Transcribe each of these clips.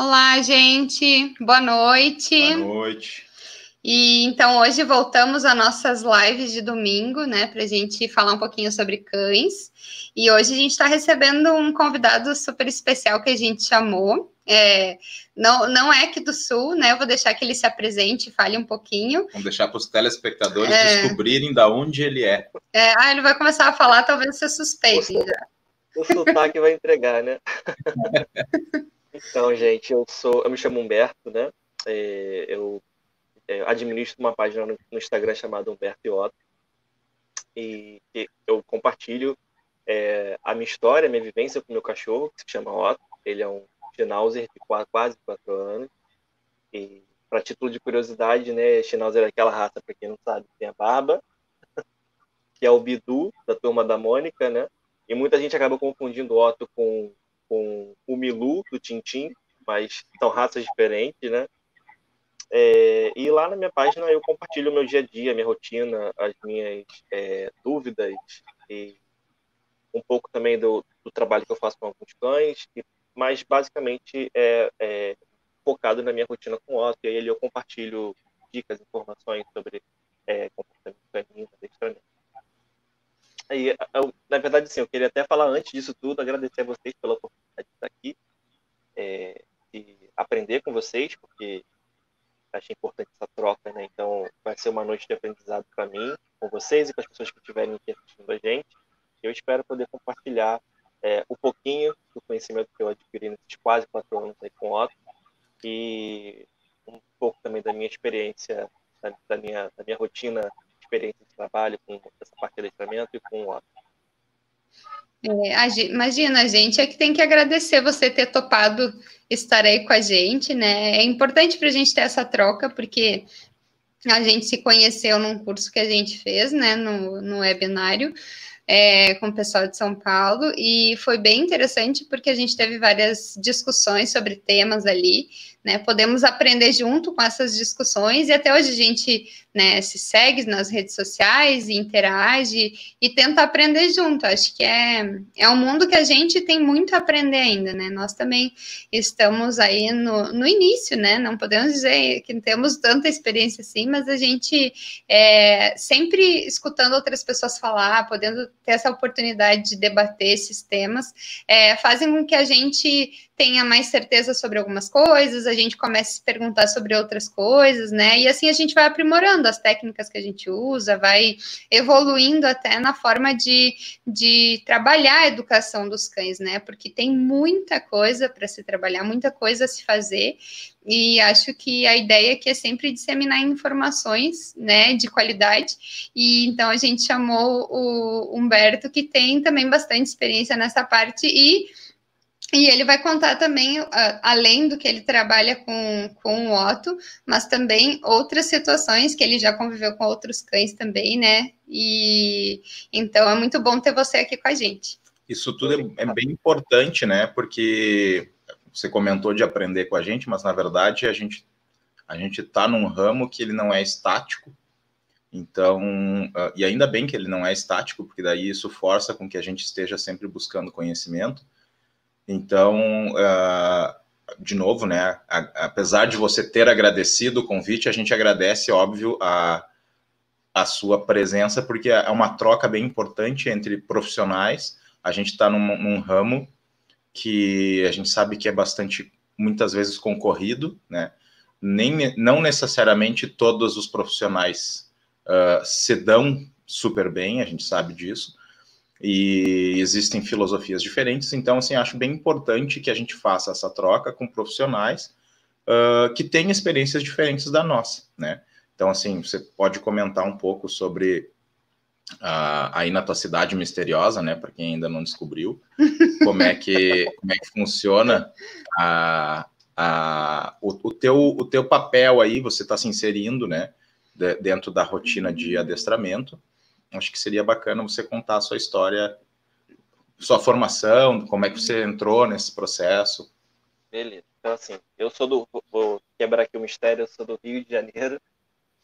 Olá, gente. Boa noite. Boa noite. E então hoje voltamos às nossas lives de domingo, né, para a gente falar um pouquinho sobre cães. E hoje a gente está recebendo um convidado super especial que a gente chamou. É, não, não é aqui do Sul, né? Eu vou deixar que ele se apresente, fale um pouquinho. Vamos deixar para os telespectadores é... descobrirem da onde ele é. é. Ah, ele vai começar a falar, talvez você suspeite. O, o sotaque vai entregar, né? então, gente, eu sou, eu me chamo Humberto, né? É, eu é, administro uma página no, Instagram chamada Humberto Iota, e eu compartilho é, a minha história, a minha vivência com o meu cachorro, que se chama Otto. Ele é um Schnauzer de quase, quatro anos. E, para título de curiosidade, né, Schnauzer é aquela raça, para quem não sabe, tem a barba, que é o Bidu, da turma da Mônica, né? E muita gente acaba confundindo Otto com, com o Milu, do Tintim, mas são raças diferentes, né? É, e lá na minha página eu compartilho o meu dia a dia, minha rotina, as minhas é, dúvidas e um pouco também do, do, trabalho que eu faço com alguns cães, mas basicamente é, é, focado na minha rotina com o Otto, e aí eu compartilho dicas, informações sobre é, comportamento canino, adestramento. Eu, na verdade, sim, eu queria até falar antes disso tudo, agradecer a vocês pela oportunidade de estar aqui, é, e aprender com vocês, porque achei importante essa troca, né? Então, vai ser uma noite de aprendizado para mim, com vocês e com as pessoas que estiverem aqui assistindo a gente. Eu espero poder compartilhar é, um pouquinho do conhecimento que eu adquiri nesses quase quatro anos aí com o Otto e um pouco também da minha experiência, da, da minha, da minha rotina, experiência de trabalho com essa parte de letramento e com o Otto. É, imagina, a gente é que tem que agradecer você ter topado estar aí com a gente, né? É importante para a gente ter essa troca, porque a gente se conheceu num curso que a gente fez, né, no, no webinário, é, com o pessoal de São Paulo, e foi bem interessante porque a gente teve várias discussões sobre temas ali, né? Podemos aprender junto com essas discussões, e até hoje a gente né, se segue nas redes sociais interage e tenta aprender junto. Acho que é, é um mundo que a gente tem muito a aprender ainda, né? Nós também estamos aí no, no início, né? Não podemos dizer que temos tanta experiência assim, mas a gente é, sempre escutando outras pessoas falar, podendo ter essa oportunidade de debater esses temas, é, fazem com que a gente tenha mais certeza sobre algumas coisas, a gente comece a se perguntar sobre outras coisas, né? E assim a gente vai aprimorando as técnicas que a gente usa, vai evoluindo até na forma de, de trabalhar a educação dos cães, né? Porque tem muita coisa para se trabalhar, muita coisa a se fazer. E acho que a ideia aqui é sempre disseminar informações, né, de qualidade. E então a gente chamou o Humberto, que tem também bastante experiência nessa parte e e ele vai contar também, uh, além do que ele trabalha com, com o Otto, mas também outras situações que ele já conviveu com outros cães também, né? E então é muito bom ter você aqui com a gente. Isso tudo é, é bem importante, né? Porque você comentou de aprender com a gente, mas na verdade a gente a gente está num ramo que ele não é estático. Então, uh, e ainda bem que ele não é estático, porque daí isso força com que a gente esteja sempre buscando conhecimento então, uh, de novo, né, a, apesar de você ter agradecido o convite, a gente agradece, óbvio, a, a sua presença, porque é uma troca bem importante entre profissionais. A gente está num, num, ramo que a gente sabe que é bastante, muitas vezes, concorrido, né? Nem, não necessariamente todos os profissionais uh, se dão super bem, a gente sabe disso, e existem filosofias diferentes, então, assim, acho bem importante que a gente faça essa troca com profissionais uh, que têm experiências diferentes da nossa, né? Então, assim, você pode comentar um pouco sobre uh, aí na tua cidade misteriosa, né, para quem ainda não descobriu, como é que, como é que funciona a, a, o, o, teu, o teu papel aí, você está se inserindo, né, de, dentro da rotina de adestramento, acho que seria bacana você contar a sua história, sua formação, como é que você entrou nesse processo. Beleza. Então, assim, eu sou do. Vou quebrar aqui o mistério, eu sou do Rio de Janeiro,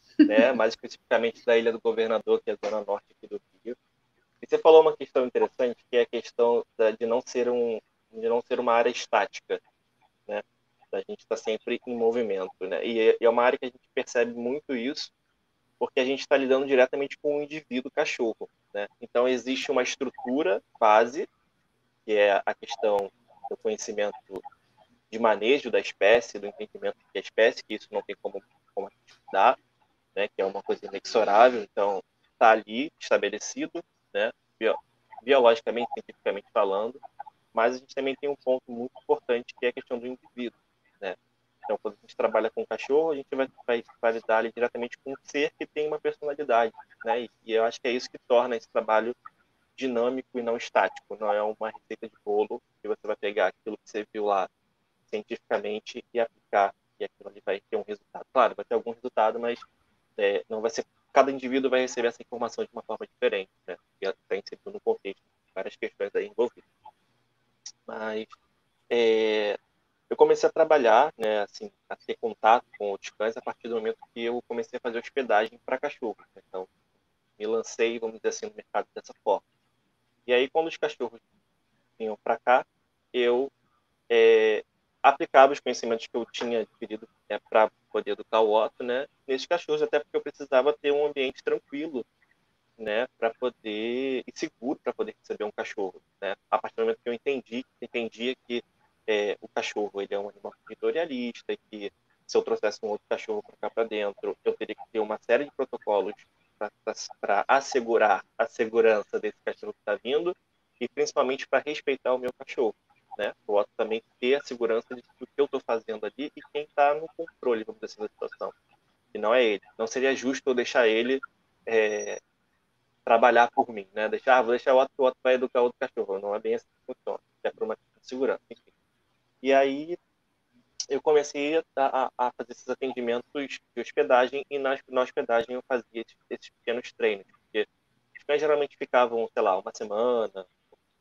né? mais especificamente da Ilha do Governador, que é a zona norte aqui do Rio. E você falou uma questão interessante, que é a questão de não ser, um, de não ser uma área estática. Né? A gente está sempre em movimento, né? E é uma área que a gente percebe muito isso, porque a gente está lidando diretamente com o indivíduo cachorro, né? Então existe uma estrutura base, que é a questão do conhecimento de manejo da espécie, do entendimento da espécie, que isso não tem como, como estudar, né? Que é uma coisa inexorável. Então está ali estabelecido, né? biologicamente, cientificamente falando, mas a gente também tem um ponto muito importante que é a questão do indivíduo? Então, quando a gente trabalha com cachorro, a gente vai, vai, vai lidar ali diretamente com um ser que tem uma personalidade, né? E, e eu acho que é isso que torna esse trabalho dinâmico e não estático. Não é uma receita de bolo que você vai pegar aquilo que você viu lá cientificamente e aplicar e aquilo ali vai ter um resultado. Claro, vai ter algum resultado, mas é, não vai ser cada indivíduo vai receber essa informação de uma forma diferente, né? Está inserido no contexto, várias questões aí envolvidas. Mas é, eu comecei a trabalhar, né, assim, a ter contato com os cães a partir do momento que eu comecei a fazer hospedagem para cachorros. Né? Então, me lancei, vamos dizer assim, no mercado dessa forma. E aí, quando os cachorros vinham para cá, eu é, aplicava os conhecimentos que eu tinha adquirido é, para poder educar o Otto, né, nesses cachorros, até porque eu precisava ter um ambiente tranquilo, né, para poder e seguro para poder receber um cachorro, né? A partir do momento que eu entendi, entendia que é, o cachorro ele é um animal territorialista e que se eu trouxesse um outro cachorro para cá para dentro, eu teria que ter uma série de protocolos para assegurar a segurança desse cachorro que está vindo e principalmente para respeitar o meu cachorro né? Otto também ter a segurança de que o que eu estou fazendo ali e quem está no controle, vamos dizer assim, da situação. E não é ele. Não seria justo eu deixar ele é, trabalhar por mim, né? Deixar, ah, vou deixar o Otto, o Otto vai educar outro cachorro. Não é bem assim que funciona. É por uma segurança, enfim. E aí eu comecei a, a, fazer esses atendimentos de hospedagem e na, na hospedagem eu fazia esses, esses pequenos treinos, porque os cães geralmente ficavam, sei lá, uma semana,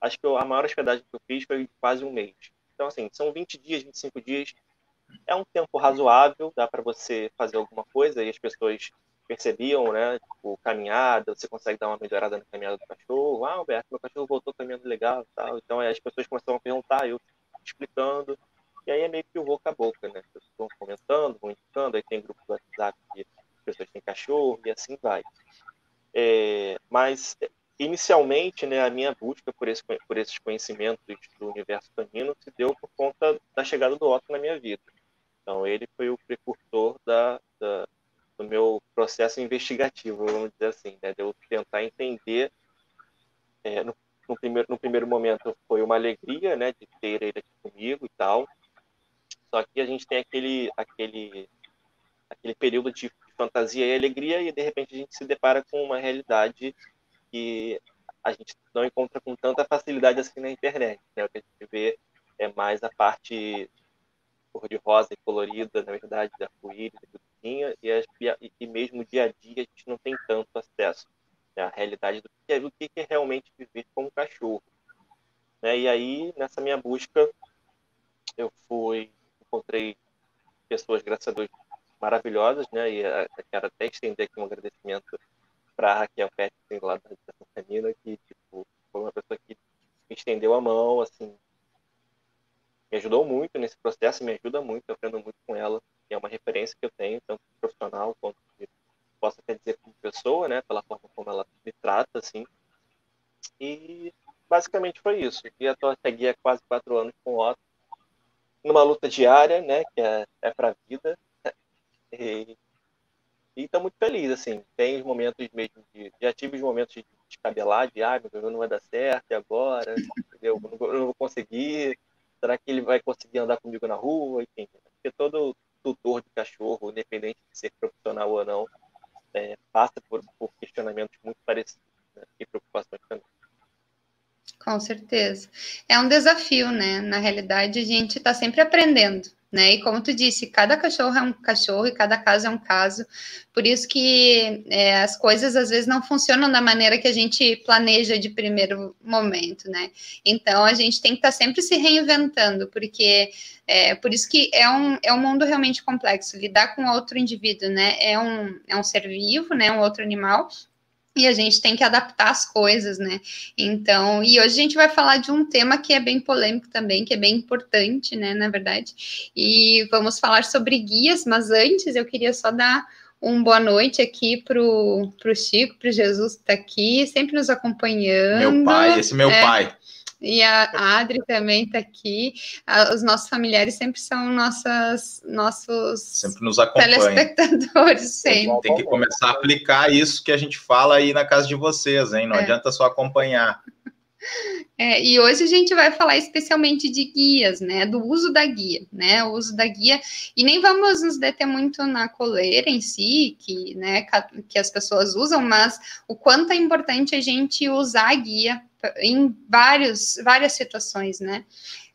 acho que a maior hospedagem que eu fiz foi quase um mês. Então, assim, são 20 dias, 25 dias. É um tempo razoável, dá para você fazer alguma coisa e as pessoas percebiam, né? Tipo, caminhada, você consegue dar uma melhorada na caminhada do cachorro. Ah, Alberto, meu cachorro voltou caminhando legal tal. Então, as pessoas começaram a perguntar, eu explicando. E aí é meio que o boca a boca, né? As pessoas vão comentando, vão indicando, aí tem grupo do WhatsApp que as pessoas têm cachorro e assim vai. É, mas inicialmente, né, a minha busca por, esse, por esses conhecimentos do universo canino se deu por conta da chegada do Otto na minha vida. Então, ele foi o precursor da, da do meu processo investigativo, vamos dizer assim, né, de eu tentar entender. É, no, no, primeiro, no primeiro momento foi uma alegria, né, de ter ele aqui comigo e tal. Só que a gente tem aquele, aquele, aquele período de fantasia e alegria e de repente a gente se depara com uma realidade que a gente não encontra com tanta facilidade assim na internet. Né? O que a gente vê é mais a parte cor-de-rosa e colorida, na verdade, da arco-íris e e, e mesmo dia a dia a gente não tem tanto acesso né, à realidade do que, é, do que é realmente viver como cachorro. Né? E aí, nessa minha busca, eu fui, encontrei pessoas, graças a Deus, maravilhosas, né? E a, quero até estender aqui um agradecimento para Raquel Peterson lá da Educação Canina, que tipo, foi uma pessoa que me estendeu a mão, assim, me ajudou muito nesse processo, me ajuda muito, eu aprendo muito com ela, é uma referência que eu tenho, tanto profissional quanto de, posso até dizer como pessoa, né, pela forma como ela me trata, assim. E basicamente foi isso. E eu tô aqui há quase quatro anos com o Otto, numa luta diária, né, que é, é para a vida. E estou muito feliz, assim. Tem os momentos mesmo de. Já tive os momentos de descabelar, de ah, meu Deus, não vai dar certo, e agora? Eu não, não vou conseguir. Será que ele vai conseguir andar comigo na rua? Enfim, porque todo tutor de cachorro, independente de ser profissional ou não, é, passa por, por, questionamentos muito parecidos né? e preocupações também. Com certeza. É um desafio, né? Na realidade, a gente está sempre aprendendo né? E como tu disse, cada cachorro é um cachorro e cada caso é um caso. Por isso que é, as coisas às vezes não funcionam da maneira que a gente planeja de primeiro momento, né? Então a gente tem que estar tá sempre se reinventando, porque é por isso que é um, é um mundo realmente complexo. Lidar com outro indivíduo, né? É um, é um ser vivo, né? Um outro animal e a gente tem que adaptar as coisas, né? Então, e hoje a gente vai falar de um tema que é bem polêmico também, que é bem importante, né, na verdade. E vamos falar sobre guias, mas antes eu queria só dar um boa noite aqui pro, pro Chico, pro Jesus que está aqui, sempre nos acompanhando. Meu pai, esse meu é, pai. E a Adri também está aqui. Os nossos familiares sempre são nossas, nossos sempre nos telespectadores. Sempre. Tem que começar a aplicar isso que a gente fala aí na casa de vocês, hein? Não é. adianta só acompanhar. É, e hoje a gente vai falar especialmente de guias, né? Do uso da guia, né? O uso da guia. E nem vamos nos deter muito na coleira em si, que, né, que as pessoas usam, mas o quanto é importante a gente usar a guia em vários, várias situações, né?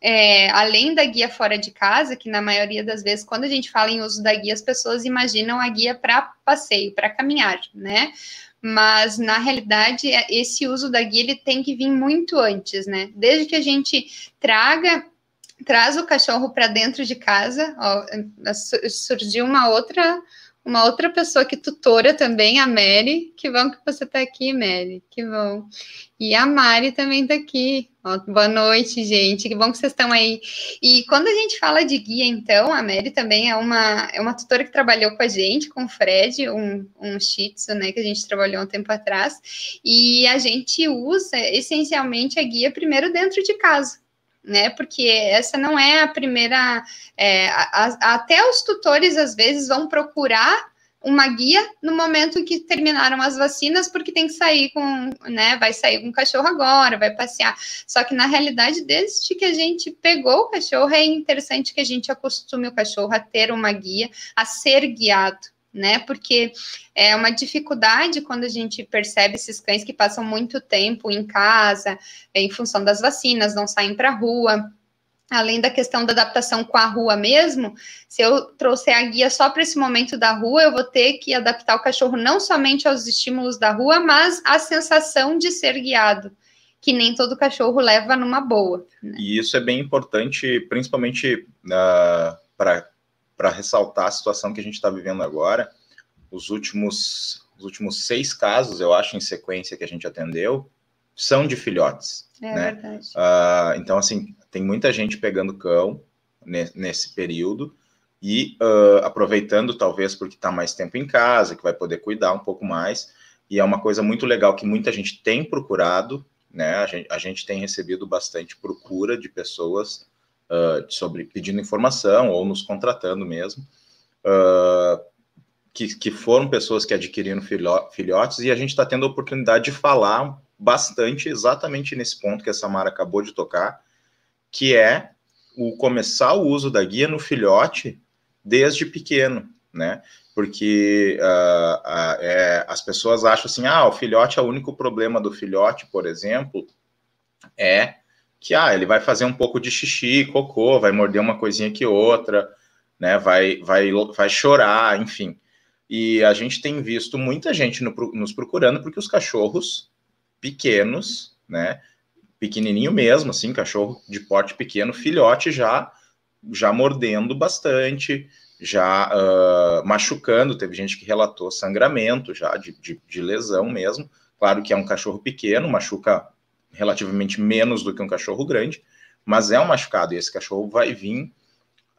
É, além da guia fora de casa, que na maioria das vezes, quando a gente fala em uso da guia, as pessoas imaginam a guia para passeio, para caminhar, né? Mas na realidade é, esse uso da guia ele tem que vir muito antes, né? Desde que a gente traga traz o cachorro para dentro de casa, ó, surgiu uma outra uma outra pessoa que tutora também, a Mary. Que bom que você está aqui, Mary. Que bom. E a Mari também está aqui. Ó, boa noite, gente. Que bom que vocês estão aí. E quando a gente fala de guia, então, a Mary também é uma, é uma tutora que trabalhou com a gente, com o Fred, um, um shih tzu, né, que a gente trabalhou um tempo atrás. E a gente usa essencialmente a guia primeiro dentro de casa né? Porque essa não é a primeira. É, a, a, até os tutores às vezes vão procurar uma guia no momento que terminaram as vacinas, porque tem que sair com, né? Vai sair com o cachorro agora, vai passear. Só que na realidade, desde que a gente pegou o cachorro, é interessante que a gente acostume o cachorro a ter uma guia, a ser guiado né? Porque é uma dificuldade quando a gente percebe esses cães que passam muito tempo em casa, em função das vacinas, não saem para a rua. Além da questão da adaptação com a rua mesmo, se eu trouxer a guia só para esse momento da rua, eu vou ter que adaptar o cachorro não somente aos estímulos da rua, mas à sensação de ser guiado, que nem todo cachorro leva numa boa. Né? E isso é bem importante, principalmente uh, ah, para para ressaltar a situação que a gente está vivendo agora. Os últimos, os últimos seis casos, eu acho, em sequência que a gente atendeu, são de filhotes. É né? verdade. Uh, então, assim, tem muita gente pegando cão nesse período e uh, aproveitando, talvez, porque está mais tempo em casa, que vai poder cuidar um pouco mais. E é uma coisa muito legal que muita gente tem procurado, né? A gente, a gente tem recebido bastante procura de pessoas uh, sobre pedindo informação ou nos contratando mesmo, uh, que, que foram pessoas que adquiriram filhotes, e a gente está tendo a oportunidade de falar bastante exatamente nesse ponto que a Samara acabou de tocar, que é o começar o uso da guia no filhote desde pequeno, né? Porque uh, uh, é, as pessoas acham assim, ah, o filhote é o único problema do filhote, por exemplo, é que ah, ele vai fazer um pouco de xixi, cocô, vai morder uma coisinha que outra, né? Vai, vai, vai chorar, enfim. E a gente tem visto muita gente no, nos procurando porque os cachorros pequenos, né? Pequenininho mesmo, assim, cachorro de porte pequeno, filhote já, já mordendo bastante, já uh, machucando. Teve gente que relatou sangramento já de, de, de lesão mesmo. Claro que é um cachorro pequeno, machuca relativamente menos do que um cachorro grande, mas é um machucado, e esse cachorro vai vir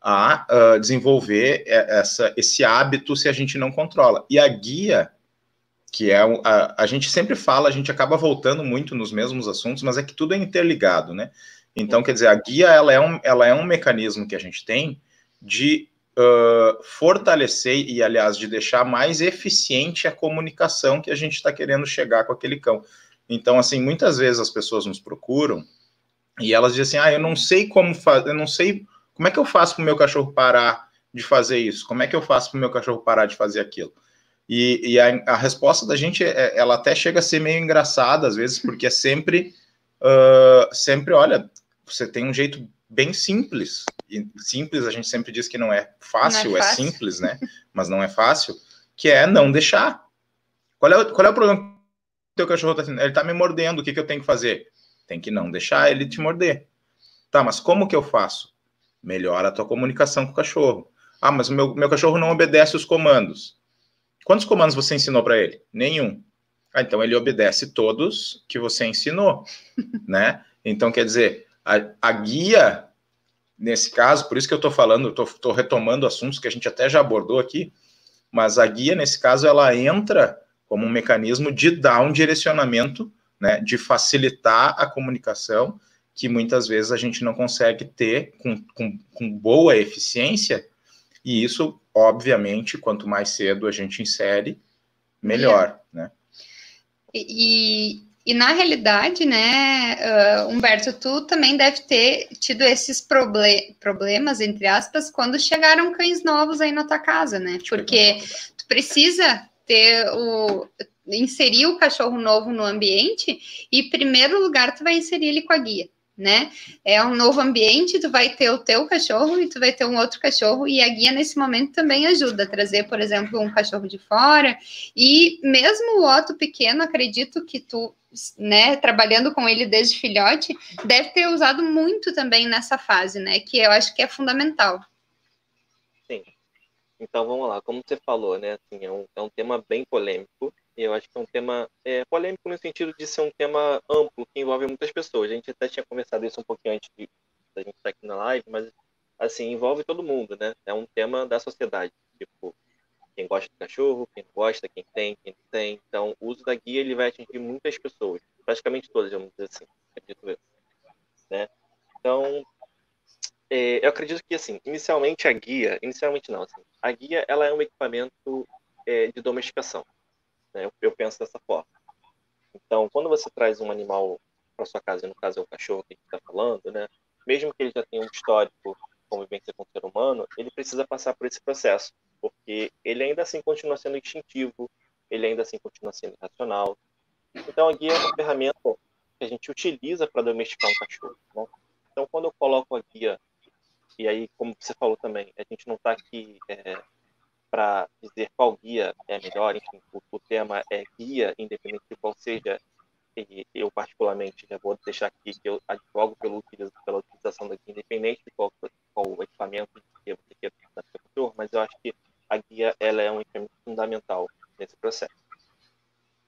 a uh, desenvolver essa, esse hábito se a gente não controla. E a guia, que é a, a gente sempre fala, a gente acaba voltando muito nos mesmos assuntos, mas é que tudo é interligado, né? Então, quer dizer, a guia ela é um, ela é um mecanismo que a gente tem de uh, fortalecer e, aliás, de deixar mais eficiente a comunicação que a gente está querendo chegar com aquele cão. Então, assim, muitas vezes as pessoas nos procuram e elas dizem assim: ah, eu não sei como fazer, eu não sei como é que eu faço para o meu cachorro parar de fazer isso, como é que eu faço para o meu cachorro parar de fazer aquilo. E, e a, a, resposta da gente, é, ela até chega a ser meio engraçada às vezes, porque é sempre, uh, sempre, olha, você tem um jeito bem simples. E simples a gente sempre diz que não é fácil, não é, fácil. é simples, né? Mas não é fácil, que é não deixar. Qual é, qual é o problema teu cachorro tá, ele tá me mordendo, o que, que eu tenho que fazer? Tem que não deixar ele te morder. Tá, mas como que eu faço? Melhora a tua comunicação com o cachorro. Ah, mas o meu, meu cachorro não obedece os comandos. Quantos comandos você ensinou para ele? Nenhum. Ah, então ele obedece todos que você ensinou, né? Então, quer dizer, a, a guia, nesse caso, por isso que eu estou falando, estou retomando assuntos que a gente até já abordou aqui, mas a guia, nesse caso, ela entra como um mecanismo de dar um direcionamento, né, de facilitar a comunicação, que muitas vezes a gente não consegue ter com, com, com boa eficiência, e isso, obviamente, quanto mais cedo a gente insere, melhor, é. né? E, e na realidade, né, uh, Humberto, tu também deve ter tido esses proble problemas, entre aspas, quando chegaram cães novos aí na tua casa, né? Porque tu precisa ter o inserir o cachorro novo no ambiente e, primeiro lugar, tu vai inserir ele com a guia né? É um novo ambiente, tu vai ter o teu cachorro e tu vai ter um outro cachorro, e a guia nesse momento também ajuda a trazer, por exemplo, um cachorro de fora. E mesmo o Otto pequeno, acredito que tu, né, trabalhando com ele desde filhote, deve ter usado muito também nessa fase, né? Que eu acho que é fundamental. Então vamos lá, como você falou, né? Assim, é, um, é um tema bem polêmico eu acho que é um tema é, polêmico no sentido de ser um tema amplo, que envolve muitas pessoas. A gente até tinha conversado isso um pouquinho antes de, da gente estar aqui na live, mas, assim, envolve todo mundo, né? É um tema da sociedade. Tipo, quem gosta de cachorro, quem gosta, quem tem, quem não tem. Então, o uso da guia, ele vai atingir muitas pessoas. Praticamente todas, vamos dizer assim. Acredito eu. Né? Então, eu acredito que, assim, inicialmente a guia, inicialmente não, assim, a guia, ela é um equipamento é, de domesticação. Né? Eu, eu penso dessa forma. Então, quando você traz um animal para sua casa, e no caso é o cachorro que a gente está falando, né? mesmo que ele já tenha um histórico de convivência com o ser humano, ele precisa passar por esse processo, porque ele ainda assim continua sendo instintivo, ele ainda assim continua sendo racional. Então, a guia é uma ferramenta que a gente utiliza para domesticar um cachorro. Né? Então, quando eu coloco a guia, e aí, como você falou também, a gente não está aqui é, para dizer qual guia é melhor, enfim, o, o, tema é guia, independente de qual seja, e eu particularmente já vou deixar aqui que eu advogo pelo, pela utilização da guia, independente de qual, qual o equipamento que você dar para o mas eu acho que a guia ela é um equipamento fundamental nesse processo.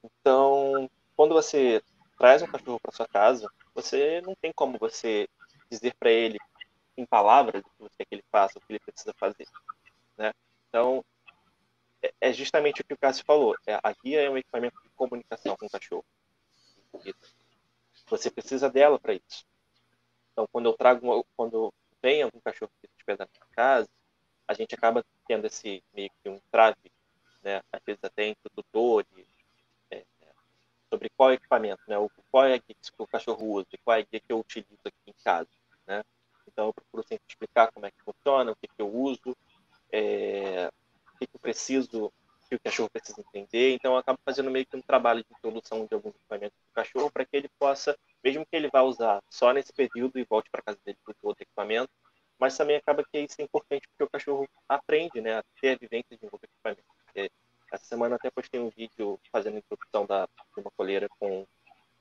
Então, quando você traz um cachorro para sua casa, você não tem como você dizer para ele em palavras o que quer que ele faça, o que ele precisa fazer, né? Então, é justamente o que o Cássio falou. É, a guia é um equipamento de comunicação com o cachorro. Você precisa dela para isso. Então, quando eu trago, quando vem algum cachorro que estiver na casa, a gente acaba tendo esse meio que um trave, né? Às vezes até entre tutores, é, sobre qual equipamento, né? O, qual é a guia que o cachorro usa qual é a guia que eu utilizo aqui em casa, né? Então, eu procuro sempre explicar como é que funciona, o que, que eu uso, é, o que eu preciso, que o cachorro precisa entender. Então, eu acabo fazendo meio que um trabalho de introdução de alguns equipamentos do cachorro para que ele possa, mesmo que ele vá usar só nesse período e volte para casa dele para outro equipamento, mas também acaba que isso é importante porque o cachorro aprende né, a ter a vivência de um outro equipamento. Porque essa semana até postei um vídeo fazendo introdução da, de uma coleira com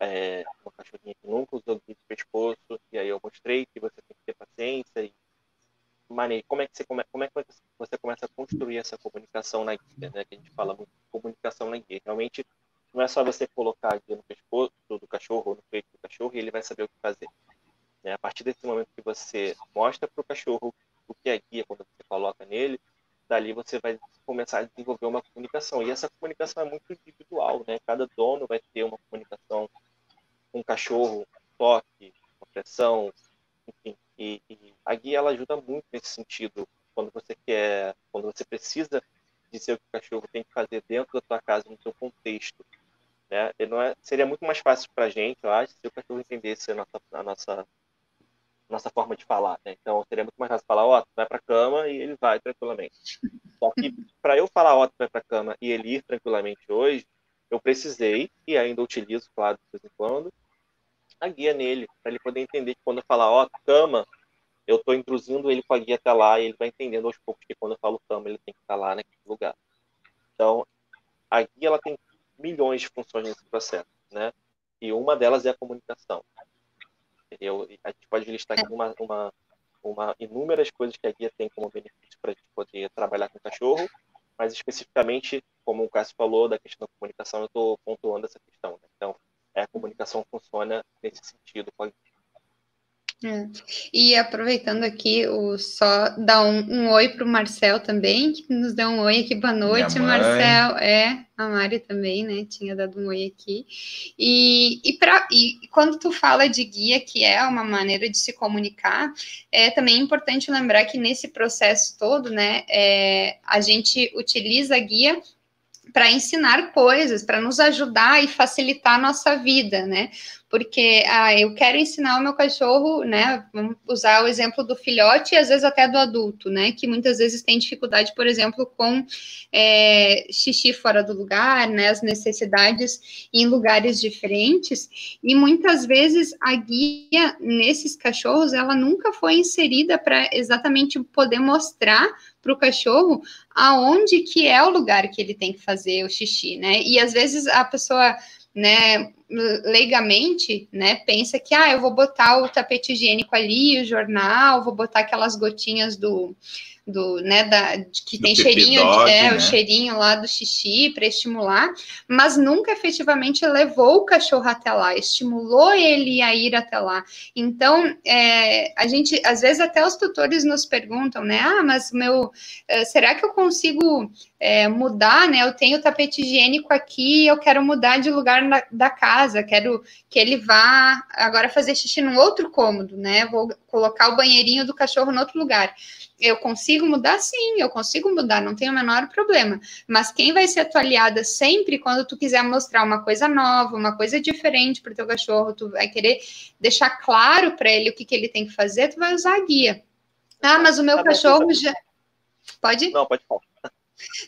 é, uma cachorrinha que nunca usou guia de pescoço, e aí eu mostrei que você tem que ter paciência e maneiro, como é que você come, como é que você começa a construir essa comunicação na guia, né? Que a gente fala muito de comunicação na guia. Realmente não é só você colocar a guia no pescoço do cachorro ou no peito do cachorro e ele vai saber o que fazer. Né? A partir desse momento que você mostra para o cachorro o que é guia quando você coloca nele, dali você vai começar a desenvolver uma comunicação. E essa comunicação é muito individual, né? Cada dono vai ter uma comunicação com o cachorro, um toque, uma pressão, enfim. E, e, a guia ela ajuda muito nesse sentido, quando você quer, quando você precisa dizer o que o cachorro tem que fazer dentro da tua casa, no seu contexto. Né? não é, seria muito mais fácil para a gente, eu acho, se o cachorro entendesse a nossa, a nossa, nossa forma de falar. Né? Então, seria muito mais fácil falar, ó, oh, vai para cama e ele vai tranquilamente. Só que para eu falar, ó, oh, vai para cama e ele ir tranquilamente hoje, eu precisei, e ainda utilizo, claro, de vez em quando, a guia nele, para ele poder entender que quando eu falar, ó, cama, eu estou introduzindo ele com a guia até lá e ele vai entendendo aos poucos que quando eu falo cama, ele tem que estar lá naquele lugar. Então, a guia ela tem milhões de funções nesse processo, né? E uma delas é a comunicação. Entendeu? A gente pode listar aqui uma, uma, uma inúmeras coisas que a guia tem como benefício para a gente poder trabalhar com o cachorro, mas especificamente, como o Cássio falou, da questão da comunicação, eu estou pontuando essa questão. Né? Então, é, a comunicação funciona nesse sentido com a é. E aproveitando aqui, o, só dar um, um oi para o Marcel também, que nos deu um oi aqui, boa noite, Marcel. É, a Mari também, né? Tinha dado um oi aqui. E, e, pra, e quando tu fala de guia, que é uma maneira de se comunicar, é também importante lembrar que nesse processo todo, né, é, a gente utiliza a guia para ensinar coisas, para nos ajudar e facilitar a nossa vida, né? porque ah, eu quero ensinar o meu cachorro, né? Vamos usar o exemplo do filhote e às vezes até do adulto, né? Que muitas vezes tem dificuldade, por exemplo, com é, xixi fora do lugar, né? As necessidades em lugares diferentes. E muitas vezes a guia nesses cachorros ela nunca foi inserida para exatamente poder mostrar para o cachorro aonde que é o lugar que ele tem que fazer o xixi, né? E às vezes a pessoa né, leigamente, né, pensa que, ah, eu vou botar o tapete higiênico ali, o jornal, vou botar aquelas gotinhas do, do, né, da, que do tem cheirinho, dog, é, né? o cheirinho lá do xixi para estimular, mas nunca efetivamente levou o cachorro até lá, estimulou ele a ir até lá. Então, é, a gente, às vezes até os tutores nos perguntam, né, ah, mas meu, eh, será que eu consigo é, mudar, né, eu tenho tapete higiênico aqui, eu quero mudar de lugar na, da casa, quero que ele vá agora fazer xixi num outro cômodo, né, vou colocar o banheirinho do cachorro em outro lugar. Eu consigo mudar? Sim, eu consigo mudar, não tem o menor problema. Mas quem vai ser a tua aliada sempre quando tu quiser mostrar uma coisa nova, uma coisa diferente para o teu cachorro, tu vai querer deixar claro para ele o que, que ele tem que fazer, tu vai usar a guia. Ah, mas o meu tá cachorro já. Pode? Não, pode falar.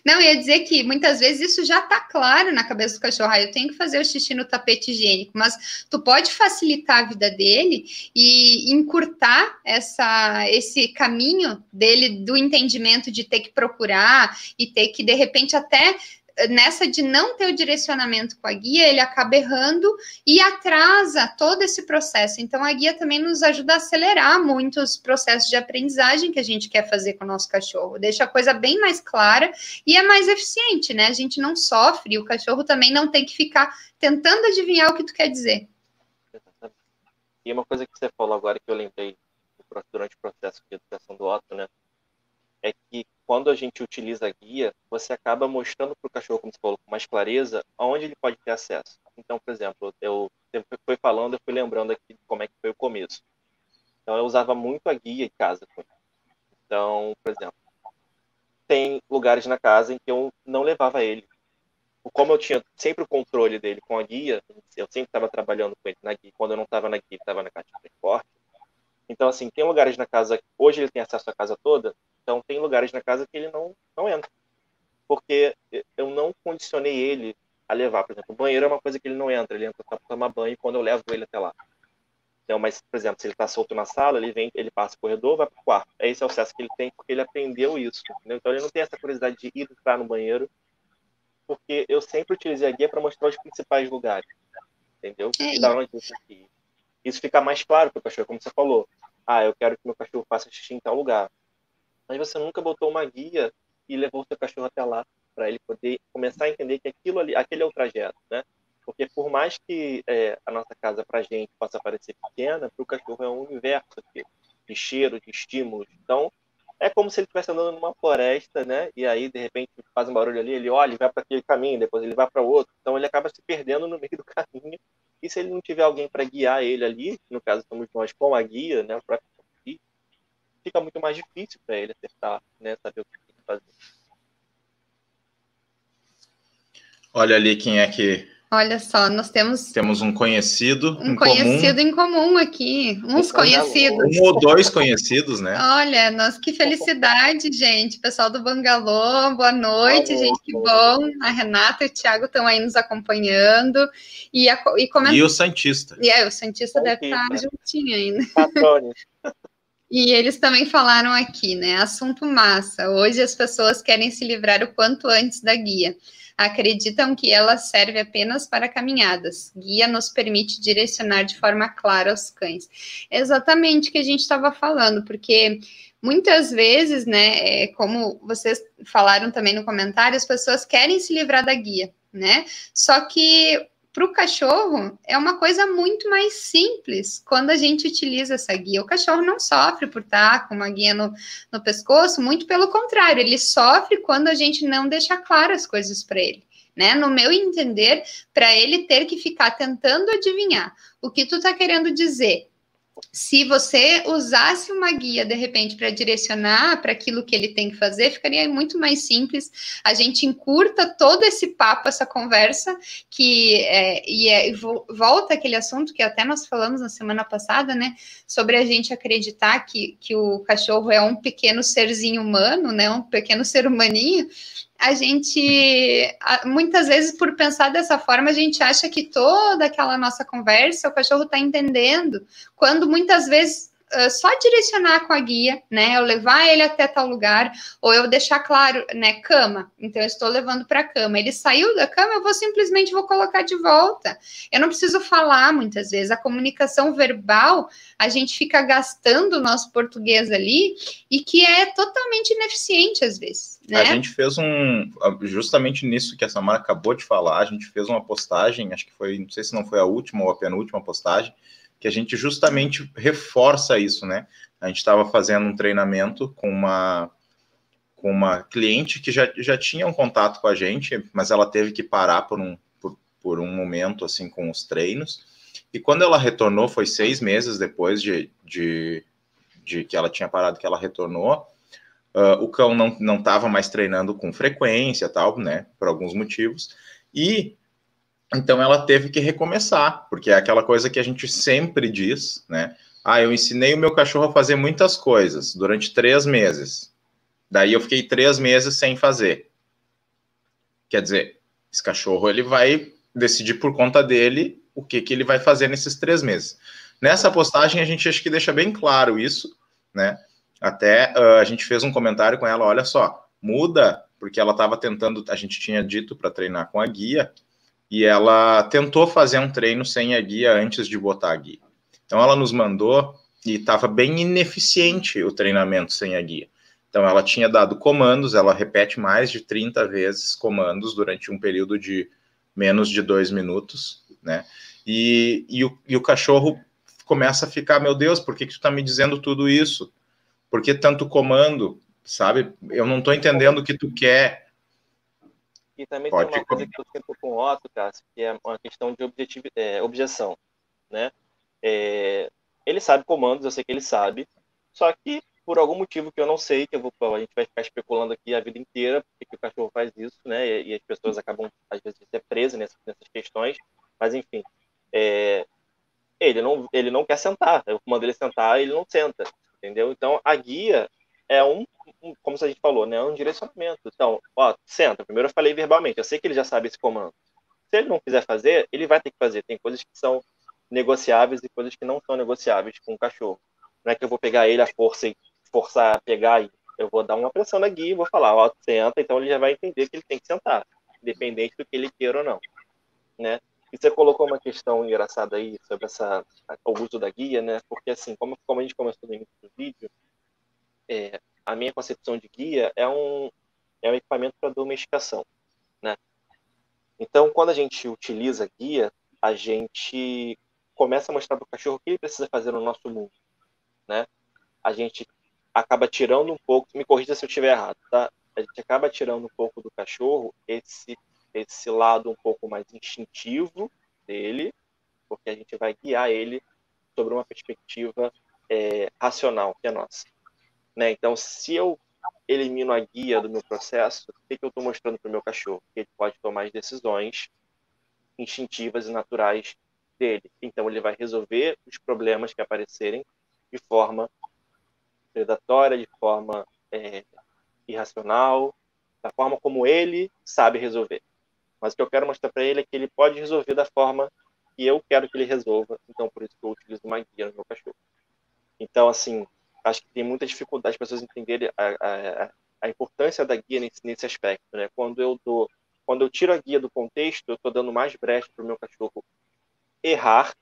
Não, ia dizer que muitas vezes isso já está claro na cabeça do cachorro. Ah, eu tenho que fazer o xixi no tapete higiênico, mas tu pode facilitar a vida dele e encurtar essa, esse caminho dele do entendimento de ter que procurar e ter que, de repente, até nessa de não ter o direcionamento com a guia, ele acaba errando e atrasa todo esse processo. Então, a guia também nos ajuda a acelerar muitos processos de aprendizagem que a gente quer fazer com o nosso cachorro. Deixa a coisa bem mais clara e é mais eficiente, né? A gente não sofre, o cachorro também não tem que ficar tentando adivinhar o que tu quer dizer. E uma coisa que você falou agora que eu lembrei durante o processo de educação do Otto, né? É que quando a gente utiliza a guia, você acaba mostrando para o cachorro, como você falou, com mais clareza, aonde ele pode ter acesso. Então, por exemplo, eu foi falando, eu fui lembrando aqui como é que foi o começo. Então, eu usava muito a guia em casa. Então, por exemplo, tem lugares na casa em que eu não levava ele. Como eu tinha sempre o controle dele com a guia, eu sempre estava trabalhando com ele na guia. Quando eu não estava na guia, estava na caixa de transporte. Então, assim, tem lugares na casa, hoje ele tem acesso à casa toda, então, tem lugares na casa que ele não, não entra. Porque eu não condicionei ele a levar. Por exemplo, o banheiro é uma coisa que ele não entra. Ele entra para tomar banho quando eu levo ele até lá. Então, mas, por exemplo, se ele está solto na sala, ele vem, ele passa o corredor, vai para o quarto. Esse é o acesso que ele tem porque ele aprendeu isso. Entendeu? Então, ele não tem essa curiosidade de ir entrar no banheiro, porque eu sempre utilizei a guia para mostrar os principais lugares. Entendeu? É, da onde isso aqui. Isso fica mais claro para o cachorro, como você falou. Ah, eu quero que meu cachorro faça xixi em tal lugar mas você nunca botou uma guia e levou o seu cachorro até lá para ele poder começar a entender que aquilo ali, aquele é o trajeto, né? Porque por mais que é, a nossa casa para a gente possa parecer pequena, para o cachorro é um universo aqui, de cheiro, de estímulos. Então, é como se ele estivesse andando numa floresta, né? E aí, de repente, faz um barulho ali, ele olha e vai para aquele caminho, depois ele vai para outro. Então, ele acaba se perdendo no meio do caminho. E se ele não tiver alguém para guiar ele ali, no caso, somos nós com a guia, né? O próprio fica muito mais difícil para ele acertar, né? Saber o que tem que fazer. Olha ali quem é que. Olha só, nós temos. Temos um conhecido. Um em conhecido comum. em comum aqui. Uns conhecidos. Um ou dois conhecidos, né? Olha, nós que felicidade, gente. Pessoal do Bangalô, boa noite, Alô, gente. Que bom. A Renata e o Thiago estão aí nos acompanhando. E, a, e, e o Santista. E é, o Santista deve estar né? juntinho ainda. Patrone. E eles também falaram aqui, né? Assunto massa. Hoje as pessoas querem se livrar o quanto antes da guia. Acreditam que ela serve apenas para caminhadas. Guia nos permite direcionar de forma clara os cães. Exatamente o que a gente estava falando, porque muitas vezes, né, é, como vocês falaram também no comentário, as pessoas querem se livrar da guia, né? Só que para o cachorro é uma coisa muito mais simples quando a gente utiliza essa guia. O cachorro não sofre por estar com uma guia no, no pescoço, muito pelo contrário, ele sofre quando a gente não deixa claras as coisas para ele. Né? No meu entender, para ele ter que ficar tentando adivinhar o que tu está querendo dizer se você usasse uma guia de repente para direcionar para aquilo que ele tem que fazer, ficaria muito mais simples. A gente encurta todo esse papo, essa conversa, que é, e é, volta aquele assunto que até nós falamos na semana passada, né? Sobre a gente acreditar que, que o cachorro é um pequeno serzinho humano, né? Um pequeno ser humaninho a gente, muitas vezes, por pensar dessa forma, a gente acha que toda aquela nossa conversa o cachorro está entendendo, quando muitas vezes só direcionar com a guia, né? Eu levar ele até tal lugar, ou eu deixar claro, né? Cama. Então, eu estou levando para a cama. Ele saiu da cama, eu vou simplesmente vou colocar de volta. Eu não preciso falar muitas vezes. A comunicação verbal, a gente fica gastando o nosso português ali e que é totalmente ineficiente às vezes. Né? A gente fez um. Justamente nisso que a Samara acabou de falar, a gente fez uma postagem, acho que foi, não sei se não foi a última ou a penúltima postagem, que a gente justamente reforça isso, né? A gente estava fazendo um treinamento com uma com uma cliente que já, já tinha um contato com a gente, mas ela teve que parar por um, por, por um momento assim com os treinos. E quando ela retornou, foi seis meses depois de, de, de que ela tinha parado, que ela retornou. Uh, o cão não estava mais treinando com frequência, tal, né? Por alguns motivos. E então ela teve que recomeçar, porque é aquela coisa que a gente sempre diz, né? Ah, eu ensinei o meu cachorro a fazer muitas coisas durante três meses. Daí eu fiquei três meses sem fazer. Quer dizer, esse cachorro ele vai decidir por conta dele o que, que ele vai fazer nesses três meses. Nessa postagem a gente acho que deixa bem claro isso, né? Até uh, a gente fez um comentário com ela, olha só, muda, porque ela estava tentando, a gente tinha dito para treinar com a guia, e ela tentou fazer um treino sem a guia antes de botar a guia. Então ela nos mandou e estava bem ineficiente o treinamento sem a guia. Então ela tinha dado comandos, ela repete mais de 30 vezes comandos durante um período de menos de dois minutos, né? E, e, o, e o cachorro começa a ficar, meu Deus, por que, que tu está me dizendo tudo isso? Por que tanto comando? Sabe? Eu não estou entendendo o que tu quer e também Pode tem uma coisa que eu sinto com o Otto, Cássio, que é uma questão de objetivo, é, objeção, né? É, ele sabe comandos, eu sei que ele sabe, só que por algum motivo que eu não sei, que eu vou, a gente vai ficar especulando aqui a vida inteira porque o cachorro faz isso, né? E, e as pessoas acabam às vezes de ser presas nessas, nessas questões, mas enfim, é, ele não ele não quer sentar, eu mando ele sentar, ele não senta, entendeu? Então a guia é um como a gente falou, né, é um direcionamento. Então, ó, senta. Primeiro eu falei verbalmente, eu sei que ele já sabe esse comando. Se ele não quiser fazer, ele vai ter que fazer. Tem coisas que são negociáveis e coisas que não são negociáveis com o cachorro. Não é que eu vou pegar ele à força e forçar a pegar e eu vou dar uma pressão na guia e vou falar, ó, senta, então ele já vai entender que ele tem que sentar, independente do que ele queira ou não, né? E você colocou uma questão engraçada aí sobre essa, o uso da guia, né? Porque assim, como, como a gente começou no início do vídeo, é, a minha concepção de guia é um, é um equipamento para domesticação, né? Então, quando a gente utiliza guia, a gente começa a mostrar para o cachorro o que ele precisa fazer no nosso mundo, né? A gente acaba tirando um pouco, me corrija se eu estiver errado, tá? A gente acaba tirando um pouco do cachorro esse esse lado um pouco mais instintivo dele, porque a gente vai guiar ele sobre uma perspectiva é, racional, que é nossa. Né? Então, se eu elimino a guia do meu processo, o que, que eu estou mostrando para o meu cachorro? Que ele pode tomar as decisões instintivas e naturais dele. Então, ele vai resolver os problemas que aparecerem de forma predatória, de forma é, irracional, da forma como ele sabe resolver. Mas o que eu quero mostrar para ele é que ele pode resolver da forma que eu quero que ele resolva. Então, por isso que eu utilizo uma guia no meu cachorro. Então, assim, acho que tem muita dificuldade as pessoas entenderem a, a, a importância da guia nesse, nesse aspecto, né? Quando eu dou, quando eu tiro a guia do contexto, eu estou dando mais brecha para o meu cachorro errar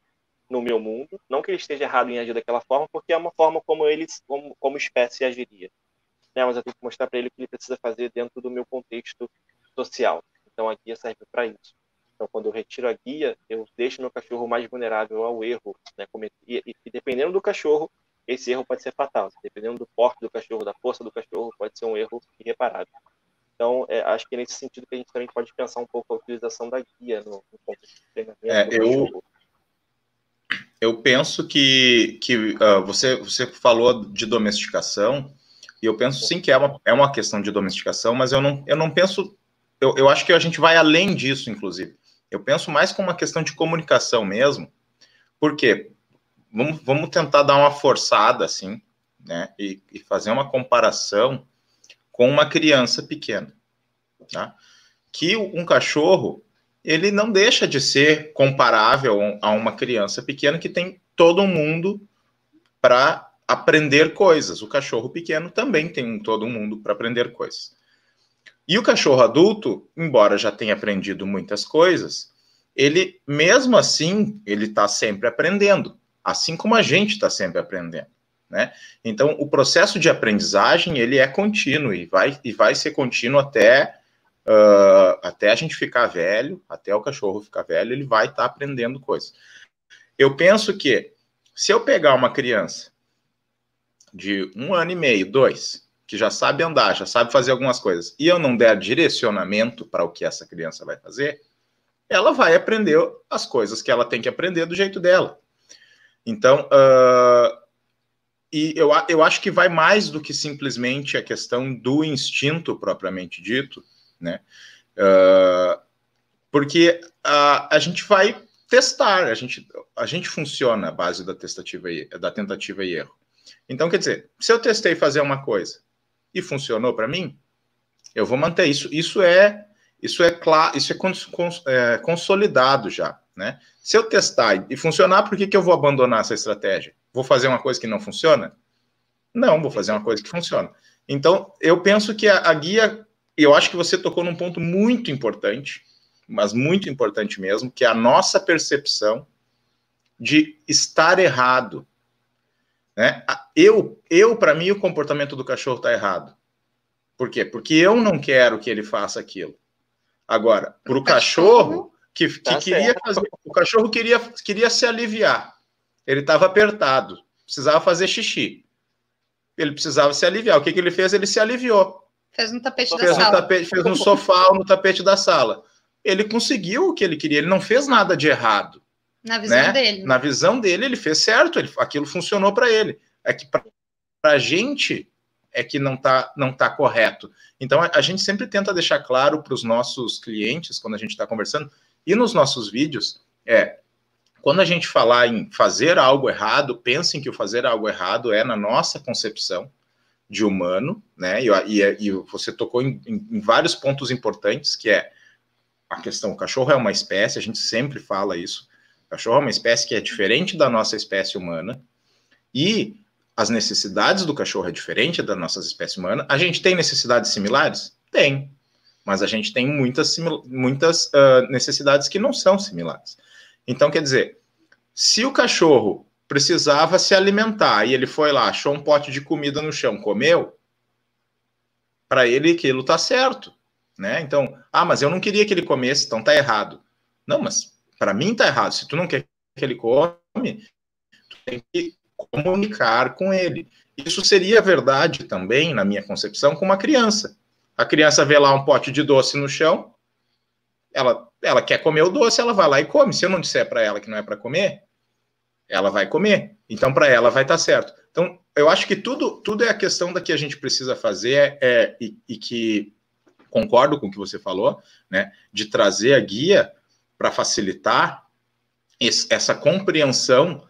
no meu mundo, não que ele esteja errado em agir daquela forma, porque é uma forma como ele, como, como espécie, agiria. Né? Mas eu tenho que mostrar para ele o que ele precisa fazer dentro do meu contexto social. Então a guia serve para isso. Então, quando eu retiro a guia, eu deixo meu cachorro mais vulnerável ao erro. Né? E, e, e, dependendo do cachorro, esse erro pode ser fatal. Dependendo do porte do cachorro, da força do cachorro, pode ser um erro irreparável. Então, é, acho que é nesse sentido que a gente também pode pensar um pouco a utilização da guia no, no contexto de treinamento. É, eu, eu penso que, que uh, você, você falou de domesticação, e eu penso sim que é uma, é uma questão de domesticação, mas eu não, eu não penso. Eu, eu acho que a gente vai além disso, inclusive. Eu penso mais como uma questão de comunicação mesmo. Por quê? Vamos, vamos tentar dar uma forçada, assim, né? E, e fazer uma comparação com uma criança pequena. Tá? Que um cachorro, ele não deixa de ser comparável a uma criança pequena que tem todo mundo para aprender coisas. O cachorro pequeno também tem todo mundo para aprender coisas. E o cachorro adulto, embora já tenha aprendido muitas coisas, ele mesmo assim ele está sempre aprendendo, assim como a gente está sempre aprendendo. Né? Então, o processo de aprendizagem ele é contínuo e vai, e vai ser contínuo até uh, até a gente ficar velho, até o cachorro ficar velho, ele vai estar tá aprendendo coisas. Eu penso que se eu pegar uma criança de um ano e meio, dois, que já sabe andar, já sabe fazer algumas coisas, e eu não der direcionamento para o que essa criança vai fazer, ela vai aprender as coisas que ela tem que aprender do jeito dela. Então, uh, e eu, eu acho que vai mais do que simplesmente a questão do instinto propriamente dito, né? Uh, porque a, a gente vai testar, a gente, a gente funciona à base da tentativa e, da tentativa e erro. Então, quer dizer, se eu testei fazer uma coisa e funcionou para mim, eu vou manter isso. Isso é isso é claro, isso é, cons, cons, é, consolidado já, né? Se eu testar e funcionar, por que, que eu vou abandonar essa estratégia? Vou fazer uma coisa que não funciona? Não, vou fazer uma coisa que funciona. Então, eu penso que a, a guia eu acho que você tocou num ponto muito importante, mas muito importante mesmo, que é a nossa percepção de estar errado. Né? Eu, eu para mim, o comportamento do cachorro está errado. Por quê? Porque eu não quero que ele faça aquilo. Agora, para o cachorro que, que tá queria fazer, o cachorro queria, queria se aliviar. Ele estava apertado, precisava fazer xixi. Ele precisava se aliviar. O que, que ele fez? Ele se aliviou. Fez no tapete da fez sala. Tapete, fez no sofá no tapete da sala. Ele conseguiu o que ele queria, ele não fez nada de errado. Na visão né? dele. Na visão dele, ele fez certo, ele, aquilo funcionou para ele. É que para a gente é que não está não tá correto. Então, a, a gente sempre tenta deixar claro para os nossos clientes, quando a gente está conversando, e nos nossos vídeos, é quando a gente falar em fazer algo errado, pensem que o fazer algo errado é na nossa concepção, de humano, né? E, e, e você tocou em, em, em, vários pontos importantes, que é a questão: o cachorro é uma espécie, a gente sempre fala isso. O cachorro é uma espécie que é diferente da nossa espécie humana, e as necessidades do cachorro é diferente da nossa espécie humana. A gente tem necessidades similares? Tem. Mas a gente tem muitas, muitas uh, necessidades que não são similares. Então, quer dizer, se o cachorro precisava se alimentar e ele foi lá, achou um pote de comida no chão, comeu, para ele aquilo tá certo, né? Então, ah, mas eu não queria que ele comesse, então tá errado. Não, mas para mim tá errado. Se tu não quer que ele come, tu tem que comunicar com ele. Isso seria verdade também, na minha concepção, com uma criança. A criança vê lá um pote de doce no chão, ela, ela quer comer o doce, ela vai lá e come. Se eu não disser para ela que não é para comer, ela vai comer. Então, para ela vai estar tá certo. Então, eu acho que tudo, tudo é a questão da que a gente precisa fazer é, e, e que concordo com o que você falou, né, de trazer a guia para facilitar esse, essa compreensão.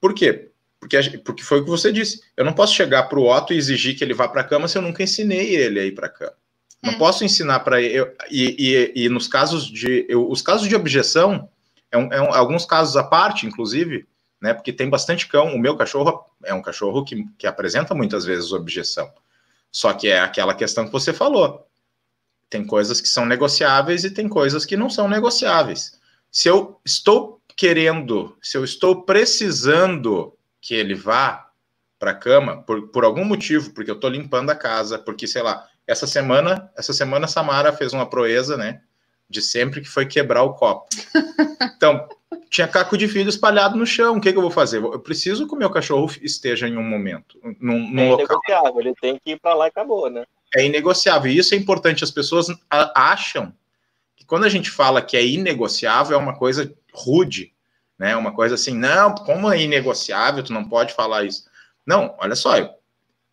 Por quê? Porque, porque foi o que você disse. Eu não posso chegar para o Otto e exigir que ele vá para a cama se eu nunca ensinei ele a ir para a cama. Não posso ensinar para ele. E, e, e, nos casos de. Eu, os casos de objeção, é um, é um, alguns casos à parte, inclusive, né? Porque tem bastante cão. O meu cachorro é um cachorro que, que apresenta muitas vezes objeção. Só que é aquela questão que você falou. Tem coisas que são negociáveis e tem coisas que não são negociáveis. Se eu estou querendo, se eu estou precisando que ele vá para a cama por, por algum motivo, porque eu estou limpando a casa, porque sei lá, essa semana, essa semana Samara fez uma proeza, né? De sempre que foi quebrar o copo. Então, tinha caco de vidro espalhado no chão. O que, que, eu vou fazer? Eu preciso que o meu cachorro esteja em um momento, num, num é local. inegociável, ele tem que ir para lá e acabou, né? É inegociável. E isso é importante. As pessoas acham que quando a gente fala que é inegociável, é uma coisa rude, né? Uma coisa assim, não, como é inegociável, tu não pode falar isso. Não, olha só, eu,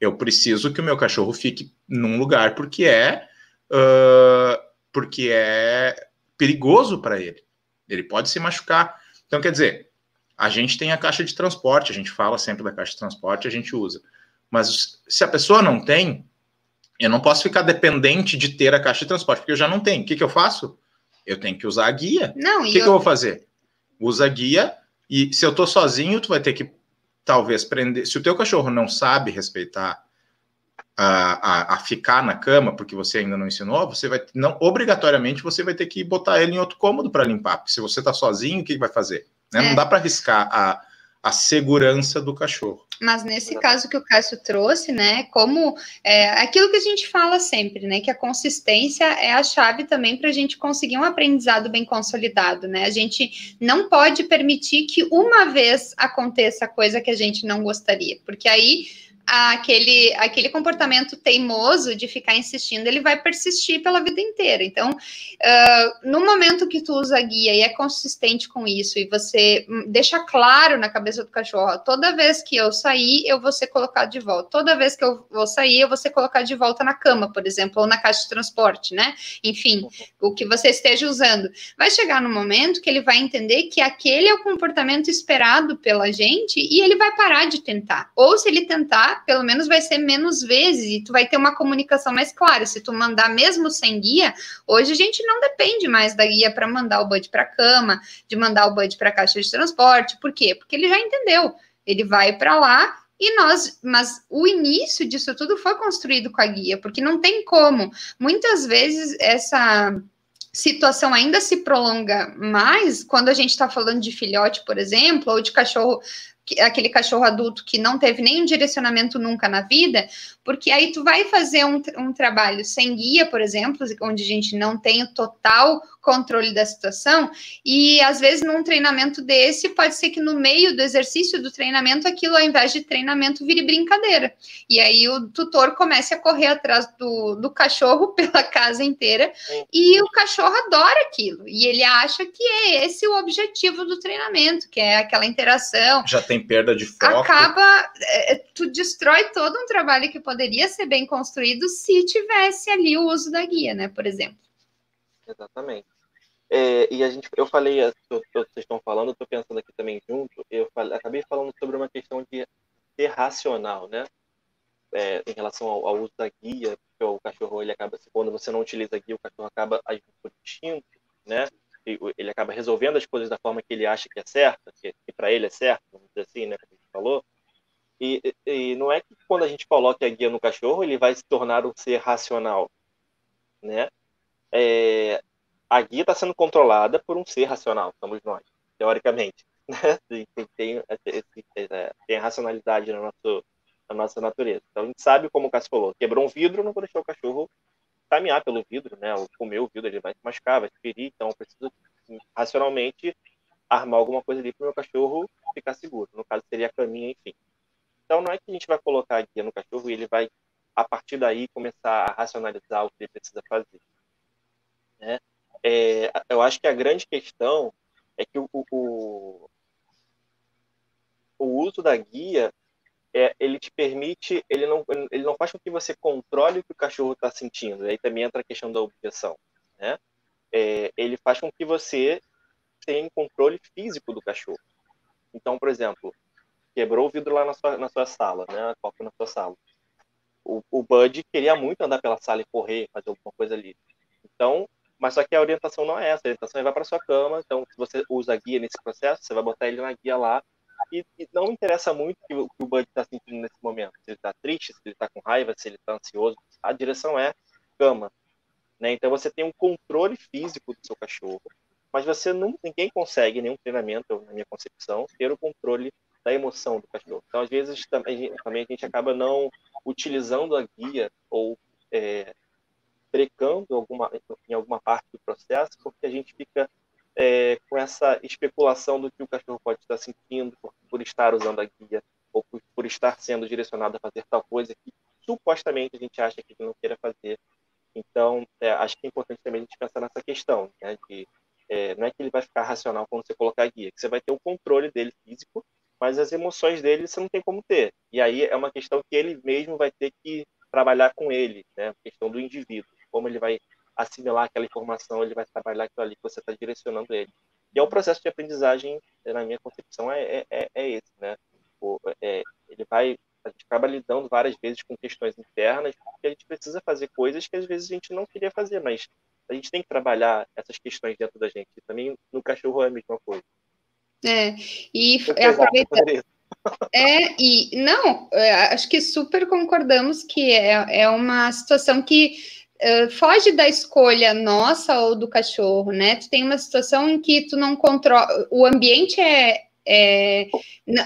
eu preciso que o meu cachorro fique num lugar porque é uh, porque é perigoso para ele. Ele pode se machucar. Então, quer dizer, a gente tem a caixa de transporte, a gente fala sempre da caixa de transporte, a gente usa. Mas se a pessoa não tem, eu não posso ficar dependente de ter a caixa de transporte, porque eu já não tenho. O que, que eu faço? Eu tenho que usar a guia. Não, o que, eu... que eu vou fazer? Usa a guia e se eu tô sozinho, tu vai ter que talvez prender. Se o teu cachorro não sabe respeitar a, a, a, ficar na cama, porque você ainda não ensinou, você vai não obrigatoriamente você vai ter que botar ele em outro cômodo para limpar. Porque se você está sozinho, o que vai fazer? Né? É. Não dá para arriscar a, a segurança do cachorro. Mas nesse caso que o Cássio trouxe, né, como é, aquilo que a gente fala sempre, né, que a consistência é a chave também para a gente conseguir um aprendizado bem consolidado, né? A gente não pode permitir que uma vez aconteça coisa que a gente não gostaria, porque aí aquele, aquele comportamento teimoso de ficar insistindo, ele vai persistir pela vida inteira. Então, uh, no momento que tu usa guia e é consistente com isso, e você deixa claro na cabeça do cachorro, toda vez que eu sair, eu vou ser colocado de volta. Toda vez que eu vou sair, eu vou ser colocado de volta na cama, por exemplo, ou na caixa de transporte, né? Enfim, o que você esteja usando. Vai chegar no momento que ele vai entender que aquele é o comportamento esperado pela gente e ele vai parar de tentar. Ou se ele tentar, pelo menos vai ser menos vezes e tu vai ter uma comunicação mais clara. Se tu mandar mesmo sem guia, hoje a gente não depende mais da guia para mandar o Bud para cama, de mandar o Bud para caixa de transporte. Por quê? Porque ele já entendeu. Ele vai para lá e nós, mas o início disso tudo foi construído com a guia, porque não tem como. Muitas vezes essa situação ainda se prolonga mais quando a gente está falando de filhote, por exemplo, ou de cachorro aquele cachorro adulto que não teve nenhum direcionamento nunca na vida, porque aí tu vai fazer um, um trabalho sem guia, por exemplo, onde a gente não tem o total controle da situação, e às vezes num treinamento desse, pode ser que no meio do exercício do treinamento, aquilo ao invés de treinamento vire brincadeira. E aí o tutor comece a correr atrás do, do cachorro pela casa inteira, e o cachorro adora aquilo, e ele acha que é esse o objetivo do treinamento, que é aquela interação. Já tem perda de foco. Acaba, é, tu destrói todo um trabalho que poderia ser bem construído se tivesse ali o uso da guia, né, por exemplo. Exatamente. É, e a gente, eu falei, eu, eu, vocês estão falando, eu estou pensando aqui também junto, eu falei, acabei falando sobre uma questão de ser racional, né? É, em relação ao, ao, uso da guia, porque o cachorro, ele acaba, quando você não utiliza a guia, o cachorro acaba agindo por instinto, né? E, ele acaba resolvendo as coisas da forma que ele acha que é certa, que, que para ele é certo, vamos dizer assim, né? Como a gente falou. E, e, não é que quando a gente coloca a guia no cachorro, ele vai se tornar um ser racional, né? É, a guia está sendo controlada por um ser racional, somos nós, teoricamente. Né? Tem, tem, é, tem, a racionalidade na, nosso, na nossa natureza. Então a gente sabe, como o Cássio falou, quebrou um vidro, não vou deixar o cachorro caminhar pelo vidro, né? Ou comer o vidro, ele vai se machucar, vai se ferir, então eu preciso racionalmente armar alguma coisa ali para o meu cachorro ficar seguro. No caso, seria a caminha, enfim. Então, não é que a gente vai colocar a guia no cachorro e ele vai, a partir daí, começar a racionalizar o que ele precisa fazer. Né? É, eu acho que a grande questão é que o, o, o uso da guia é, ele te permite, ele não, ele não faz com que você controle o que o cachorro está sentindo. Aí também entra a questão da objeção. Né? É, ele faz com que você tenha controle físico do cachorro. Então, por exemplo, quebrou o vidro lá na sua, na sua sala, né? A copa na sua sala. O, o Bud queria muito andar pela sala e correr, fazer alguma coisa ali. Então, mas só que a orientação não é essa. A orientação é vai para sua cama. Então, se você usa guia nesse processo, você vai botar ele na guia lá e, e não interessa muito o que o, Bud está sentindo nesse momento. Se ele está triste, se ele está com raiva, se ele está ansioso. A direção é cama. Né? Então você tem um controle físico do seu cachorro, mas você não, ninguém consegue, nenhum treinamento, na minha concepção, ter o controle da emoção do cachorro. Então, às vezes, também a gente acaba não utilizando a guia ou é, brecando alguma, em alguma parte do processo, porque a gente fica é, com essa especulação do que o cachorro pode estar sentindo por, por estar usando a guia ou por, por, estar sendo direcionado a fazer tal coisa que supostamente a gente acha que ele não queira fazer. Então, é, acho que é importante também a gente pensar nessa questão, né, de é, não é que ele vai ficar racional quando você colocar a guia, que você vai ter o controle dele físico, mas as emoções dele você não tem como ter. E aí é uma questão que ele mesmo vai ter que trabalhar com ele, né, questão do indivíduo, como ele vai assimilar aquela informação, ele vai trabalhar aquilo ali que você está direcionando ele. E é o processo de aprendizagem, na minha concepção, é, é, é, é esse, né? O, é, ele vai, a gente acaba lidando várias vezes com questões internas, porque a gente precisa fazer coisas que às vezes a gente não queria fazer, mas a gente tem que trabalhar essas questões dentro da gente. E também no cachorro é a mesma coisa. É, e é aproveitar. É, e não, é, acho que super concordamos que é, é uma situação que Foge da escolha nossa ou do cachorro, né? Tu tem uma situação em que tu não controla, o ambiente é, é,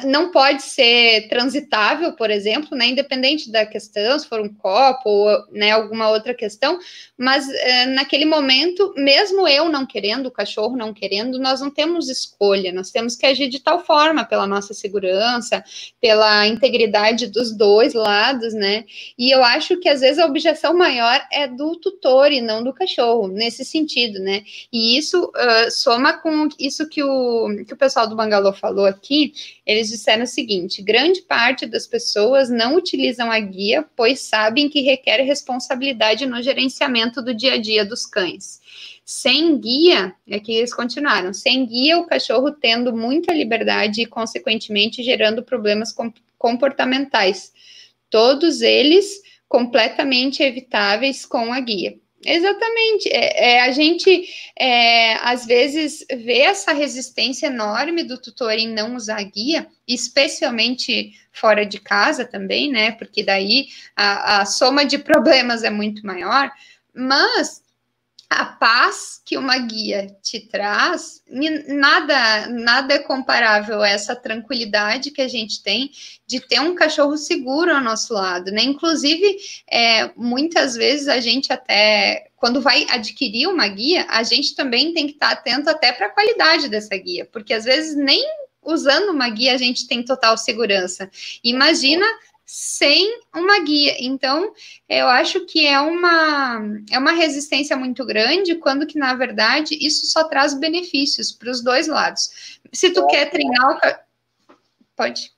não pode ser transitável, por exemplo, né, independente da questão, se for um copo ou né, alguma outra questão, mas é, naquele momento, mesmo eu não querendo, o cachorro não querendo, nós não temos escolha, nós temos que agir de tal forma pela nossa segurança, pela integridade dos dois lados, né? E eu acho que às vezes a objeção maior é do tutor e não do cachorro, nesse sentido, né? E isso uh, soma com isso que o, que o pessoal do Bangalô falou aqui, eles disseram o seguinte: grande parte das pessoas não utilizam a guia, pois sabem que requer responsabilidade no gerenciamento do dia a dia dos cães. Sem guia, é que eles continuaram, sem guia, o cachorro tendo muita liberdade e, consequentemente, gerando problemas comportamentais. Todos eles completamente evitáveis com a guia. Exatamente. É, é, a gente, é, às vezes, vê essa resistência enorme do tutor em não usar guia, especialmente fora de casa também, né? Porque daí a, a soma de problemas é muito maior. Mas a paz que uma guia te traz, nada, nada é comparável a essa tranquilidade que a gente tem de ter um cachorro seguro ao nosso lado, né? Inclusive, é, muitas vezes a gente até, quando vai adquirir uma guia, a gente também tem que estar atento até para a qualidade dessa guia, porque às vezes nem usando uma guia a gente tem total segurança. Imagina sem uma guia. Então, eu acho que é uma, é uma resistência muito grande, quando que, na verdade, isso só traz benefícios para os dois lados. Se tu quer treinar o... Pode.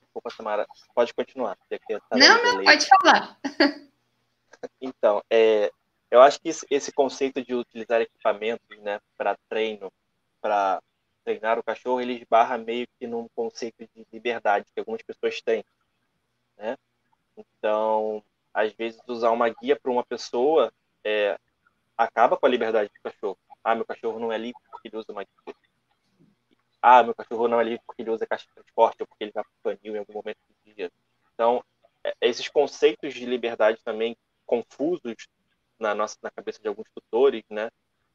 Desculpa, Samara. Pode continuar. Tá não, não, pode falar. Então, é, eu acho que esse conceito de utilizar equipamentos né, para treino, para treinar o cachorro, ele esbarra meio que num conceito de liberdade que algumas pessoas têm né? Então, às vezes, usar uma guia para uma pessoa é, acaba com a liberdade do cachorro. Ah, meu cachorro não é livre porque ele usa uma guia. Ah, meu cachorro não é livre porque ele usa caixa de transporte ou porque ele vai canil em algum momento do dia. Então, é, esses conceitos de liberdade também confusos na nossa na cabeça de alguns tutores, né,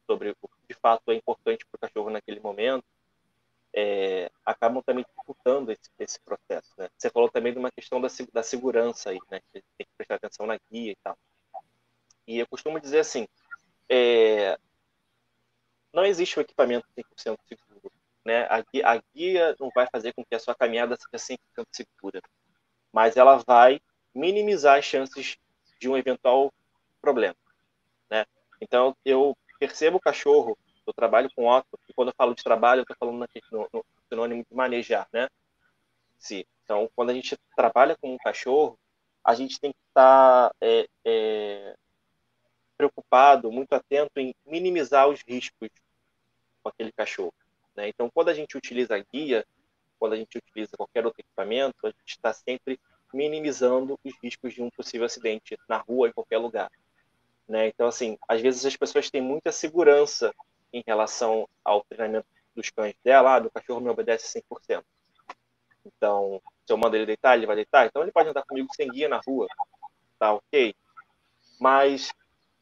sobre o que de fato é importante para o cachorro naquele momento, é, acabam também dificultando esse, esse processo. Né? Você falou também de uma questão da, da segurança aí, né? Que tem que prestar atenção na guia e tal. E eu costumo dizer assim, é, não existe um equipamento 100% seguro. Né? A, guia, a guia não vai fazer com que a sua caminhada seja 100% segura, mas ela vai minimizar as chances de um eventual problema. Né? Então, eu percebo o cachorro eu trabalho com Otto, e quando eu falo de trabalho, eu estou falando aqui no, no, sinônimo de manejar, né? Sim. Então, quando a gente trabalha com um cachorro, a gente tem que estar tá, é, é, preocupado, muito atento em minimizar os riscos com aquele cachorro. Né? Então, quando a gente utiliza a guia, quando a gente utiliza qualquer outro equipamento, a gente está sempre minimizando os riscos de um possível acidente na rua, em qualquer lugar. Né? Então, assim, às vezes as pessoas têm muita segurança em relação ao treinamento dos cães dela, ah, meu cachorro me obedece 100%. Então, se eu mando ele deitar, ele vai deitar. Então, ele pode andar comigo sem guia na rua, tá ok? Mas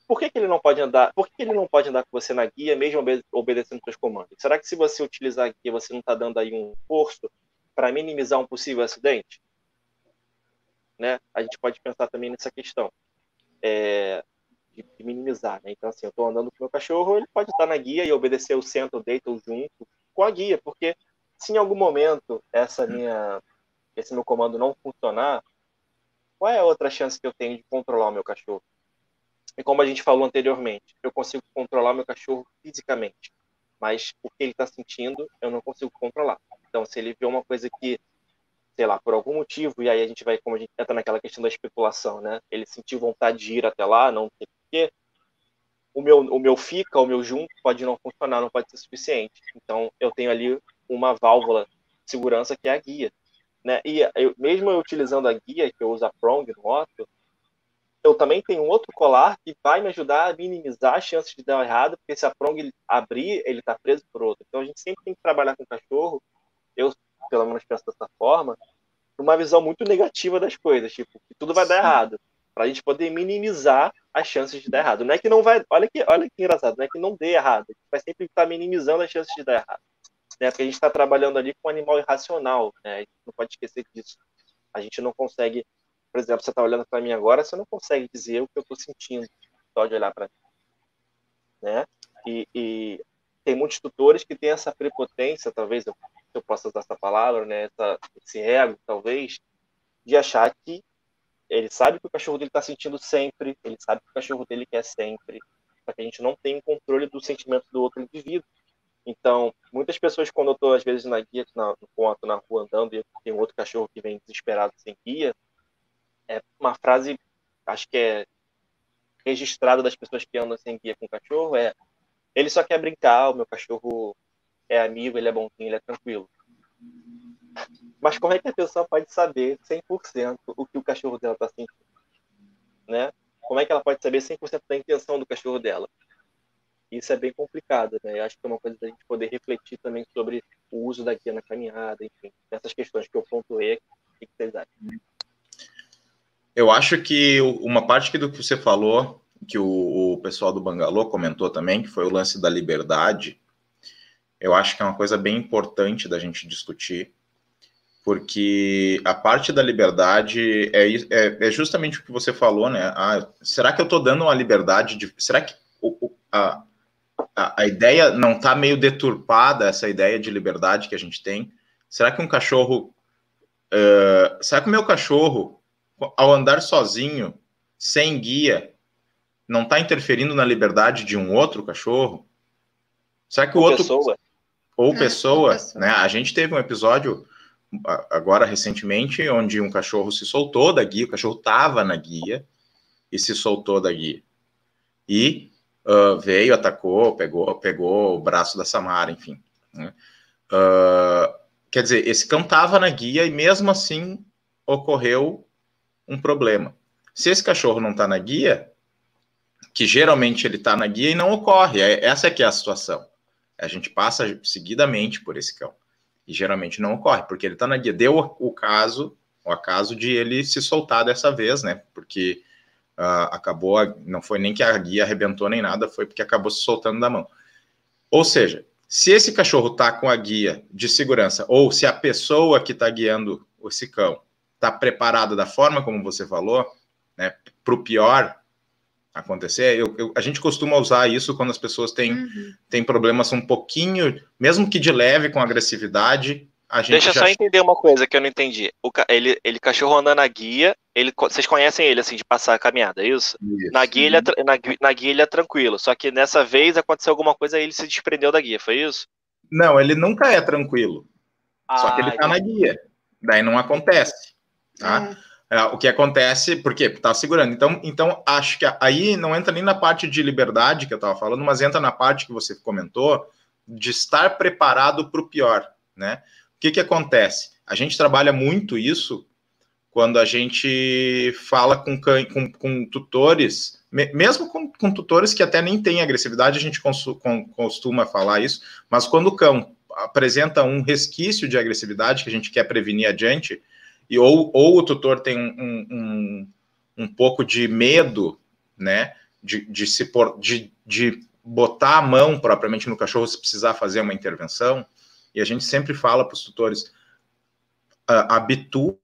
por que, que ele não pode andar? Por que, que ele não pode andar com você na guia, mesmo obedecendo seus comandos? Será que se você utilizar a guia, você não está dando aí um esforço para minimizar um possível acidente? Né? A gente pode pensar também nessa questão é, de, de, minimizar. Né? Então, assim, eu estou andando com meu cachorro, ele pode estar na guia e obedecer o centro, deita ou junto com a guia, porque se em algum momento essa minha, esse meu comando não funcionar, qual é a outra chance que eu tenho de controlar o meu cachorro? E como a gente falou anteriormente, eu consigo controlar meu cachorro fisicamente, mas o que ele está sentindo eu não consigo controlar. Então, se ele vê uma coisa que, sei lá, por algum motivo, e aí a gente vai, como a gente entra naquela questão da especulação, né? Ele sentiu vontade de ir até lá, não sei porquê, o meu, o meu fica, o meu junto pode não funcionar, não pode ser suficiente. Então, eu tenho ali uma válvula de segurança que é a guia. Né? E eu, mesmo eu utilizando a guia, que eu uso a Prong no Otto, eu também tenho um outro colar que vai me ajudar a minimizar as chances de dar errado, porque se a prong abrir, ele está preso por outro. Então a gente sempre tem que trabalhar com o cachorro, eu pelo menos penso dessa forma, numa visão muito negativa das coisas, tipo, que tudo vai dar errado, para a gente poder minimizar as chances de dar errado. Não é que não vai, olha que, olha que engraçado, não é que não dê errado, a gente vai sempre estar minimizando as chances de dar errado. Né? Porque a gente está trabalhando ali com um animal irracional, né? a gente não pode esquecer disso. A gente não consegue por exemplo, você está olhando para mim agora, você não consegue dizer o que eu estou sentindo só de olhar para mim. Né? E, e, tem muitos tutores que têm essa prepotência, talvez eu, eu possa usar essa palavra, né? Essa, esse ego, talvez, de achar que ele sabe que o cachorro dele está sentindo sempre, ele sabe que o cachorro dele quer sempre, só que a gente não tem controle do sentimento do outro indivíduo. Então, muitas pessoas, quando eu estou, às vezes, na guia, na, no ponto, na rua andando, e tem outro cachorro que vem desesperado sem guia, é uma frase, acho que é registrada das pessoas que andam sem guia com cachorro, é ele só quer brincar, o meu cachorro é amigo, ele é bonzinho, ele é tranquilo. Mas como é que a pessoa pode saber 100% o que o cachorro dela está sentindo? Né? Como é que ela pode saber 100% da intenção do cachorro dela? Isso é bem complicado, né? Eu acho que é uma coisa da gente poder refletir também sobre o uso da guia na caminhada, enfim, essas questões que eu pontuei. O que vocês acham? Eu acho que uma parte do que você falou, que o, o pessoal do Bangalô comentou também, que foi o lance da liberdade, eu acho que é uma coisa bem importante da gente discutir, porque a parte da liberdade é, é, é justamente o que você falou, né? Ah, será que eu estou dando uma liberdade de. Será que o, a, a, a ideia não está meio deturpada, essa ideia de liberdade que a gente tem? Será que um cachorro. Uh, será que o meu cachorro ao andar sozinho, sem guia, não está interferindo na liberdade de um outro cachorro? Será que o outro. Pessoa. Ou é, pessoa, pessoa, né? A gente teve um episódio agora recentemente onde um cachorro se soltou da guia, o cachorro estava na guia e se soltou da guia. E uh, veio, atacou, pegou, pegou o braço da Samara, enfim. Né? Uh, quer dizer, esse cão estava na guia e mesmo assim ocorreu um problema. Se esse cachorro não está na guia, que geralmente ele está na guia e não ocorre, é, essa é que é a situação. A gente passa seguidamente por esse cão e geralmente não ocorre, porque ele está na guia. Deu o caso, o acaso de ele se soltar dessa vez, né? Porque uh, acabou, não foi nem que a guia arrebentou nem nada, foi porque acabou se soltando da mão. Ou seja, se esse cachorro está com a guia de segurança, ou se a pessoa que está guiando esse cão está preparado da forma como você falou, né, para o pior acontecer, eu, eu, a gente costuma usar isso quando as pessoas têm, uhum. têm problemas um pouquinho, mesmo que de leve com agressividade. A gente Deixa eu só entender uma coisa que eu não entendi. O, ele, ele cachorro andando na guia, ele, vocês conhecem ele assim de passar a caminhada, é isso? isso. Na, guia ele é, na, na guia ele é tranquilo, só que nessa vez aconteceu alguma coisa e ele se desprendeu da guia, foi isso? Não, ele nunca é tranquilo. Ah, só que ele tá na guia. Daí não acontece. Tá? É. É, o que acontece, porque está segurando. Então, então, acho que aí não entra nem na parte de liberdade que eu estava falando, mas entra na parte que você comentou de estar preparado para o pior. Né? O que, que acontece? A gente trabalha muito isso quando a gente fala com, com, com tutores, mesmo com, com, tutores que até nem têm agressividade, a gente costuma falar isso, mas quando o cão apresenta um resquício de agressividade que a gente quer prevenir adiante, e ou, ou o tutor tem um, um, um pouco de medo, né, de, de se por, de, de botar a mão propriamente no cachorro se precisar fazer uma intervenção, e a gente sempre fala para os tutores, uh, habitue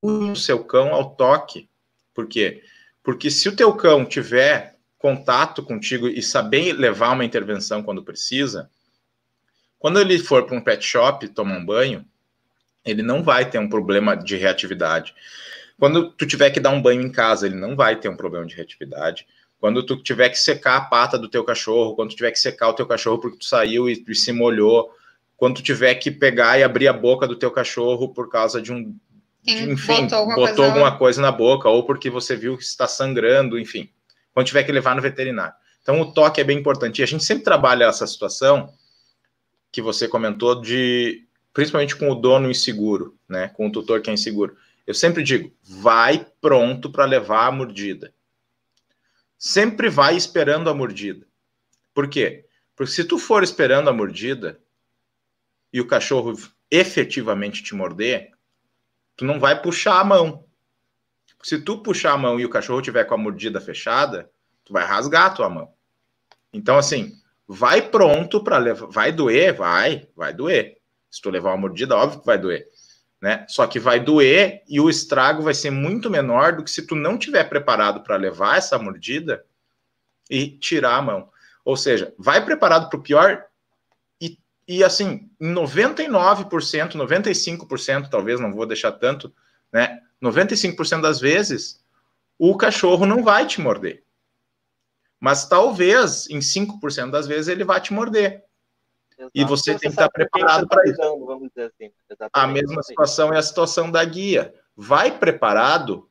o seu cão ao toque. Por quê? Porque se o teu cão tiver contato contigo e saber levar uma intervenção quando precisa, quando ele for para um pet shop tomar um banho, ele não vai ter um problema de reatividade. Quando tu tiver que dar um banho em casa, ele não vai ter um problema de reatividade. Quando tu tiver que secar a pata do teu cachorro, quando tu tiver que secar o teu cachorro porque tu saiu e, e se molhou, quando tu tiver que pegar e abrir a boca do teu cachorro por causa de um, de, enfim, botou, alguma, botou coisa, alguma coisa na boca ou porque você viu que está sangrando, enfim. Quando tiver que levar no veterinário. Então o toque é bem importante. E a gente sempre trabalha essa situação que você comentou de principalmente com o dono inseguro, né, com o tutor que é inseguro. Eu sempre digo, vai pronto para levar a mordida. Sempre vai esperando a mordida. Por quê? Porque se tu for esperando a mordida e o cachorro efetivamente te morder, tu não vai puxar a mão. Se tu puxar a mão e o cachorro tiver com a mordida fechada, tu vai rasgar a tua mão. Então, assim, vai pronto para levar. Vai doer? Vai, vai doer. Se tu levar uma mordida, óbvio que vai doer. Né? Só que vai doer e o estrago vai ser muito menor do que se tu não tiver preparado para levar essa mordida e tirar a mão. Ou seja, vai preparado para o pior e, e assim, em 99%, 95%, talvez, não vou deixar tanto, né? 95% das vezes, o cachorro não vai te morder. Mas talvez, em 5% das vezes, ele vai te morder. Exato. E você, você tem que estar preparado para isso. Vamos dizer assim. a mesma situação é a situação da guia. Vai preparado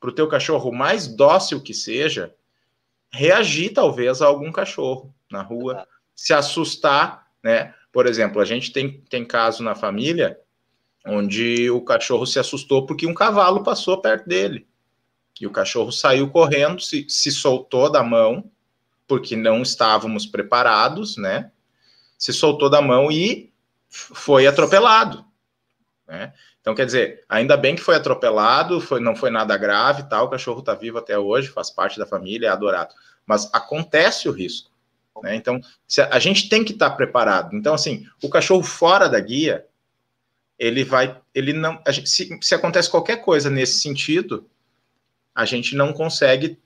para o teu cachorro mais dócil que seja, reagir talvez a algum cachorro na rua, Exato. se assustar, né? Por exemplo, a gente tem, tem caso na família onde o cachorro se assustou porque um cavalo passou perto dele. E o cachorro saiu correndo, se, se soltou da mão, porque não estávamos preparados, né? Se soltou da mão e foi atropelado. Né? Então, quer dizer, ainda bem que foi atropelado, foi, não foi nada grave, tal, o cachorro está vivo até hoje, faz parte da família, é adorado. Mas acontece o risco. Né? Então, a, a, gente tem que estar tá preparado. Então, assim, o cachorro fora da guia, ele vai, ele não, gente, se, se acontece qualquer coisa nesse sentido, a gente não consegue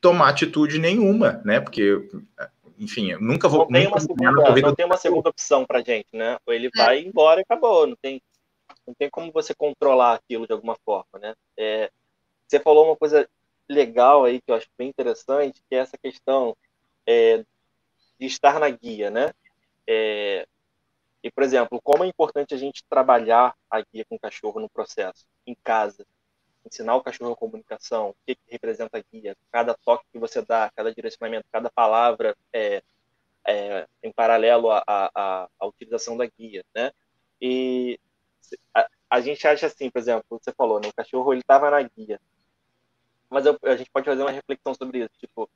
tomar atitude nenhuma, né? Porque enfim, eu nunca vou. Não tem uma segunda, não tem uma segunda opção para gente, né? Ou ele vai é. embora e acabou. Não tem, não tem como você controlar aquilo de alguma forma, né? É, você falou uma coisa legal aí que eu acho bem interessante, que é essa questão é, de estar na guia, né? É, e, por exemplo, como é importante a gente trabalhar a guia com o cachorro no processo, em casa, ensinar o cachorro a comunicação, o que, que representa a guia, cada toque que você dá, cada direcionamento, cada palavra é, é em paralelo à, utilização da guia, né? E a, a, gente acha assim, por exemplo, você falou, né, o cachorro ele estava na guia, mas eu, a gente pode fazer uma reflexão sobre isso, tipo,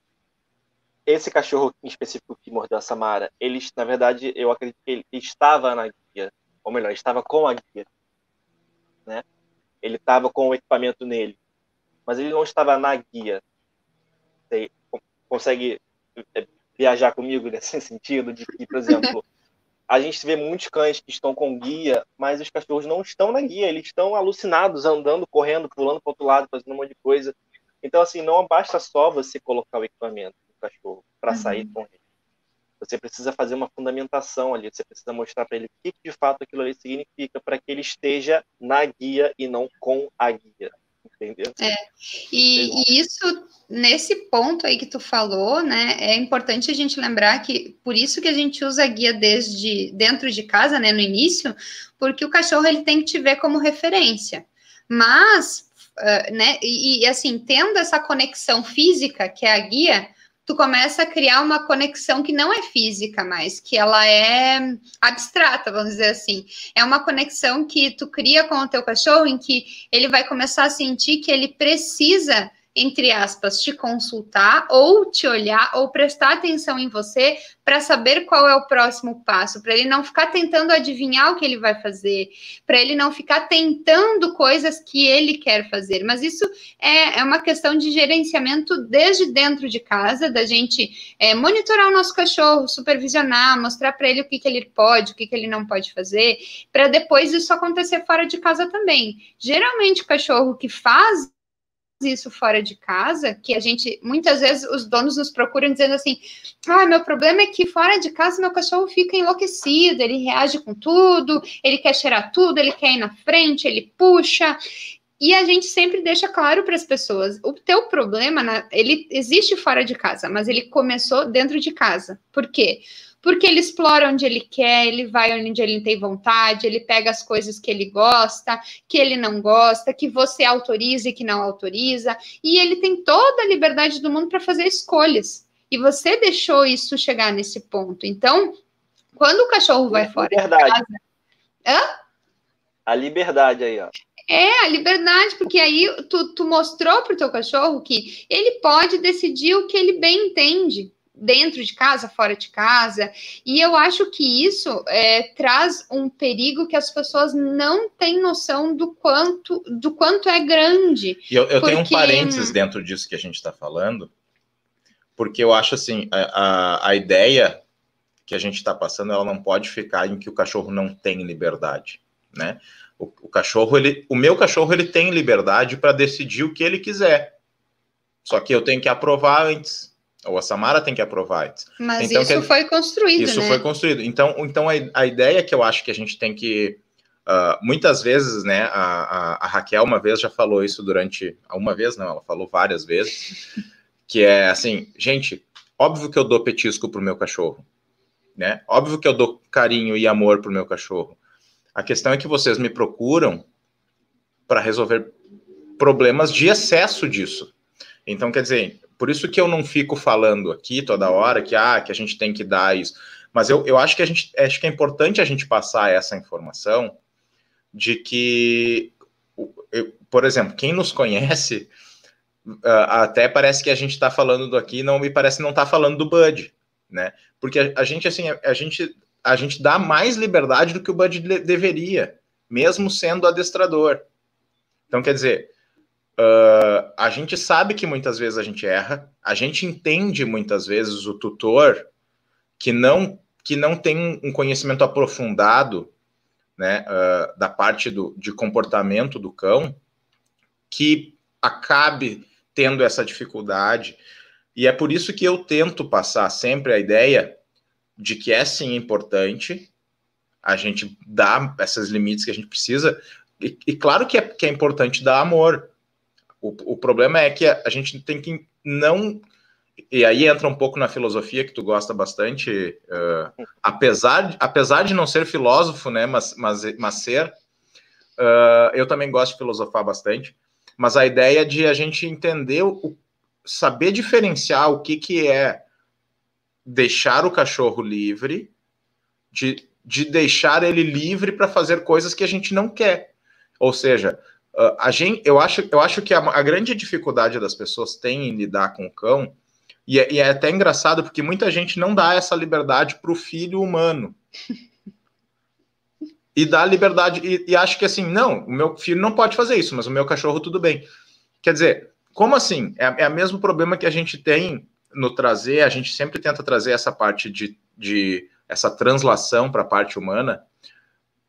esse cachorro em específico que mordeu a Samara, ele, na verdade, eu acredito que ele estava na guia, ou melhor, estava com a guia, né? Ele estava com o equipamento nele, mas ele não estava na guia. Você consegue é, viajar comigo nesse sentido de que, por exemplo, a gente vê muitos cães que estão com guia, mas os cachorros não estão na guia, eles estão alucinados, andando, correndo, pulando para outro lado, fazendo um monte de coisa. Então, assim, não basta só você colocar o equipamento no cachorro para uhum. sair com ele. Você precisa fazer uma fundamentação ali, você precisa mostrar para ele o que, de fato aquilo ali significa para que ele esteja na guia e não com a guia. Entendeu? É. E, e, isso, nesse ponto aí que tu falou, né, é importante a gente lembrar que por isso que a gente usa a guia desde dentro de casa, né, no início, porque o cachorro ele tem que te ver como referência. Mas, uh, né, e, e assim, tendo essa conexão física, que é a guia, tu começa a criar uma conexão que não é física mais, que ela é abstrata, vamos dizer assim. É uma conexão que tu cria com o teu cachorro em que ele vai começar a sentir que ele precisa entre aspas, te consultar ou te olhar ou prestar atenção em você para saber qual é o próximo passo, para ele não ficar tentando adivinhar o que ele vai fazer, para ele não ficar tentando coisas que ele quer fazer. Mas isso é, é uma questão de gerenciamento desde dentro de casa, da gente é, monitorar o nosso cachorro, supervisionar, mostrar para ele o que, que ele pode, o que, que ele não pode fazer, para depois isso acontecer fora de casa também. Geralmente, o cachorro que faz isso fora de casa, que a gente, muitas vezes, os donos nos procuram dizendo assim: ah, meu problema é que fora de casa meu cachorro fica enlouquecido, ele reage com tudo, ele quer cheirar tudo, ele quer ir na frente, ele puxa. E a gente sempre deixa claro para as pessoas: o teu problema, ele existe fora de casa, mas ele começou dentro de casa. Por quê? Ele explora onde ele quer, ele vai onde ele tem vontade, ele pega as coisas que ele gosta, que ele não gosta, que você autoriza e que não autoriza, e ele tem toda a liberdade do mundo para fazer escolhas. E você deixou isso chegar nesse ponto. Então, quando o cachorro vai fora liberdade. de casa. Hã? A liberdade aí, ó. É, a liberdade, porque aí tu, tu mostrou para o teu cachorro que ele pode decidir o que ele bem entende dentro de casa, fora de casa. E eu acho que isso é, traz um perigo que as pessoas não têm noção do quanto, do quanto é grande. E eu, eu porque... tenho um parênteses dentro disso que a gente está falando, porque eu acho assim, a, a, a ideia que a gente está passando, ela não pode ficar em que o cachorro não tem liberdade, né? O, o cachorro, ele, o meu cachorro, ele tem liberdade para decidir o que ele quiser. Só que eu tenho que aprovar antes ou a Samara tem que aprovar. Mas então, isso foi construído, Isso né? foi construído. Então, então a, a, ideia que eu acho que a gente tem que... Uh, muitas vezes, né, a, a, a, Raquel uma vez já falou isso durante... Uma vez não, ela falou várias vezes, que é assim, gente, óbvio que eu dou petisco pro meu cachorro, né? Óbvio que eu dou carinho e amor pro meu cachorro. A questão é que vocês me procuram para resolver problemas de excesso disso. Então, quer dizer, por isso que eu não fico falando aqui toda hora que, ah, que a gente tem que dar isso. Mas eu, eu acho que a gente acho que é importante a gente passar essa informação de que, eu, por exemplo, quem nos conhece até parece que a gente está falando do aqui, não me parece não está falando do Bud, né? Porque a, a, gente assim, a, a, gente a gente dá mais liberdade do que o Bud deveria, mesmo sendo adestrador. Então, quer dizer, Uh, a gente sabe que muitas vezes a gente erra, a gente entende muitas vezes o tutor que não que não tem um conhecimento aprofundado né, uh, da parte do, de comportamento do cão, que acabe tendo essa dificuldade. E é por isso que eu tento passar sempre a ideia de que é sim importante a gente dar esses limites que a gente precisa, e, e claro que é, que é importante dar amor, o, o problema é que a, a, gente tem que não. E aí entra um pouco na filosofia que tu gosta bastante, uh, apesar, de, apesar de não ser filósofo, né, mas, mas, mas ser, uh, eu também gosto de filosofar bastante, mas a ideia de a gente entender, o, saber diferenciar o que, que é deixar o cachorro livre, de, de deixar ele livre para fazer coisas que a gente não quer. Ou seja, Uh, a gente, eu, acho, eu acho que a, a, grande dificuldade das pessoas tem em lidar com o cão, e é, e é até engraçado porque muita gente não dá essa liberdade para o filho humano. e dá liberdade, e, e acha que assim, não, o meu filho não pode fazer isso, mas o meu cachorro tudo bem. Quer dizer, como assim? É, é o mesmo problema que a gente tem no trazer, a gente sempre tenta trazer essa parte de, de essa translação para a parte humana,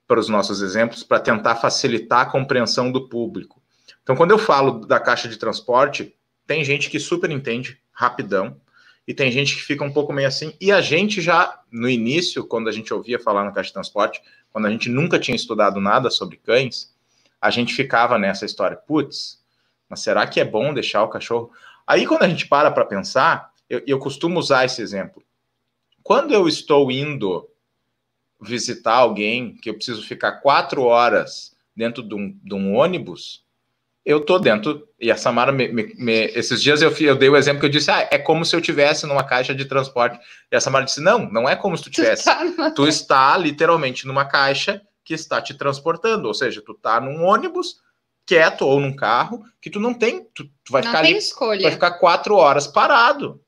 para os nossos exemplos, para tentar facilitar a compreensão do público. Então, quando eu falo da caixa de transporte, tem gente que super entende rapidão, e tem gente que fica um pouco meio assim. E a gente já, no início, quando a gente ouvia falar na caixa de transporte, quando a gente nunca tinha estudado nada sobre cães, a gente ficava nessa história, putz, mas será que é bom deixar o cachorro? Aí, quando a gente para para pensar, eu, eu costumo usar esse exemplo. Quando eu estou indo visitar alguém, que eu preciso ficar quatro horas dentro de um, de um ônibus, eu tô dentro. E a Samara, me, me, me, esses dias eu, eu dei o exemplo que eu disse: ah, é como se eu tivesse numa caixa de transporte. E a Samara disse: não, não é como se tu tivesse. Tu, tá tu está literalmente numa caixa que está te transportando. Ou seja, tu está num ônibus quieto ou num carro que tu não tem, tu, tu vai não ficar tem ali, escolha. vai ficar quatro horas parado.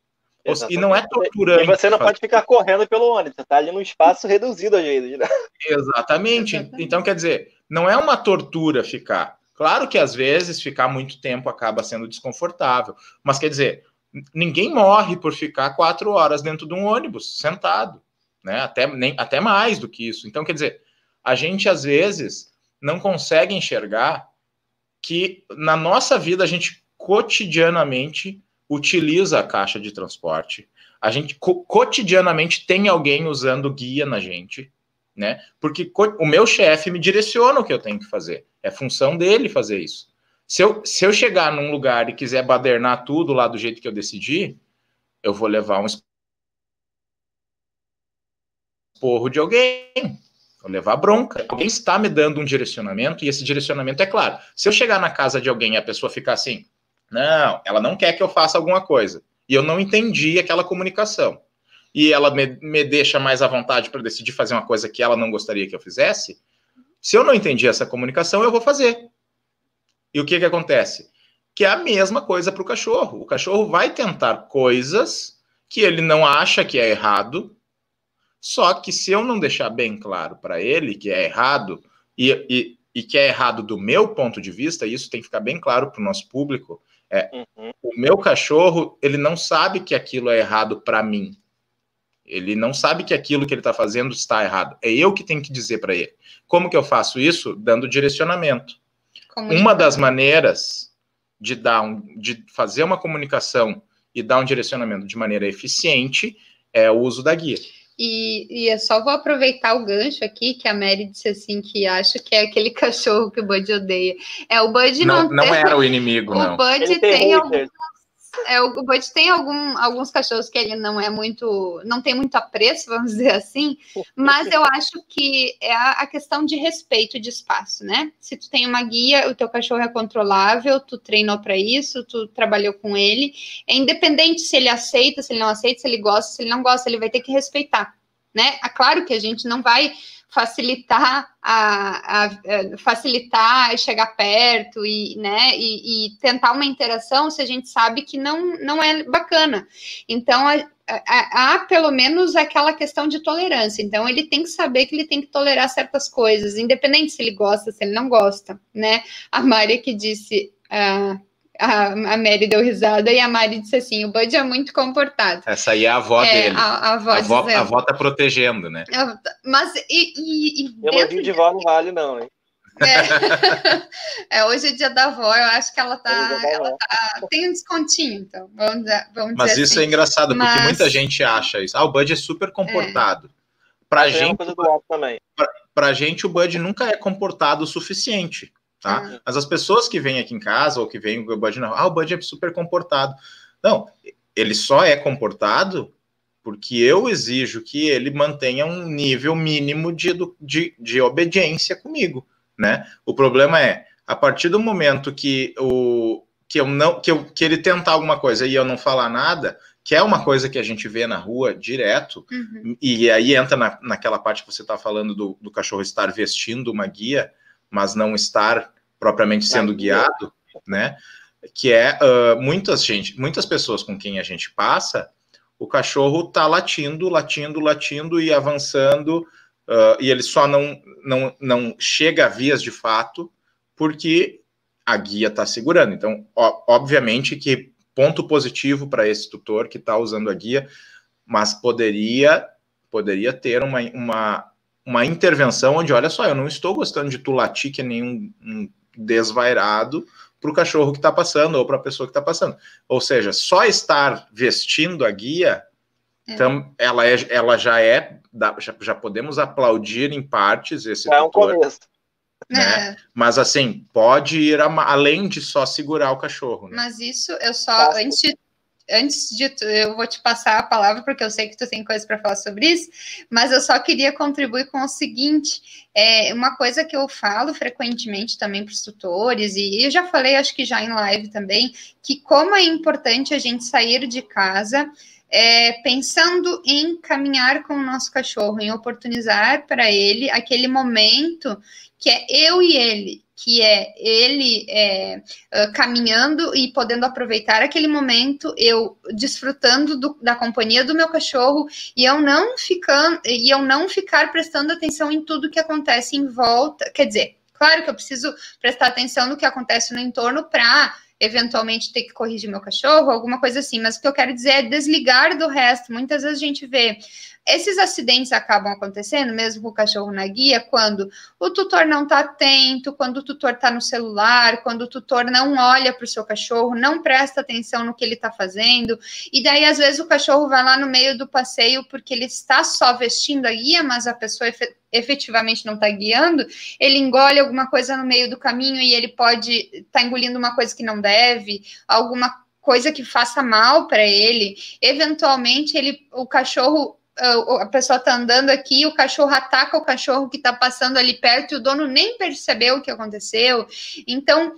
E não é torturante. E você não pode ficar correndo pelo ônibus, você tá ali num espaço reduzido às vezes. Né? Exatamente. Exatamente. Então, quer dizer, não é uma tortura ficar. Claro que às vezes ficar muito tempo acaba sendo desconfortável, mas quer dizer, ninguém morre por ficar quatro horas dentro de um ônibus, sentado, né? Até, nem, até mais do que isso. Então, quer dizer, a gente às vezes não consegue enxergar que na nossa vida a gente cotidianamente utiliza a caixa de transporte. A gente co cotidianamente tem alguém usando guia na gente, né? Porque o meu chefe me direciona o que eu tenho que fazer. É função dele fazer isso. Se eu, se eu chegar num lugar e quiser badernar tudo lá do jeito que eu decidi, eu vou levar um esporro de alguém. Vou levar bronca. Alguém está me dando um direcionamento, e esse direcionamento é claro. Se eu chegar na casa de alguém e a pessoa ficar assim, não, ela não quer que eu faça alguma coisa. E eu não entendi aquela comunicação. E ela me, me deixa mais à vontade para decidir fazer uma coisa que ela não gostaria que eu fizesse. Se eu não entendi essa comunicação, eu vou fazer. E o que, que acontece? Que é a mesma coisa para o cachorro. O cachorro vai tentar coisas que ele não acha que é errado, só que se eu não deixar bem claro para ele que é errado, e, e, e, que é errado do meu ponto de vista, isso tem que ficar bem claro para o nosso público, é, uhum. O meu cachorro, ele não sabe que aquilo é errado para mim. Ele não sabe que aquilo que ele está fazendo está errado. É eu que tenho que dizer para ele. Como que eu faço isso? Dando direcionamento. Uma das maneiras de dar um, de fazer uma comunicação e dar um direcionamento de maneira eficiente é o uso da guia. E, e eu só vou aproveitar o gancho aqui, que a Mary disse assim, que acha que é aquele cachorro que o Bud odeia. É, o Bud não... Não, não tem... era o inimigo, o não. O Bud tem alguns é, o Bud tem algum, alguns cachorros que ele não é muito, não tem muito apreço, vamos dizer assim, mas eu acho que é a, questão de respeito de espaço, né? Se tu tem uma guia, o teu cachorro é controlável, tu treinou para isso, tu trabalhou com ele, é independente se ele aceita, se ele não aceita, se ele gosta, se ele não gosta, ele vai ter que respeitar, né? É claro que a gente não vai facilitar a, a, a, facilitar chegar perto e, né, e, e, tentar uma interação se a gente sabe que não, não é bacana. Então, há pelo menos aquela questão de tolerância. Então, ele tem que saber que ele tem que tolerar certas coisas, independente se ele gosta, se ele não gosta, né? A Maria que disse. Uh, a, a Mary deu risada e a Mari disse assim: o Bud é muito comportado. Essa aí é a avó é, dele. A, a, avó, a, avó, a avó tá protegendo, né? Mas e. e, e Elogio de vó não vale, não, hein? É. é, hoje é dia da avó, eu acho que ela tá, ela tá tem um descontinho, então, vamos, vamos Mas isso assim. é engraçado, Mas... porque muita gente acha isso. Ah, o Bud é super comportado. É. Pra, gente, pra, pra gente, o Bud nunca é comportado o suficiente tá? Uhum. Mas as pessoas que vêm aqui em casa ou que vêm o Bud, não, ah, o Bud é super comportado. Não, ele só é comportado porque eu exijo que ele mantenha um nível mínimo de, de, de obediência comigo, né? O problema é, a partir do momento que, o, que, eu não, que, eu, que ele tentar alguma coisa e eu não falar nada, que é uma coisa que a gente vê na rua direto, uhum. e aí entra na, naquela parte que você está falando do, do cachorro estar vestindo uma guia, mas não estar propriamente sendo guiado, né? Que é uh, muitas gente, muitas pessoas com quem a gente passa, o cachorro tá latindo, latindo, latindo e avançando, uh, e ele só não, não, não chega a vias de fato porque a guia está segurando. Então, ó, obviamente que ponto positivo para esse tutor que está usando a guia, mas poderia poderia ter uma, uma, uma intervenção onde, olha só, eu não estou gostando de tu latir que nem um, um desvairado para o cachorro que está passando ou para a pessoa que está passando. Ou seja, só estar vestindo a guia, é. então, ela, é, ela já é, já, já podemos aplaudir em partes esse é um começo. Né? É. Mas assim, pode ir a, além de só segurar o cachorro. Né? Mas isso eu só, antes de antes de tu, eu vou te passar a palavra, porque eu sei que tu tem coisa para falar sobre isso, mas eu só queria contribuir com o seguinte: é uma coisa que eu falo frequentemente também para os tutores, e eu já falei, acho que já em live também, que como é importante a gente sair de casa. É, pensando em caminhar com o nosso cachorro, em oportunizar para ele aquele momento que é eu e ele, que é ele é, uh, caminhando e podendo aproveitar aquele momento, eu desfrutando do, da companhia do meu cachorro e eu não ficando e eu não ficar prestando atenção em tudo que acontece em volta. Quer dizer, claro que eu preciso prestar atenção no que acontece no entorno para eventualmente ter que corrigir meu cachorro, alguma coisa assim, mas o que eu quero dizer é desligar do resto. Muitas vezes a gente vê esses acidentes acabam acontecendo, mesmo com o cachorro na guia, quando o tutor não está atento, quando o tutor está no celular, quando o tutor não olha para o seu cachorro, não presta atenção no que ele está fazendo, e daí às vezes o cachorro vai lá no meio do passeio porque ele está só vestindo a guia, mas a pessoa efetivamente não está guiando, ele engole alguma coisa no meio do caminho e ele pode estar tá engolindo uma coisa que não deve, alguma coisa que faça mal para ele. Eventualmente, ele, o cachorro a pessoa está andando aqui, o cachorro ataca o cachorro que está passando ali perto e o dono nem percebeu o que aconteceu. Então,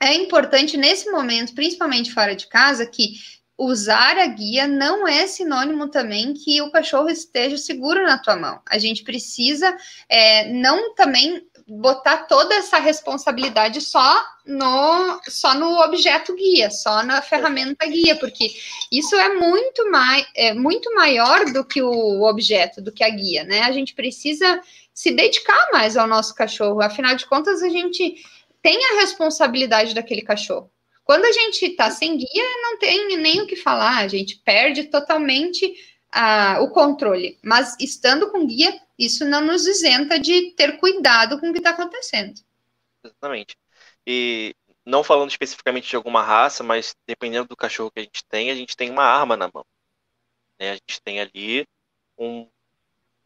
é importante nesse momento, principalmente fora de casa, que usar a guia não é sinônimo também que o cachorro esteja seguro na tua mão. A gente precisa é, não também botar toda essa responsabilidade só no só no objeto guia, só na ferramenta guia, porque isso é muito mais é muito maior do que o objeto, do que a guia, né? A gente precisa se dedicar mais ao nosso cachorro. Afinal de contas, a gente tem a responsabilidade daquele cachorro. Quando a gente está sem guia, não tem nem o que falar, a gente perde totalmente o controle. Mas estando com guia, isso não nos isenta de ter cuidado com o que está acontecendo. Exatamente. E não falando especificamente de alguma raça, mas dependendo do cachorro que a gente tem, a gente tem uma arma na mão. Né? A gente tem ali um,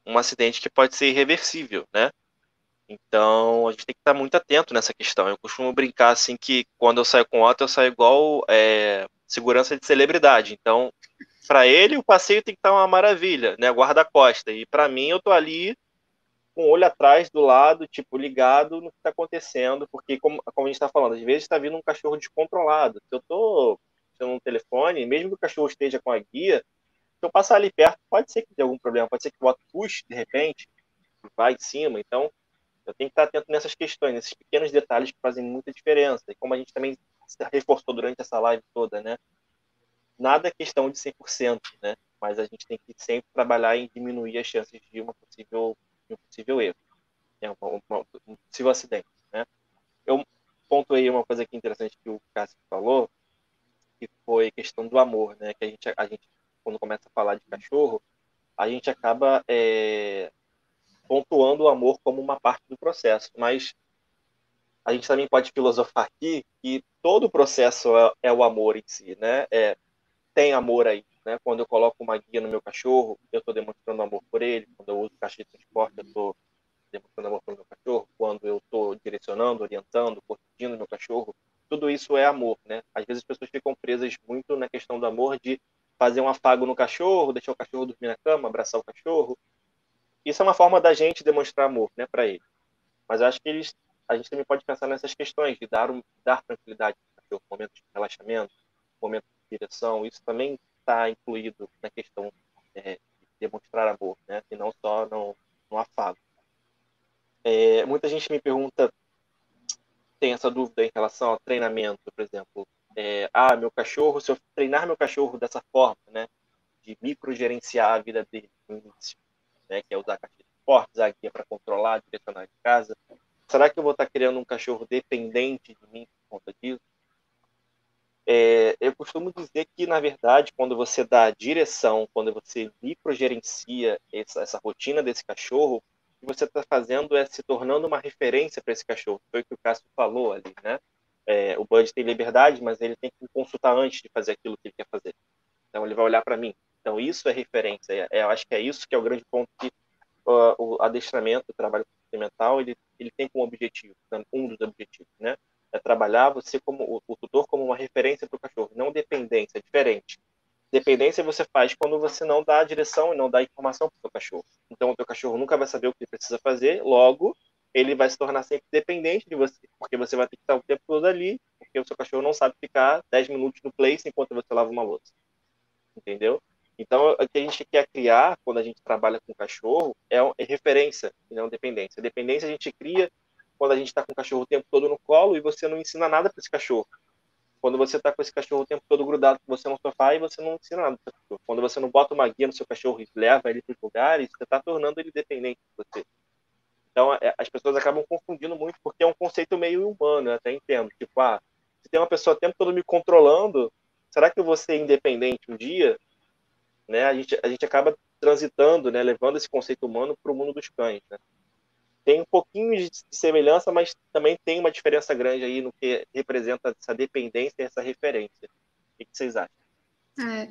um acidente que pode ser irreversível, né? Então a gente tem que estar muito atento nessa questão. Eu costumo brincar assim que quando eu saio com Otto, eu saio igual é, segurança de celebridade. Então para ele o passeio tem que estar uma maravilha, né? Guarda-costa. E para mim eu tô ali com o olho atrás, do lado, tipo, ligado no que está acontecendo, porque, como, como a gente está falando, às vezes está vindo um cachorro descontrolado. Se eu estou no telefone, mesmo que o cachorro esteja com a guia, se eu passar ali perto, pode ser que tenha algum problema, pode ser que o outro puxe, de repente, vai em cima. Então, eu tenho que estar atento nessas questões, nesses pequenos detalhes que fazem muita diferença. E como a gente também reforçou durante essa live toda, né? Nada é questão de 100%, né? Mas a gente tem que sempre trabalhar em diminuir as chances de uma possível, de um possível erro, né? uma, uma, um possível acidente, né? Eu pontuei uma coisa aqui interessante que o Cássio falou, que foi questão do amor, né? Que a gente, a gente quando começa a falar de cachorro, a gente acaba é, pontuando o amor como uma parte do processo, mas a gente também pode filosofar aqui que todo o processo é, é o amor em si, né? É, tem amor aí. Né? Quando eu coloco uma guia no meu cachorro, eu estou demonstrando amor por ele. Quando eu uso caixa de transporte, eu estou demonstrando amor pelo meu cachorro. Quando eu estou direcionando, orientando, corrigindo meu cachorro, tudo isso é amor. Né? Às vezes as pessoas ficam presas muito na questão do amor de fazer um afago no cachorro, deixar o cachorro dormir na cama, abraçar o cachorro. Isso é uma forma da gente demonstrar amor né, para ele. Mas acho que eles, a gente também pode pensar nessas questões de dar, um, dar tranquilidade para o cachorro, momentos de relaxamento, momentos direção, isso também está incluído na questão é, de demonstrar amor, né? E não só no, no afago. É, muita gente me pergunta, tem essa dúvida em relação ao treinamento, por exemplo. É, ah, meu cachorro, se eu treinar meu cachorro dessa forma, né? De microgerenciar a vida dele no início, né? Que é usar caixa de esportes, usar guia para controlar, direcionar de casa. Será que eu vou estar tá criando um cachorro dependente de mim por conta disso? É, eu costumo dizer que, na verdade, quando você dá direção, quando você microgerencia essa, essa rotina desse cachorro, o que você está fazendo é se tornando uma referência para esse cachorro. Foi o que o Cássio falou ali, né? É, o Bud tem liberdade, mas ele tem que consultar antes de fazer aquilo que ele quer fazer. Então, ele vai olhar para mim. Então, isso é referência. É, é, eu acho que é isso que é o grande ponto que uh, o adestramento, o trabalho experimental, ele, ele tem como objetivo, um dos objetivos, né? É trabalhar você como o, o tutor como uma referência para o cachorro, não dependência, é diferente. Dependência você faz quando você não dá a direção e não dá informação para o seu cachorro. Então o teu cachorro nunca vai saber o que ele precisa fazer, logo ele vai se tornar sempre dependente de você, porque você vai ter que estar o tempo todo ali, porque o seu cachorro não sabe ficar 10 minutos no place enquanto você lava uma louça. Entendeu? Então, o que a gente quer criar quando a gente trabalha com cachorro é, é referência não dependência. Dependência a gente cria quando a gente está com o cachorro o tempo todo no colo e você não ensina nada para esse cachorro. Quando você está com esse cachorro o tempo todo grudado com você no sofá e você não ensina nada para cachorro. Quando você não bota uma guia no seu cachorro e leva ele para os lugares, você está tornando ele dependente de você. Então, é, as pessoas acabam confundindo muito, porque é um conceito meio humano, eu até entendo. Tipo, ah, se tem uma pessoa o tempo todo me controlando, será que eu vou ser independente um dia? Né? A, gente, a gente acaba transitando, né, levando esse conceito humano para o mundo dos cães. Né? Tem um pouquinho de semelhança, mas também tem uma diferença grande aí no que representa essa dependência e essa referência. O que vocês acham? É,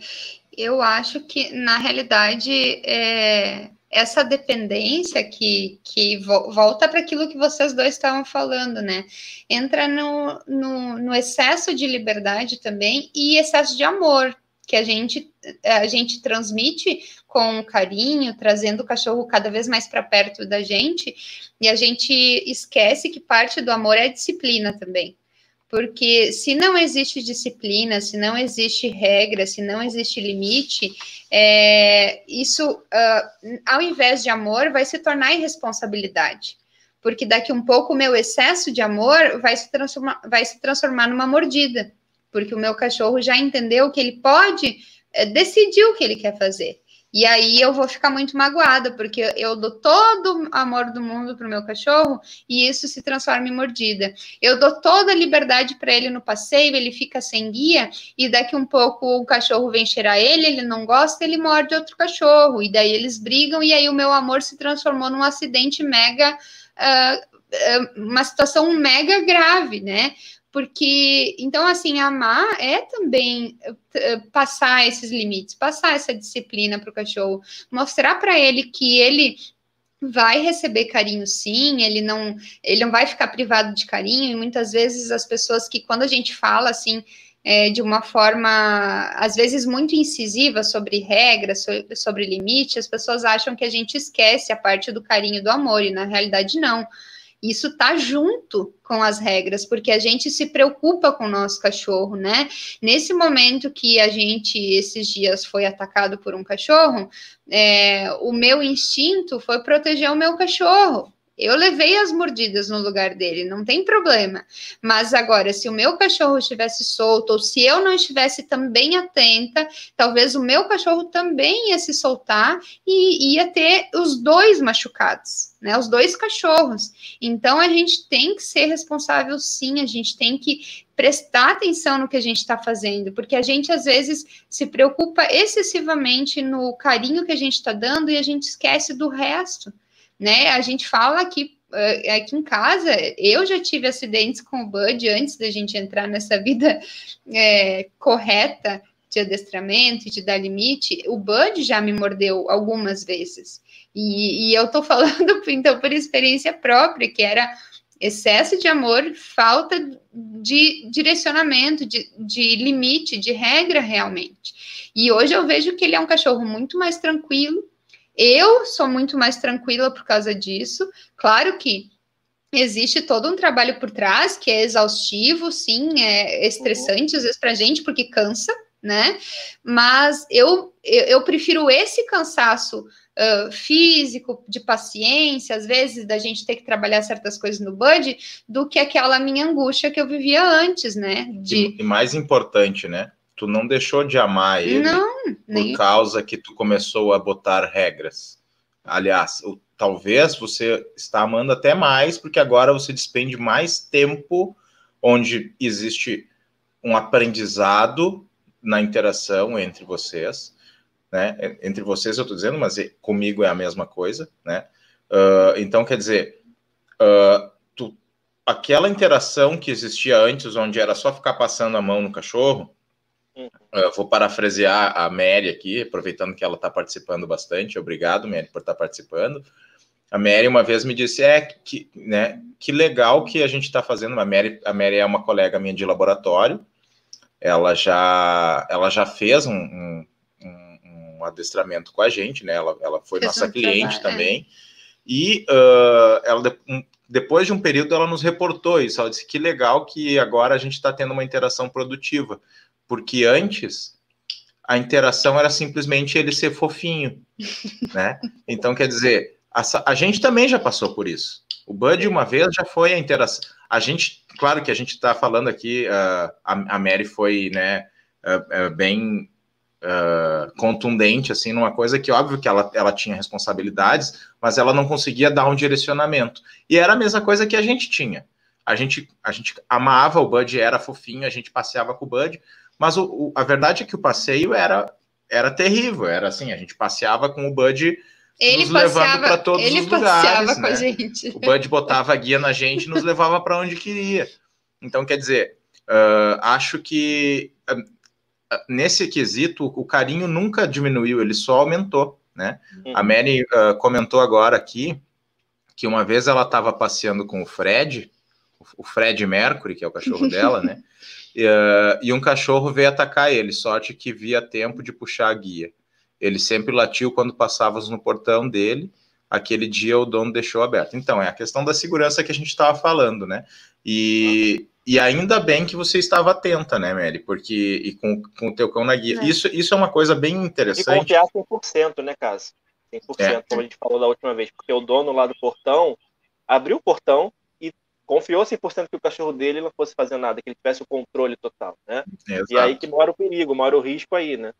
eu acho que, na realidade, é, essa dependência que, que volta para aquilo que vocês dois estavam falando, né? Entra no, no, no, excesso de liberdade também e excesso de amor que a gente a gente transmite com carinho, trazendo o cachorro cada vez mais para perto da gente, e a gente esquece que parte do amor é a disciplina também. Porque se não existe disciplina, se não existe regra, se não existe limite, é, isso, uh, ao invés de amor, vai se tornar irresponsabilidade. Porque daqui um pouco o meu excesso de amor vai se transformar, vai se transformar numa mordida. Porque o meu cachorro já entendeu que ele pode é, decidir o que ele quer fazer. E aí eu vou ficar muito magoada, porque eu dou todo o amor do mundo para o meu cachorro e isso se transforma em mordida. Eu dou toda a liberdade para ele no passeio, ele fica sem guia, e daqui um pouco o cachorro vem cheirar ele, ele não gosta, ele morde outro cachorro, e daí eles brigam, e aí o meu amor se transformou num acidente mega. Uh, uma situação mega grave, né? Porque então assim amar é também uh, passar esses limites, passar essa disciplina para o cachorro, mostrar para ele que ele vai receber carinho sim, ele não ele não vai ficar privado de carinho e muitas vezes as pessoas que quando a gente fala assim é, de uma forma às vezes muito incisiva sobre regras, sobre, sobre limite, as pessoas acham que a gente esquece a parte do carinho do amor e na realidade não isso está junto com as regras, porque a gente se preocupa com o nosso cachorro, né? Nesse momento que a gente, esses dias, foi atacado por um cachorro, é, o meu instinto foi proteger o meu cachorro. Eu levei as mordidas no lugar dele, não tem problema. Mas agora, se o meu cachorro estivesse solto, ou se eu não estivesse também atenta, talvez o meu cachorro também ia se soltar e ia ter os dois machucados, né? Os dois cachorros. Então a gente tem que ser responsável, sim, a gente tem que prestar atenção no que a gente está fazendo, porque a gente às vezes se preocupa excessivamente no carinho que a gente está dando e a gente esquece do resto né? A gente fala que eh, aqui em casa, eu já tive acidentes com o Bud antes da gente entrar nessa vida é, correta de adestramento de dar limite. O Bud já me mordeu algumas vezes. E, e eu tô falando, então, por experiência própria, que era excesso de amor, falta de direcionamento, de, de limite, de regra realmente. E hoje eu vejo que ele é um cachorro muito mais tranquilo, eu sou muito mais tranquila por causa disso. Claro que existe todo um trabalho por trás que é exaustivo, sim, é estressante às vezes para a gente, porque cansa, né? Mas eu, eu, eu prefiro esse cansaço uh, físico, de paciência, às vezes, da gente ter que trabalhar certas coisas no Bud, do que aquela minha angústia que eu vivia antes, né? De... E, e mais importante, né? Tu não deixou de amar ele não, por nem... causa que tu começou a botar regras. Aliás, o, talvez você está amando até mais, porque agora você despende mais tempo onde existe um aprendizado na interação entre vocês, né? Entre vocês eu estou dizendo, mas comigo é a mesma coisa, né? Uh, então, quer dizer, uh, tu, aquela interação que existia antes, onde era só ficar passando a mão no cachorro, Uh, vou parafrasear a Mary aqui, aproveitando que ela está participando bastante. Obrigado, Mary, por estar tá participando. A Mary uma vez me disse: é que, né, que legal que a gente está fazendo. A Mary, a Mary é uma colega minha de laboratório. Ela já, ela já fez um, um, um adestramento com a gente, né? Ela, ela foi fez nossa um cliente trabalho, é. também. É. E uh, ela, um, depois de um período, ela nos reportou isso. Ela disse que legal que agora a gente está tendo uma interação produtiva porque antes a interação era simplesmente ele ser fofinho, né? Então, quer dizer, a, a, gente também já passou por isso, O Bud, uma vez, já foi a interação. A gente, claro que a gente está falando aqui, uh, a, a Mary foi, né, uh, uh, bem contundente, assim, numa coisa que, óbvio, que ela, ela tinha responsabilidades, mas ela não conseguia dar um direcionamento. E era a mesma coisa que a gente tinha. A gente, a gente amava o Bud, era fofinho, a gente passeava com o Bud, mas o, o, a verdade é que o passeio era, era terrível, era assim, a gente passeava com o Bud ele nos levando para todos ele os lugares. Com né? a gente. O Bud botava a guia na gente e nos levava para onde queria. Então, quer dizer, uh, acho que uh, nesse quesito o carinho nunca diminuiu, ele só aumentou. Né? Uhum. A Mary uh, comentou agora aqui que uma vez ela estava passeando com o Fred, o Fred Mercury, que é o cachorro dela, né? E, e um cachorro veio atacar ele, sorte que via tempo de puxar a guia. Ele sempre latiu quando passávamos no portão dele. Aquele dia o dono deixou aberto. Então, é a questão da segurança que a gente estava falando, né? E, e ainda bem que você estava atenta, né, Mary? Porque e com, com o teu cão na guia. É. Isso, isso é uma coisa bem interessante. E confiar 100%, né, Cássio? 100%, é. como a gente falou da última vez. Porque o dono lá do portão abriu o portão confiou 100% que o cachorro dele não fosse fazer nada, que ele tivesse o controle total, né? Exato. E aí que mora o perigo, mora o risco aí, né?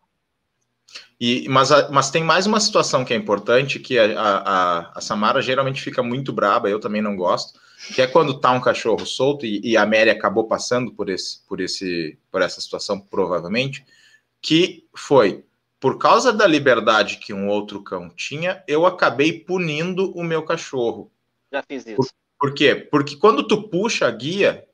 E, mas, mas tem mais uma situação que é importante, que a, a, a Samara geralmente fica muito braba, eu também não gosto, que é quando tá um cachorro solto, e, e, a Mary acabou passando por, esse, por, esse, por essa situação, provavelmente, que foi, por causa da liberdade que um outro cão tinha, eu acabei punindo o meu cachorro. Já fiz isso. Por, quê? Porque quando tu puxa a guia,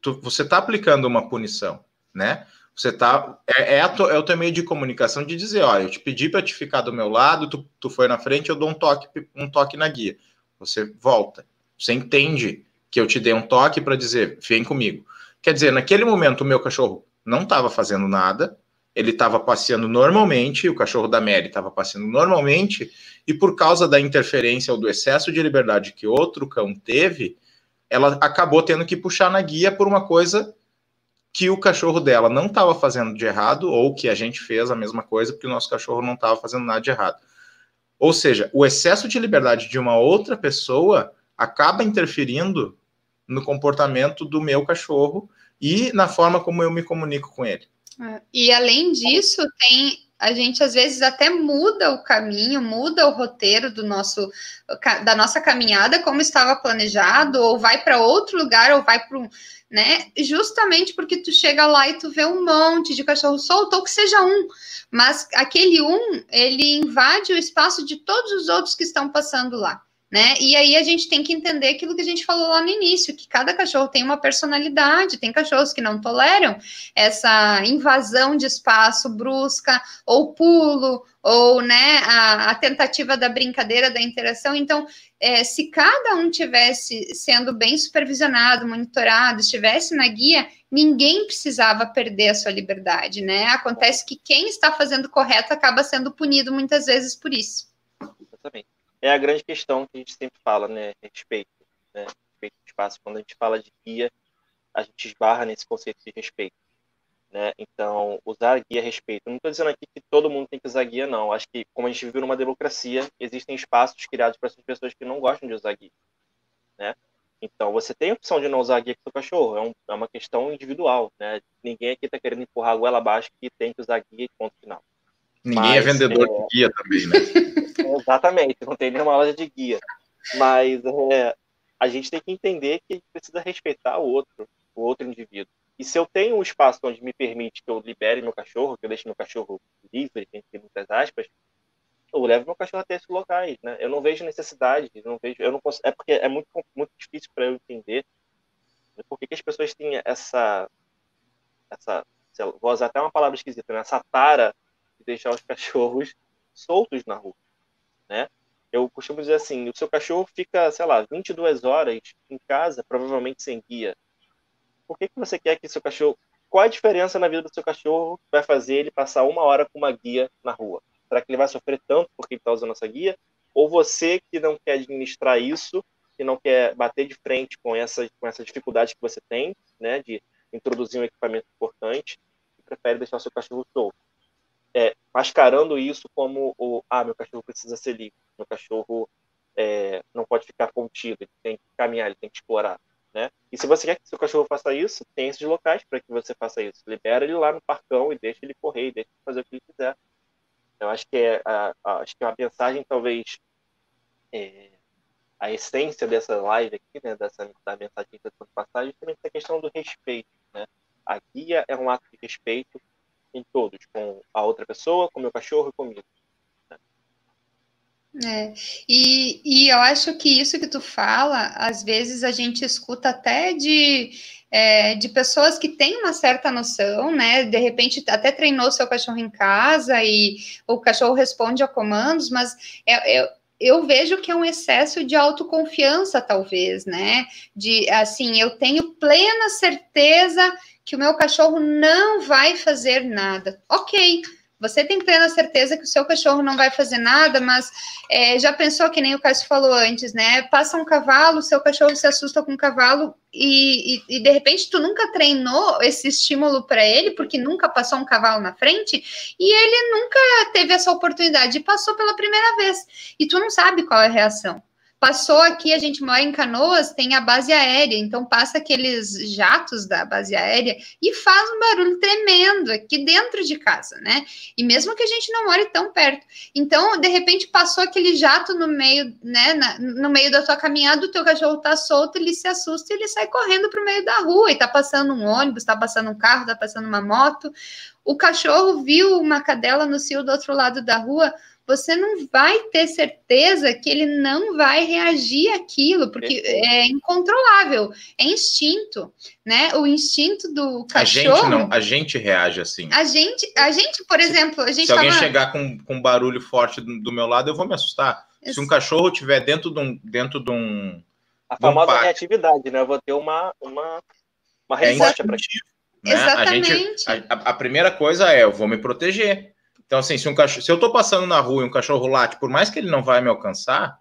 tu, você tá aplicando uma punição, né? Você tá. É, é, a, é o teu meio de comunicação de dizer, olha, eu te pedi para te ficar do meu lado, tu, tu foi na frente, eu dou um toque, um toque na guia. Você volta. Você entende que eu te dei um toque para dizer, vem comigo. Quer dizer, naquele momento o meu cachorro não estava fazendo nada, ele estava passeando normalmente, o cachorro da Mary estava passeando normalmente, e por causa da interferência ou do excesso de liberdade que outro cão teve, ela acabou tendo que puxar na guia por uma coisa que o cachorro dela não estava fazendo de errado, ou que a gente fez a mesma coisa, porque o nosso cachorro não estava fazendo nada de errado. Ou seja, o excesso de liberdade de uma outra pessoa acaba interferindo no comportamento do meu cachorro e na forma como eu me comunico com ele. É, e além disso, tem a gente às vezes até muda o caminho, muda o roteiro do nosso da nossa caminhada como estava planejado, ou vai para outro lugar, ou vai para um né? Justamente porque tu chega lá e tu vê um monte de cachorro solto, ou que seja um, mas aquele um, ele invade o espaço de todos os outros que estão passando lá. Né? E aí a gente tem que entender aquilo que a gente falou lá no início, que cada cachorro tem uma personalidade, tem cachorros que não toleram essa invasão de espaço brusca, ou pulo, ou né, a, a tentativa da brincadeira, da interação. Então, é, se cada um tivesse sendo bem supervisionado, monitorado, estivesse na guia, ninguém precisava perder a sua liberdade, né? Acontece que quem está fazendo correto acaba sendo punido muitas vezes por isso. É a grande questão que a gente sempre fala, né? Respeito, né? Respeito do espaço. Quando a gente fala de guia, a gente esbarra nesse conceito de respeito. Né? Então, usar guia respeito. Não estou dizendo aqui que todo mundo tem que usar guia, não. Acho que, como a gente vive numa democracia, existem espaços criados para essas pessoas que não gostam de usar guia. Né? Então, você tem a opção de não usar guia com seu cachorro. É, um, é uma questão individual. Né? Ninguém aqui está querendo empurrar a goela abaixo que tem que usar guia ponto final. Ninguém é Mas, é vendedor é... de guia também, né? Exatamente, não tem nenhuma loja de guia. Mas é, a gente tem que entender que a gente precisa respeitar o outro, o outro indivíduo. E se eu tenho um espaço onde me permite que eu libere meu cachorro, que eu deixe meu cachorro livre, entre muitas aspas, eu levo meu cachorro até esses locais, né? Eu não vejo necessidade, não vejo, eu não consigo, é porque é muito muito difícil para eu entender por que, que, as pessoas têm essa essa, vou usar até uma palavra esquisita, né? essa tara de deixar os cachorros soltos na rua, né? Eu costumo dizer assim, o seu cachorro fica, sei lá, 22 horas em casa, provavelmente sem guia, por que, que você quer que seu cachorro. Qual a diferença na vida do seu cachorro que vai fazer ele passar uma hora com uma guia na rua? Será que ele vai sofrer tanto porque ele está usando essa guia? Ou você que não quer administrar isso, que não quer bater de frente com essa, com essa dificuldade que você tem, né, de introduzir um equipamento importante, e prefere deixar o seu cachorro solto? É, mascarando isso como o ah, meu cachorro precisa ser livre, meu cachorro é, não pode ficar contido, ele tem que caminhar, ele tem que explorar. Né? E se você quer que seu cachorro faça isso, tem esses locais para que você faça isso. Libera ele lá no parcão e deixa ele correr, e deixa ele fazer o que ele quiser. Eu acho que é a, a, acho que é uma mensagem talvez é, a essência dessa live aqui, né, dessa da mensagem de passagem, justamente essa questão do respeito, né? A guia é um ato de respeito em todos, com a outra pessoa, com meu cachorro e comigo. É, e, e eu acho que isso que tu fala, às vezes a gente escuta até de, é, de pessoas que têm uma certa noção, né? De repente até treinou seu cachorro em casa e o cachorro responde a comandos, mas é eu vejo que é um excesso de autoconfiança, talvez, né? De assim, eu tenho plena certeza que o meu cachorro não vai fazer nada. Ok, você tem plena certeza que o seu cachorro não vai fazer nada, mas é, já pensou que nem o Cássio falou antes, né? Passa um cavalo, seu cachorro se assusta com o cavalo e, e, e de repente tu nunca treinou esse estímulo para ele, porque nunca passou um cavalo na frente, e ele nunca teve essa oportunidade e passou pela primeira vez. E tu não sabe qual é a reação. Passou aqui, a gente mora em Canoas, tem a base aérea, então passa aqueles jatos da base aérea e faz um barulho tremendo aqui dentro de casa, né? E mesmo que a gente não more tão perto. Então, de repente, passou aquele jato no meio, né? Na, no meio da tua caminhada, o teu cachorro tá solto, ele se assusta e ele sai correndo pro meio da rua e tá passando um ônibus, tá passando um carro, tá passando uma moto. O cachorro viu uma cadela no cio do outro lado da rua você não vai ter certeza que ele não vai reagir àquilo, porque é incontrolável, é instinto, né? O instinto do cachorro. A gente não, a gente reage assim. A gente, a gente, por exemplo, a gente Se alguém chegar com, com um barulho forte do, do, meu lado, eu vou me assustar. Isso. Se um cachorro estiver dentro de um, dentro de um a famosa reatividade, né? Eu vou ter uma uma, uma é resposta é para isso. Né? Exatamente. A, gente, a, a primeira coisa é, eu vou me proteger. Então, assim, se, um cachorro, se eu tô passando na rua e um cachorro late, por mais que ele não vai me alcançar,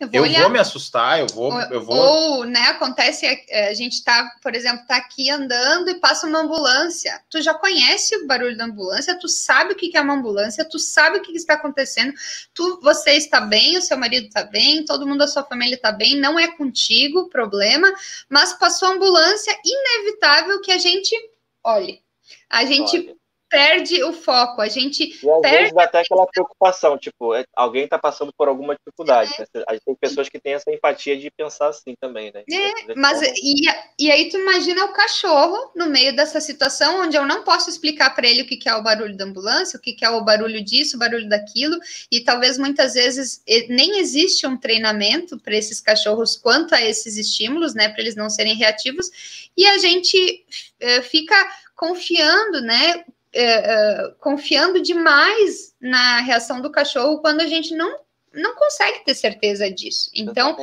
eu vou, eu vou me assustar, eu vou, ou, eu vou. Ou, né, acontece, é, a gente tá, por exemplo, tá aqui andando e passa uma ambulância. Tu já conhece o barulho da ambulância, tu sabe o que é uma ambulância, tu sabe o que está acontecendo, tu, você está bem, o seu marido está bem, todo mundo da sua família está bem, não é contigo o problema, mas passou a ambulância, inevitável que a gente olhe. A gente Olha perde o foco, a gente e às perde vezes dá até aquela preocupação, tipo, é, alguém está passando por alguma dificuldade. É. Né? A gente tem pessoas que têm essa empatia de pensar assim também, né? É, mas e, e aí tu imagina o cachorro no meio dessa situação onde eu não posso explicar para ele o que, que é o barulho da ambulância, o que, que é o barulho disso, o barulho daquilo, e talvez muitas vezes nem existe um treinamento para esses cachorros quanto a esses estímulos, né, para eles não serem reativos, e a gente é, fica confiando, né, é, é, confiando demais na reação do cachorro quando a gente não, não consegue ter certeza disso. Então,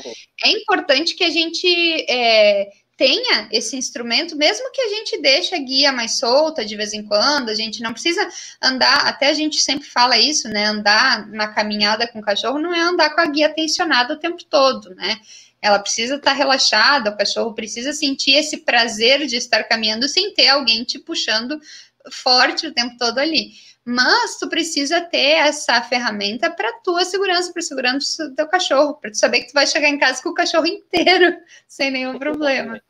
é importante que a gente é, tenha esse instrumento, mesmo que a gente deixe a guia mais solta de vez em quando, a gente não precisa andar, até a gente sempre fala isso, né? Andar na caminhada com o cachorro não é andar com a guia tensionada o tempo todo, né? Ela precisa estar relaxada, o cachorro precisa sentir esse prazer de estar caminhando sem ter alguém te puxando forte o tempo todo ali. Mas tu precisa ter essa ferramenta para tua segurança, para segurança do teu cachorro, para tu saber que tu vai chegar em casa com o cachorro inteiro, sem nenhum problema.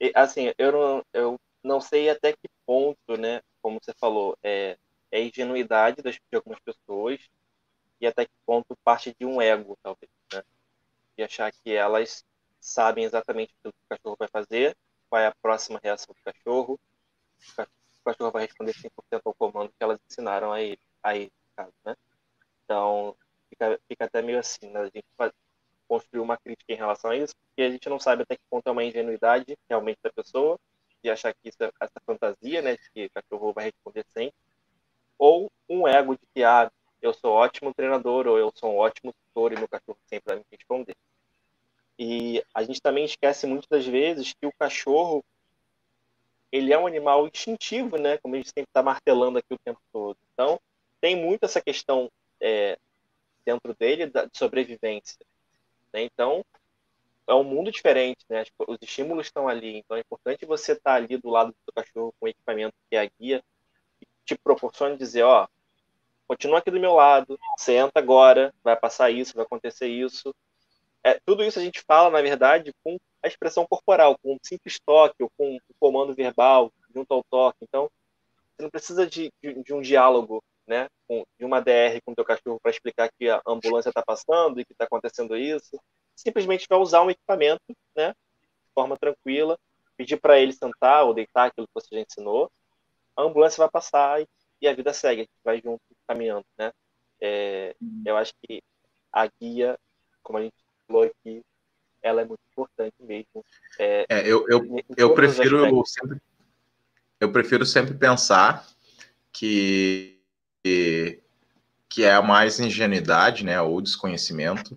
E, assim, eu não, eu não sei até que ponto, né, como você falou, é, é ingenuidade das, de algumas pessoas e até que ponto parte de um ego, talvez, né? De achar que elas sabem exatamente o que o cachorro vai fazer, qual é a próxima reação do cachorro, o cachorro vai responder 100% ao comando que elas ensinaram a ele, caso, né? Então, fica, fica até meio assim, né? A gente faz, construir uma crítica em relação a isso, porque a gente não sabe até que ponto é uma ingenuidade realmente da pessoa, de achar que isso é essa fantasia, né, de que o cachorro vai responder sempre, ou um ego de que, ah, eu sou ótimo treinador, ou eu sou um ótimo tutor e meu cachorro sempre vai me responder. E a gente também esquece muitas das vezes que o cachorro ele é um animal instintivo, né? Como a gente sempre está martelando aqui o tempo todo. Então, tem muito essa questão é, dentro dele da, de sobrevivência. Né? Então, é um mundo diferente, né? Tipo, os estímulos estão ali. Então, é importante você estar tá ali do lado do cachorro com o equipamento que é a guia que te proporciona dizer, ó, continua aqui do meu lado, senta agora, vai passar isso, vai acontecer isso, é, tudo isso a gente fala, na verdade, com a expressão corporal, com um simples toque ou com um comando verbal junto ao toque. Então, você não precisa de, de, de um diálogo, né, com, de uma DR com o teu cachorro para explicar que a ambulância está passando e que está acontecendo isso. Simplesmente vai usar um equipamento, né, de forma tranquila, pedir para ele sentar ou deitar aquilo que você já ensinou. A ambulância vai passar e, e a vida segue, a gente vai junto caminhando, né. É, uhum. eu acho que a guia, como a gente falou aqui, ela é muito importante mesmo. É, é eu, eu, eu prefiro sempre, eu prefiro sempre pensar que que é mais ingenuidade, né, ou desconhecimento.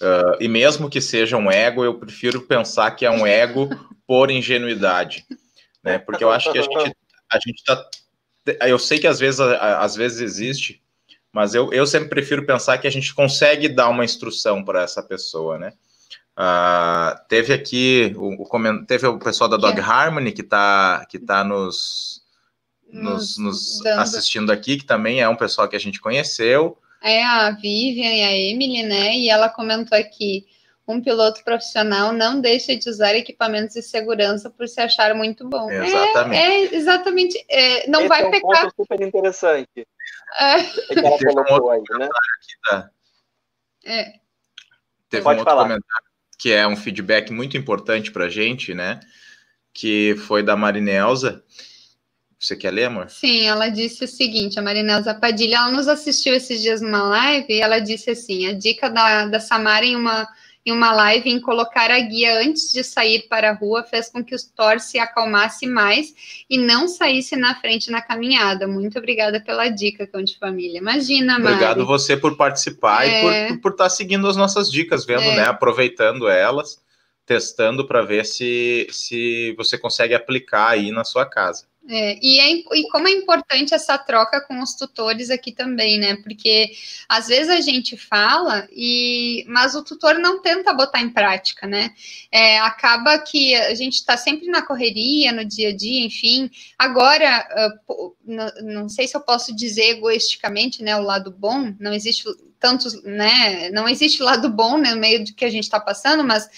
Uh, e mesmo que seja um ego, eu prefiro pensar que é um ego por ingenuidade, né? Porque eu acho que a gente a gente tá eu sei que às vezes às vezes existe, mas eu, eu sempre prefiro pensar que a gente consegue dar uma instrução para essa pessoa, né? Uh, teve aqui o, o, teve o pessoal da Dog é. Harmony que está que tá nos, nos, nos assistindo aqui, que também é um pessoal que a gente conheceu. É a Vivian e a Emily, né? E ela comentou aqui: um piloto profissional não deixa de usar equipamentos de segurança por se achar muito bom. É, exatamente. É, é exatamente. É, não Esse vai é um pecar. Ponto super interessante. É. É que ela colocou aí, né? Tá? É. Teve Pode um outro falar. comentário que é um feedback muito importante para a gente, né? Que foi da Marinelza. Você quer ler, amor? Sim, ela disse o seguinte: a Marinelza Padilha, ela nos assistiu esses dias numa live e ela disse assim: a dica da, da Samara em uma em uma live em colocar a guia antes de sair para a rua fez com que o Thor se acalmasse mais e não saísse na frente na caminhada. Muito obrigada pela dica, Cão de Família. Imagina, Mari. Obrigado você por participar é... e por, é. estar tá seguindo as nossas dicas, vendo, é... né? Aproveitando elas, testando para ver se, se você consegue aplicar aí na sua casa. É, e, é, e como é importante essa troca com os tutores aqui também, né? Porque às vezes a gente fala, e mas o tutor não tenta botar em prática, né? É, acaba que a gente está sempre na correria, no dia a dia, enfim. Agora, não, não sei se eu posso dizer egoisticamente, né? O lado bom, não existe tantos, né? Não existe lado bom né, no meio do que a gente está passando, mas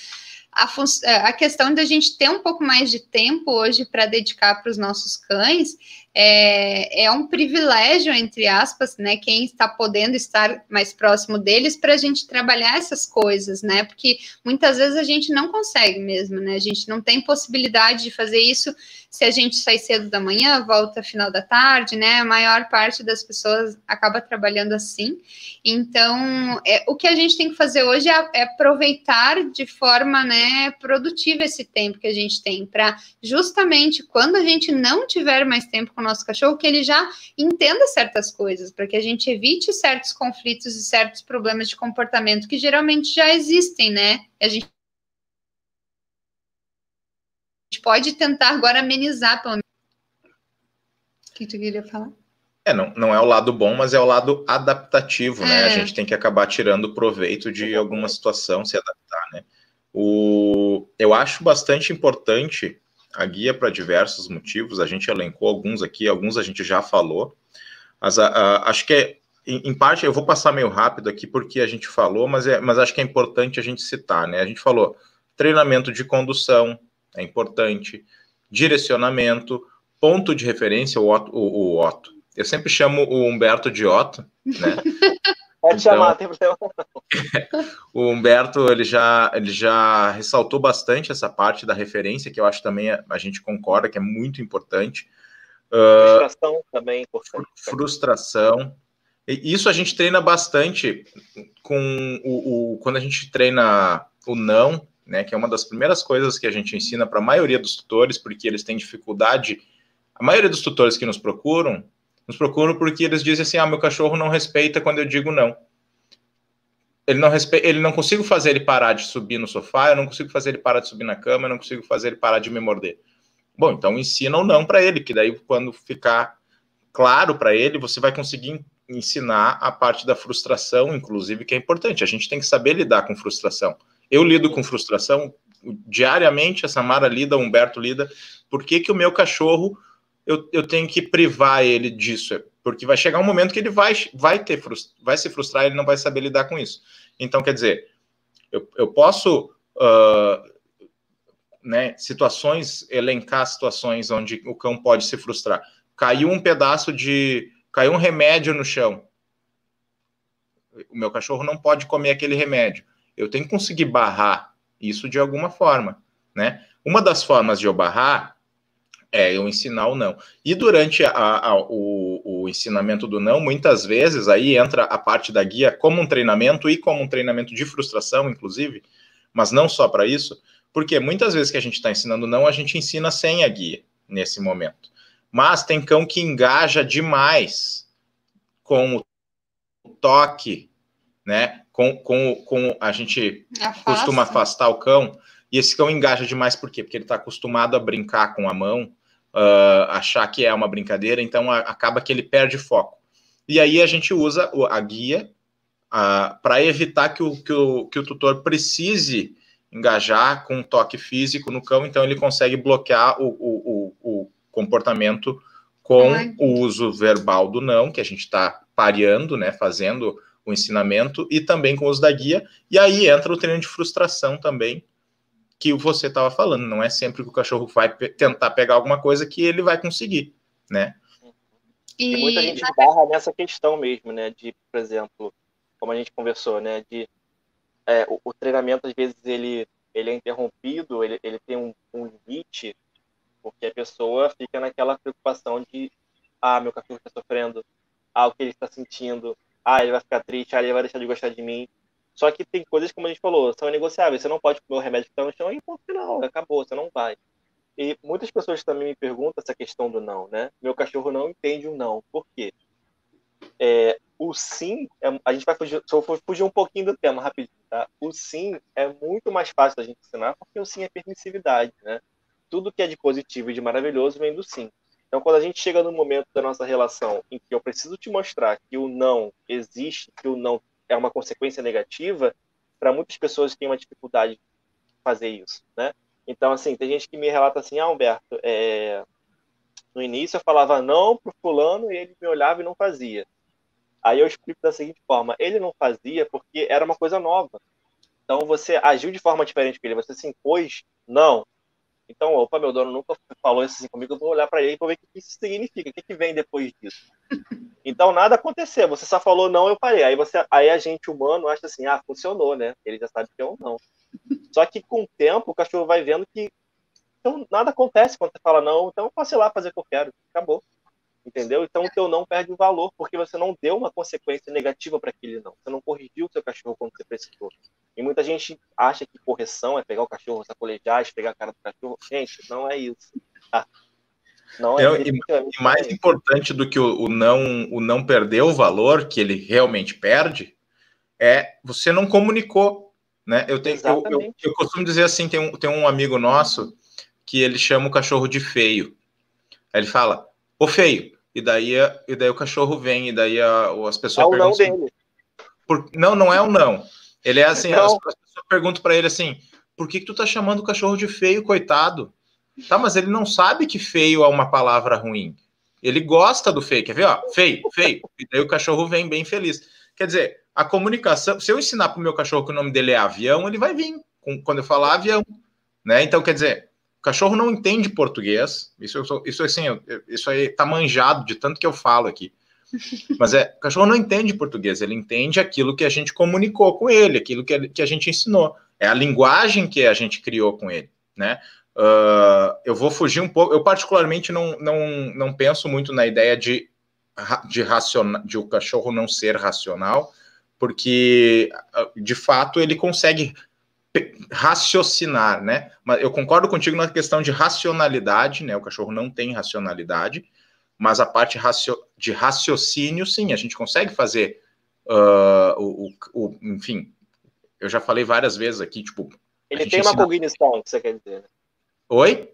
a, é, a questão da gente ter um pouco mais de tempo hoje para dedicar para os nossos cães é, é um privilégio, entre aspas, né? Quem está podendo estar mais próximo deles para a gente trabalhar essas coisas, né? Porque muitas vezes a gente não consegue mesmo, né? A gente não tem possibilidade de fazer isso se a gente sai cedo da manhã, volta final da tarde, né? A maior parte das pessoas acaba trabalhando assim. Então, é, o que a gente tem que fazer hoje é, é aproveitar de forma né, produtiva esse tempo que a gente tem, para justamente quando a gente não tiver mais tempo com o nosso cachorro, que ele já entenda certas coisas, para que a gente evite certos conflitos e certos problemas de comportamento que geralmente já existem, né? A gente pode tentar agora amenizar, pelo menos. O que tu queria falar? É, não, não é o lado bom, mas é o lado adaptativo, é. né? A é. gente tem que acabar tirando proveito de alguma situação, se adaptar, né? O, eu acho bastante importante a guia para diversos motivos, a gente elencou alguns aqui, alguns a gente já falou, mas a, a, acho que é, em, em, parte, eu vou passar meio rápido aqui porque a gente falou, mas, é, mas acho que é importante a gente citar, né? A gente falou treinamento de condução, é importante, direcionamento, ponto de referência, o Otto, o, o Otto. Eu sempre chamo o Humberto de Otto, né? Pode então, chamar, tem problema. o Humberto ele já, ele já ressaltou bastante essa parte da referência, que eu acho também a, a gente concorda que é muito importante. Frustração uh, também é importante. Frustração. E isso a gente treina bastante com o, o, quando a gente treina o não, né? Que é uma das primeiras coisas que a gente ensina para a maioria dos tutores, porque eles têm dificuldade. A maioria dos tutores que nos procuram nos procuram porque eles dizem assim: ah, meu cachorro não respeita quando eu digo não. Ele não respeita, ele não consigo fazer ele parar de subir no sofá, eu não consigo fazer ele parar de subir na cama, eu não consigo fazer ele parar de me morder. Bom, então ensina ou não para ele, que daí quando ficar claro para ele, você vai conseguir ensinar a parte da frustração, inclusive, que é importante. A gente tem que saber lidar com frustração. Eu lido com frustração diariamente, a Samara lida, o Humberto lida. Por que, que o meu cachorro eu, eu tenho que privar ele disso, porque vai chegar um momento que ele vai, vai ter vai se frustrar, ele não vai saber lidar com isso. Então, quer dizer, Eu, eu posso, uh, né, situações, elencar situações onde o cão pode se frustrar. Caiu um pedaço de. Caiu um remédio no chão. O meu cachorro não pode comer aquele remédio. Eu tenho que conseguir barrar isso de alguma forma, né? Uma das formas de eu barrar é eu ensinar o não. E durante a, a, o, o, ensinamento do não, muitas vezes aí entra a parte da guia como um treinamento e como um treinamento de frustração, inclusive, mas não só para isso, porque muitas vezes que a gente está ensinando não, a gente ensina sem a guia nesse momento. Mas tem cão que engaja demais com o toque, né? Com, com, com a gente Afasta. costuma afastar o cão, e esse cão engaja demais por quê? Porque ele está acostumado a brincar com a mão, uh, achar que é uma brincadeira, então a, acaba que ele perde foco. E aí a gente usa a guia uh, para evitar que o, que, o, que o tutor precise engajar com um toque físico no cão, então ele consegue bloquear o, o, o comportamento com Ai. o uso verbal do não, que a gente está pareando, né, fazendo o ensinamento, e também com o uso da guia, e aí entra o treino de frustração também, que você estava falando. Não é sempre que o cachorro vai tentar pegar alguma coisa que ele vai conseguir, né? E, e muita gente barra nessa questão mesmo, né? De, por exemplo, como a gente conversou, né? De é, o, o, treinamento às vezes ele ele é interrompido, ele, ele tem um, um limite, porque a pessoa fica naquela preocupação de ah, meu cachorro está sofrendo, ah, o que ele está sentindo, ah, ele vai ficar triste, ah, ele vai deixar de gostar de mim. Só que tem coisas, como a gente falou, são negociáveis. Você não pode comer o remédio que está no chão e ponto final, acabou, você não vai. E muitas pessoas também me perguntam essa questão do não, né? Meu cachorro não entende o não. Por quê? É, o sim, é, a gente vai fugir, só vou fugir um pouquinho do tema rapidinho, tá? O sim é muito mais fácil da gente ensinar porque o sim é permissividade, né? Tudo que é de positivo e de maravilhoso vem do sim. Então, quando a gente chega no momento da nossa relação em que eu preciso te mostrar que o não existe, que o não é uma consequência negativa, para muitas pessoas tem uma dificuldade de fazer isso, né? Então, assim, tem gente que me relata assim, ah, Humberto, é... no início eu falava não pro fulano e ele me olhava e não fazia. Aí eu explico da seguinte forma, ele não fazia porque era uma coisa nova. Então você agiu de forma diferente com ele, você se impôs, não. Então, opa, meu dono nunca falou isso assim comigo, eu vou olhar para ele e vou ver o que isso significa, o que, que vem depois disso. Então, nada aconteceu, você só falou não, eu parei. Aí, você, aí a gente humano acha assim, ah, funcionou, né? Ele já sabe que é um não. Só que com o tempo, o cachorro vai vendo que então, nada acontece quando você fala não, então eu posso ir lá fazer o que eu quero, acabou. Entendeu? Então o teu não perde o valor, porque você não deu uma consequência negativa para aquele não. Você não corrigiu o seu cachorro quando você precisou. E muita gente acha que correção é pegar o cachorro, sacolejar, pegar a cara do cachorro. Gente, não é isso. Tá? Não é, é e, e, mais é importante do que o, o, não o não perder o valor que ele realmente perde é você não comunicou, né? Eu tenho eu, eu, eu, costumo dizer assim, tem um, tem um amigo nosso que ele chama o cachorro de feio. Aí ele fala, ô feio, e daí, e daí o cachorro vem, e daí a, as pessoas é o não assim, dele. Por, não, não é o não. Ele é assim, as, as, pessoas perguntam para ele assim, por que, que tu tá chamando o cachorro de feio, coitado? Tá, mas ele não sabe que feio é uma palavra ruim. Ele gosta do feio. Quer ver? Ó, feio, feio. E daí o cachorro vem bem feliz. Quer dizer, a comunicação. Se eu ensinar para o meu cachorro que o nome dele é avião, ele vai vir quando eu falar avião. Né? Então, quer dizer, o cachorro não entende português. Isso, isso assim, isso aí tá manjado de tanto que eu falo aqui. Mas é, o cachorro não entende português, ele entende aquilo que a gente comunicou com ele, aquilo que que a gente ensinou. É a linguagem que a gente criou com ele, né? Uh, eu vou fugir um pouco. Eu, particularmente, não, não, não penso muito na ideia de, de, raciona, de o cachorro não ser racional, porque, ah, de fato, ele consegue raciocinar, né? Mas eu concordo contigo na questão de racionalidade, né? O cachorro não tem racionalidade, mas a parte racio, de raciocínio, sim, a gente consegue fazer uh, o, o, o, enfim, eu já falei várias vezes aqui, tipo. Ele tem uma ensina... cognição, que você quer dizer, né? Oi?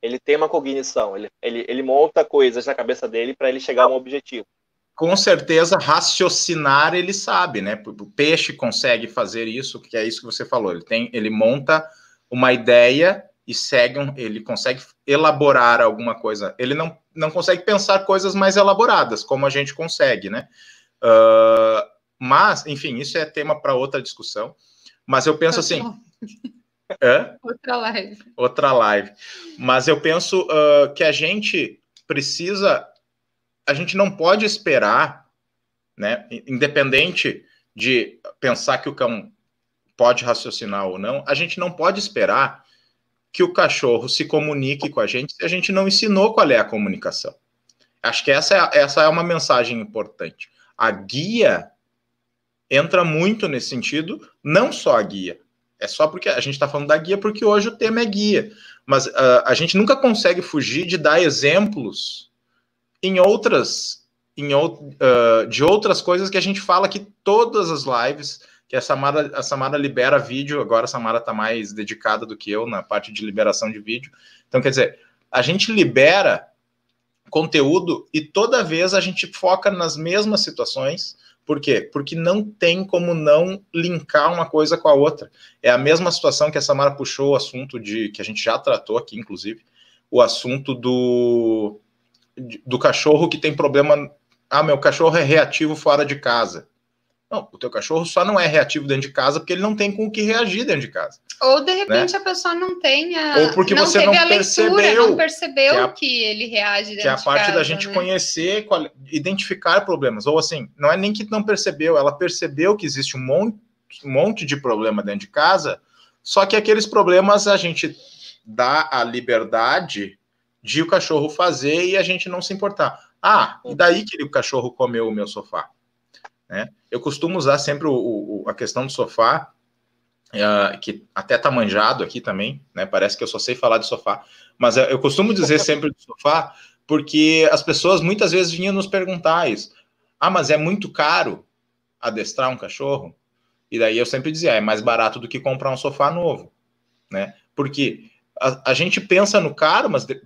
Ele tem uma cognição, ele, ele, ele monta coisas na cabeça dele para ele chegar a um objetivo. Com certeza, raciocinar ele sabe, né? O peixe consegue fazer isso, que é isso que você falou. Ele tem, ele monta uma ideia e segue, um, ele consegue elaborar alguma coisa. Ele não, não consegue pensar coisas mais elaboradas, como a gente consegue, né? Uh, mas, enfim, isso é tema para outra discussão. Mas eu penso assim. Hã? Outra live. Outra live. Mas eu penso uh, que a gente precisa. A gente não pode esperar, né? Independente de pensar que o cão pode raciocinar ou não, a gente não pode esperar que o cachorro se comunique com a gente se a gente não ensinou qual é a comunicação. Acho que essa é, essa é uma mensagem importante. A guia entra muito nesse sentido, não só a guia. É só porque a gente está falando da guia porque hoje o tema é guia. Mas uh, a gente nunca consegue fugir de dar exemplos em outras, em, uh, de outras coisas que a gente fala que todas as lives, que a Samara, a Samara libera vídeo, agora a Samara está mais dedicada do que eu na parte de liberação de vídeo. Então, quer dizer, a gente libera conteúdo e toda vez a gente foca nas mesmas situações. Por quê? Porque não tem como não linkar uma coisa com a outra. É a mesma situação que a Samara puxou o assunto de que a gente já tratou aqui, inclusive, o assunto do do cachorro que tem problema. Ah, meu cachorro é reativo fora de casa. Não, o teu cachorro só não é reativo dentro de casa porque ele não tem com o que reagir dentro de casa. Ou de repente né? a pessoa não tenha. Ou porque não você não a percebeu, leitura, não percebeu que, a, que, ele reage dentro Que é a parte casa, da gente né? conhecer, identificar problemas. Ou assim, não é nem que não percebeu, ela percebeu que existe um monte, um monte de problema dentro de casa, só que aqueles problemas a gente dá a liberdade de o cachorro fazer e a gente não se importar. Ah, e daí que o cachorro comeu o meu sofá? Né? Eu costumo usar sempre o, o, a questão do sofá, uh, que até tá manjado aqui também, né? Parece que eu só sei falar de sofá, mas eu costumo dizer sempre do sofá, porque as pessoas muitas vezes vinham nos perguntar isso. Ah, mas é muito caro adestrar um cachorro? E daí eu sempre dizia, é mais barato do que comprar um sofá novo, né? Porque a, a gente pensa no caro, mas de,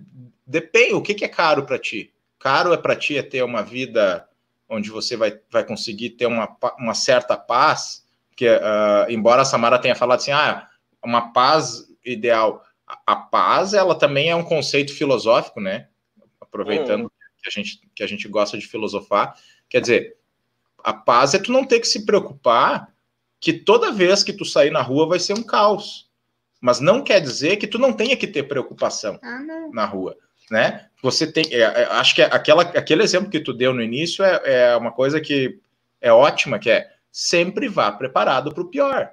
depende, o que, que é caro para ti? Caro é para ti é ter uma vida onde você vai, vai conseguir ter uma, uma certa paz, que uh, embora a Samara tenha falado assim, ah, uma paz ideal, a, a, paz, ela também é um conceito filosófico, né? Aproveitando hum. que, a gente, que a gente gosta de filosofar, quer dizer, a paz é tu não ter que se preocupar que toda vez que tu sair na rua vai ser um caos. Mas não quer dizer que tu não tenha que ter preocupação ah, na rua né? Você tem, é, é, acho que aquela, aquele exemplo que tu deu no início é, é uma coisa que é ótima, que é sempre vá preparado para o pior.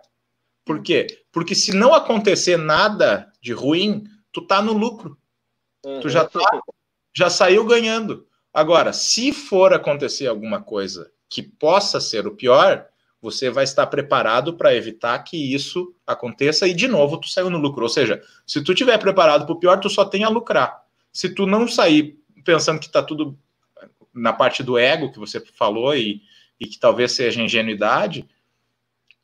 Por quê? Porque se não acontecer nada de ruim, tu tá no lucro. Uhum. Tu já tá, já saiu ganhando. Agora, se for acontecer alguma coisa que possa ser o pior, você vai estar preparado para evitar que isso aconteça e de novo tu saiu no lucro. Ou seja, se tu tiver preparado para o pior, tu só tem a lucrar se tu não sair pensando que está tudo na parte do ego que você falou e, e que talvez seja ingenuidade,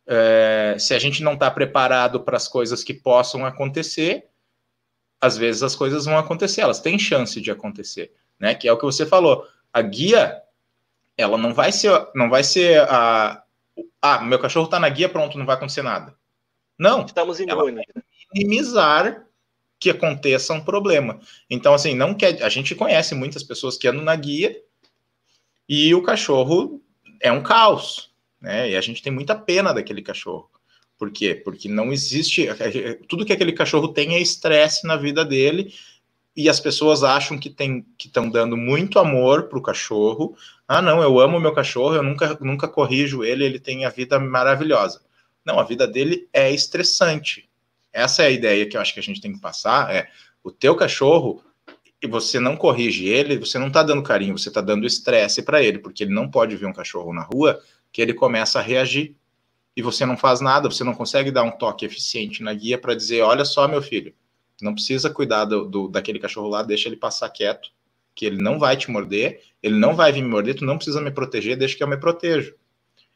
é, se a gente não está preparado para as coisas que possam acontecer, às vezes as coisas vão acontecer, elas têm chance de acontecer, né? Que é o que você falou. A guia, ela não vai ser, não vai ser a, ah, meu cachorro está na guia, pronto, não vai acontecer nada. Não. Estamos imunes. Minimizar que aconteça um problema. Então, assim, não quer. A gente conhece muitas pessoas que andam na guia e o cachorro é um caos, né? E a gente tem muita pena daquele cachorro. Por quê? Porque não existe. Tudo que aquele cachorro tem é estresse na vida dele e as pessoas acham que tem que estão dando muito amor para o cachorro. Ah, não, eu amo meu cachorro, eu nunca, nunca corrijo ele, ele tem a vida maravilhosa. Não, a vida dele é estressante. Essa é a ideia que eu acho que a gente tem que passar, é o teu cachorro e você não corrige ele, você não está dando carinho, você está dando estresse para ele, porque ele não pode ver um cachorro na rua que ele começa a reagir e você não faz nada, você não consegue dar um toque eficiente na guia para dizer, olha só, meu filho, não precisa cuidar do, do, daquele cachorro lá, deixa ele passar quieto, que ele não vai te morder, ele não vai vir me morder, tu não precisa me proteger, deixa que eu me protejo.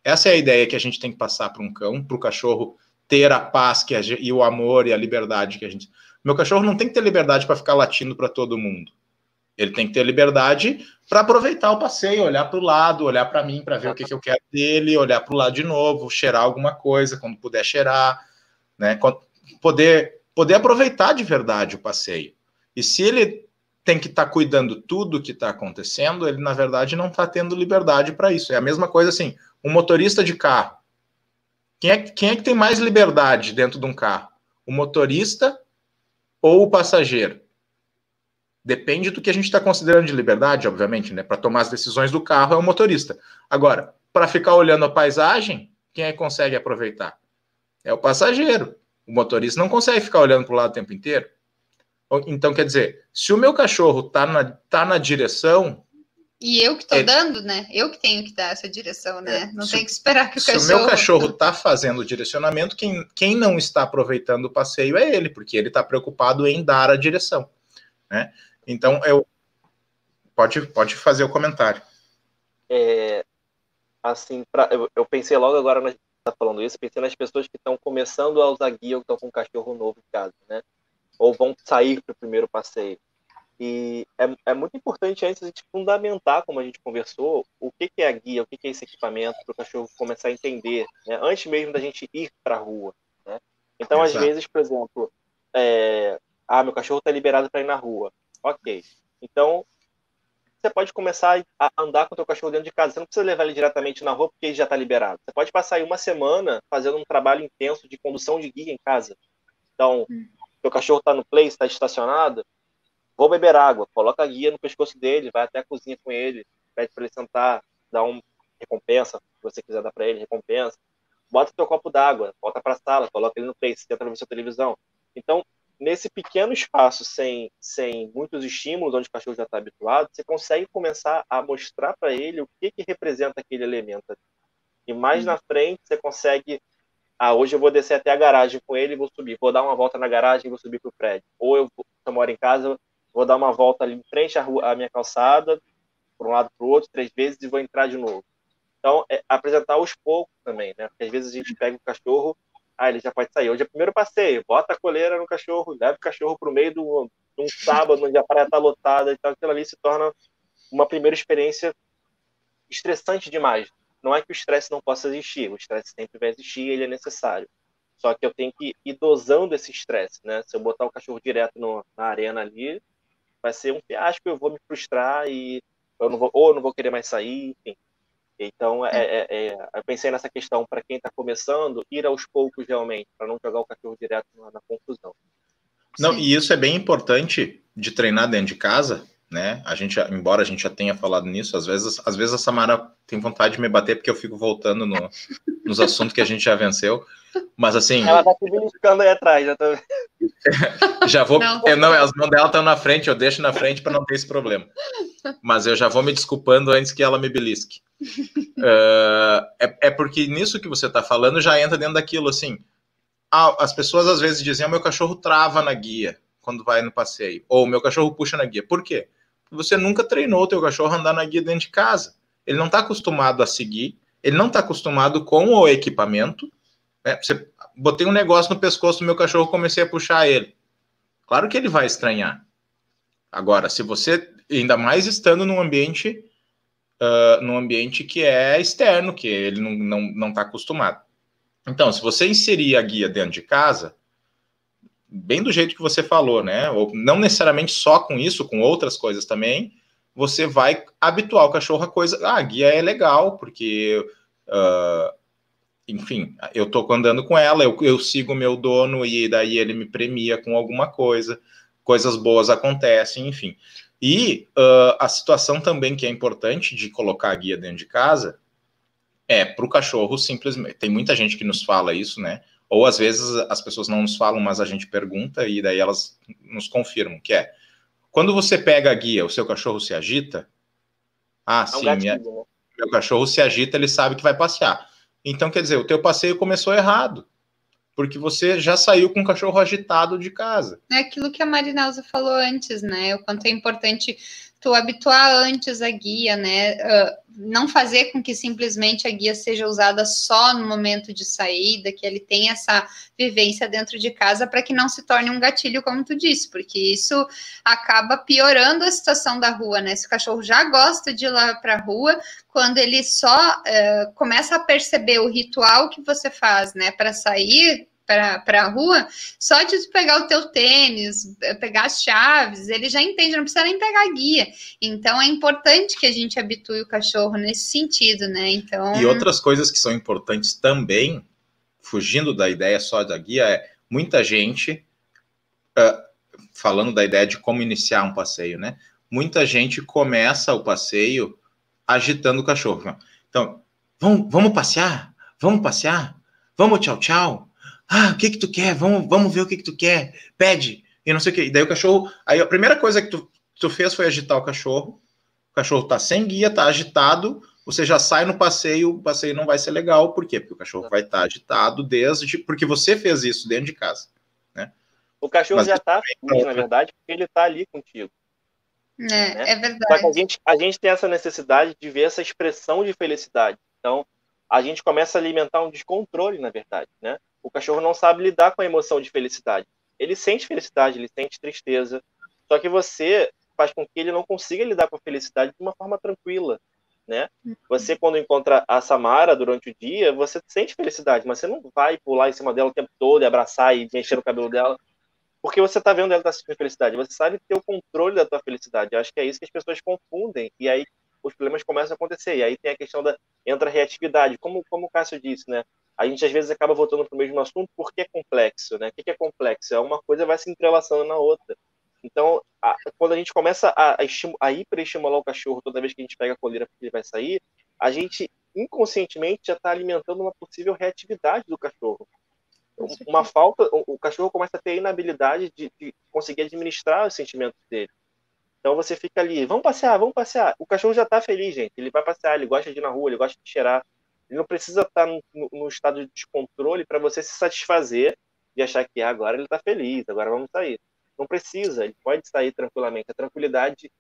Essa é a ideia que a gente tem que passar para um cão, para o cachorro ter a paz que a, e o amor e a liberdade que a gente. Meu cachorro não tem que ter liberdade para ficar latindo para todo mundo. Ele tem que ter liberdade para aproveitar o passeio, olhar para o lado, olhar para mim para ver o que, que, eu quero dele, olhar para o lado de novo, cheirar alguma coisa quando puder cheirar, né? Poder, poder aproveitar de verdade o passeio. E se ele tem que estar tá cuidando tudo que está acontecendo, ele na verdade não está tendo liberdade para isso. É a mesma coisa assim, um motorista de carro Quem é, quem é que tem mais liberdade dentro de um carro? O motorista ou o passageiro? Depende do que a gente está considerando de liberdade, obviamente, né? Para tomar as decisões do carro é o motorista. Agora, para ficar olhando a paisagem, quem é que consegue aproveitar? É o passageiro. O motorista não consegue ficar olhando para o lado o tempo inteiro. Então, quer dizer, se o meu cachorro está na, tá na direção. E eu que estou é, dando, né? Eu que tenho que dar essa direção, né? É, não tem que esperar que o se cachorro. Se o meu cachorro está fazendo o direcionamento, quem, quem não está aproveitando o passeio é ele, porque ele está preocupado em dar a direção. Né? Então, eu. Pode, pode fazer o comentário. É, assim, pra, eu, eu pensei logo agora, na, tá falando isso, pensei nas pessoas que estão começando a usar guia ou que estão com um cachorro novo em casa, né? ou vão sair para o primeiro passeio. E é, é, muito importante antes a gente fundamentar, como a gente conversou, o que, que é a guia, o que, que é esse equipamento, para o cachorro começar a entender, né? antes mesmo da gente ir para a rua. Né? Então, Exato. às vezes, por exemplo, é, ah, meu cachorro está liberado para ir na rua. Ok. Então, você pode começar a andar com o seu cachorro dentro de casa. Você não precisa levar ele diretamente na rua porque ele já está liberado. Você pode passar aí uma semana fazendo um trabalho intenso de condução de guia em casa. Então, hum seu cachorro está no play, está estacionado, vou beber água, coloca a guia no pescoço dele, vai até a cozinha com ele, pede para ele sentar, dá um recompensa, se você quiser dar para ele, recompensa. Bota teu copo d'água, volta para a sala, coloca ele no play, tenta ver sua televisão. Então, nesse pequeno espaço, sem, sem muitos estímulos, onde o cachorro já está habituado, você consegue começar a mostrar para ele o que, que representa aquele elemento. E mais hum. na frente, você consegue ah, hoje eu vou descer até a garagem com ele e vou subir. Vou dar uma volta na garagem e vou subir para o prédio. Ou eu, eu moro em casa, vou dar uma volta ali em frente à, rua, à minha calçada, por um lado para o outro, três vezes e vou entrar de novo. Então, é apresentar aos poucos também, né? Porque às vezes a gente pega o cachorro, ah, ele já pode sair. Hoje é o primeiro passeio, bota a coleira no cachorro, leva o cachorro para o meio de um sábado, onde a praia está lotada, então aquilo ali se torna uma primeira experiência estressante demais. Não é que o estresse não possa existir, o estresse sempre vai existir, ele é necessário. Só que eu tenho que ir dosando esse estresse, né? Se eu botar o cachorro direto no, na arena ali, vai ser um fiasco, eu vou me frustrar e eu não vou, ou eu não vou querer mais sair, enfim. Então, é, é, é, eu pensei nessa questão para quem está começando, ir aos poucos realmente, para não jogar o cachorro direto na, na confusão. Não, Sim. e isso é bem importante de treinar dentro de casa, né? A gente, embora a gente já tenha falado nisso, às vezes, às vezes a Samara tem vontade de me bater porque eu fico voltando no, nos assuntos que a gente já venceu. Mas assim. Ela tá se beliscando aí atrás, já tô... já vou. Não, eu, não, as mãos dela estão na frente, eu deixo na frente para não ter esse problema. Mas eu já vou me desculpando antes que ela me belisque. Uh, é, é porque nisso que você está falando já entra dentro daquilo assim. Ah, as pessoas às vezes dizem: o meu cachorro trava na guia quando vai no passeio. Ou o meu cachorro puxa na guia. Por quê? Você nunca treinou o teu cachorro a andar na guia dentro de casa. Ele não está acostumado a seguir, ele não está acostumado com o equipamento. Né? Você, botei um negócio no pescoço do meu cachorro, comecei a puxar ele. Claro que ele vai estranhar. Agora, se você, ainda mais estando num ambiente, uh, num ambiente que é externo, que ele não está não, não tá acostumado. Então, se você inserir a guia dentro de casa, bem do jeito que você falou, né? Ou não necessariamente só com isso, com outras coisas também, você vai habituar o cachorro a coisa. Ah, a guia é legal, porque. Uh, enfim, eu tô andando com ela, eu, eu sigo meu dono e daí ele me premia com alguma coisa, coisas boas acontecem, enfim. E uh, a situação também que é importante de colocar a guia dentro de casa é para o cachorro simplesmente. Tem muita gente que nos fala isso, né? Ou às vezes as pessoas não nos falam, mas a gente pergunta e daí elas nos confirmam, que é quando você pega a guia, o seu cachorro se agita? Ah, é sim, minha, né? meu cachorro se agita, ele sabe que vai passear. Então, quer dizer, o teu passeio começou errado, porque você já saiu com o cachorro agitado de casa. É aquilo que a Marinalza falou antes, né? O quanto é importante tu habituar antes a guia, né? Uh, não fazer com que simplesmente a guia seja usada só no momento de saída, que ele tenha essa vivência dentro de casa para que não se torne um gatilho, como tu disse, porque isso acaba piorando a situação da rua, né? Se o cachorro já gosta de ir lá para a rua, quando ele só uh, começa a perceber o ritual que você faz, né, para sair para a rua, só de pegar o teu tênis, pegar as chaves, ele já entende, não precisa nem pegar guia. Então é importante que a gente habitue o cachorro nesse sentido, né? Então. E outras coisas que são importantes também fugindo da ideia só da guia, é muita gente, uh, falando da ideia de como iniciar um passeio, né? Muita gente começa o passeio agitando o cachorro. Então, vamos, vamos passear? Vamos passear? Vamos tchau, tchau? Ah, o que que tu quer? Vamos, vamos ver o que que tu quer. Pede. E não sei o que. E daí o cachorro... Aí a primeira coisa que tu, tu fez foi agitar o cachorro. O cachorro tá sem guia, tá agitado. Você já sai no passeio, o passeio não vai ser legal. Por quê? Porque o cachorro vai estar tá agitado desde... Porque você fez isso dentro de casa, né? O cachorro Mas, já tá feliz, na verdade, porque ele tá ali contigo. É, né? é verdade. Só que a gente, a gente tem essa necessidade de ver essa expressão de felicidade. Então, a gente começa a alimentar um descontrole, na verdade, né? O cachorro não sabe lidar com a emoção de felicidade. Ele sente felicidade, ele sente tristeza. Só que você faz com que ele não consiga lidar com a felicidade de uma forma tranquila, né? Você quando encontra a Samara durante o dia, você sente felicidade, mas você não vai pular em cima dela o tempo todo e abraçar e mexer no cabelo dela porque você está vendo ela estar tá sentindo felicidade. Você sabe ter o controle da tua felicidade. Eu acho que é isso que as pessoas confundem. E aí os problemas começam a acontecer. E aí tem a questão da entra a reatividade. Como, como o Cássio disse, né? A gente às vezes acaba voltando para o mesmo assunto porque é complexo, né? O que é complexo? É uma coisa vai se entrelaçando na outra. Então, a, quando a gente começa a, a, hiperestimular o cachorro toda vez que a gente pega a coleira porque ele vai sair, a gente inconscientemente já está alimentando uma possível reatividade do cachorro uma falta, o cachorro começa a ter a inabilidade de, de, conseguir administrar os sentimentos dele. Então você fica ali, vamos passear, vamos passear. O cachorro já está feliz, gente. Ele vai passear, ele gosta de ir na rua, ele gosta de cheirar. Ele não precisa estar tá no, no, estado de descontrole para você se satisfazer e achar que ah, agora ele está feliz, agora vamos sair. Não precisa, ele pode sair tranquilamente. A tranquilidade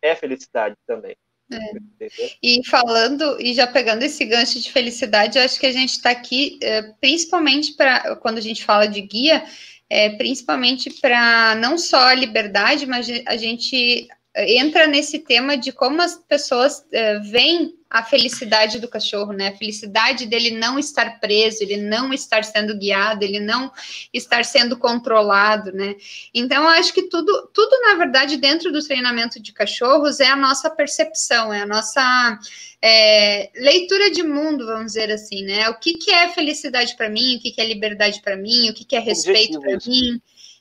é felicidade também. É. E falando, e já pegando esse gancho de felicidade, eu acho que a gente está aqui, é, principalmente para quando a gente fala de guia, é, principalmente para não só a liberdade, mas a gente entra nesse tema de como as pessoas é, veem a felicidade do cachorro, né? A felicidade dele não estar preso, ele não estar sendo guiado, ele não estar sendo controlado, né? Então, eu acho que tudo, tudo na verdade, dentro do treinamento de cachorros é a nossa percepção, é a nossa é, leitura de mundo, vamos dizer assim, né? O que, que é felicidade para mim, o que, que é liberdade para mim, o que, que é respeito para mim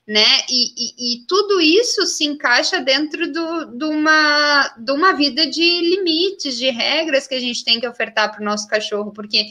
né? E, e, e, tudo isso se encaixa dentro do, de, uma, de uma vida de limites, de regras que a gente tem que ofertar para o nosso cachorro, porque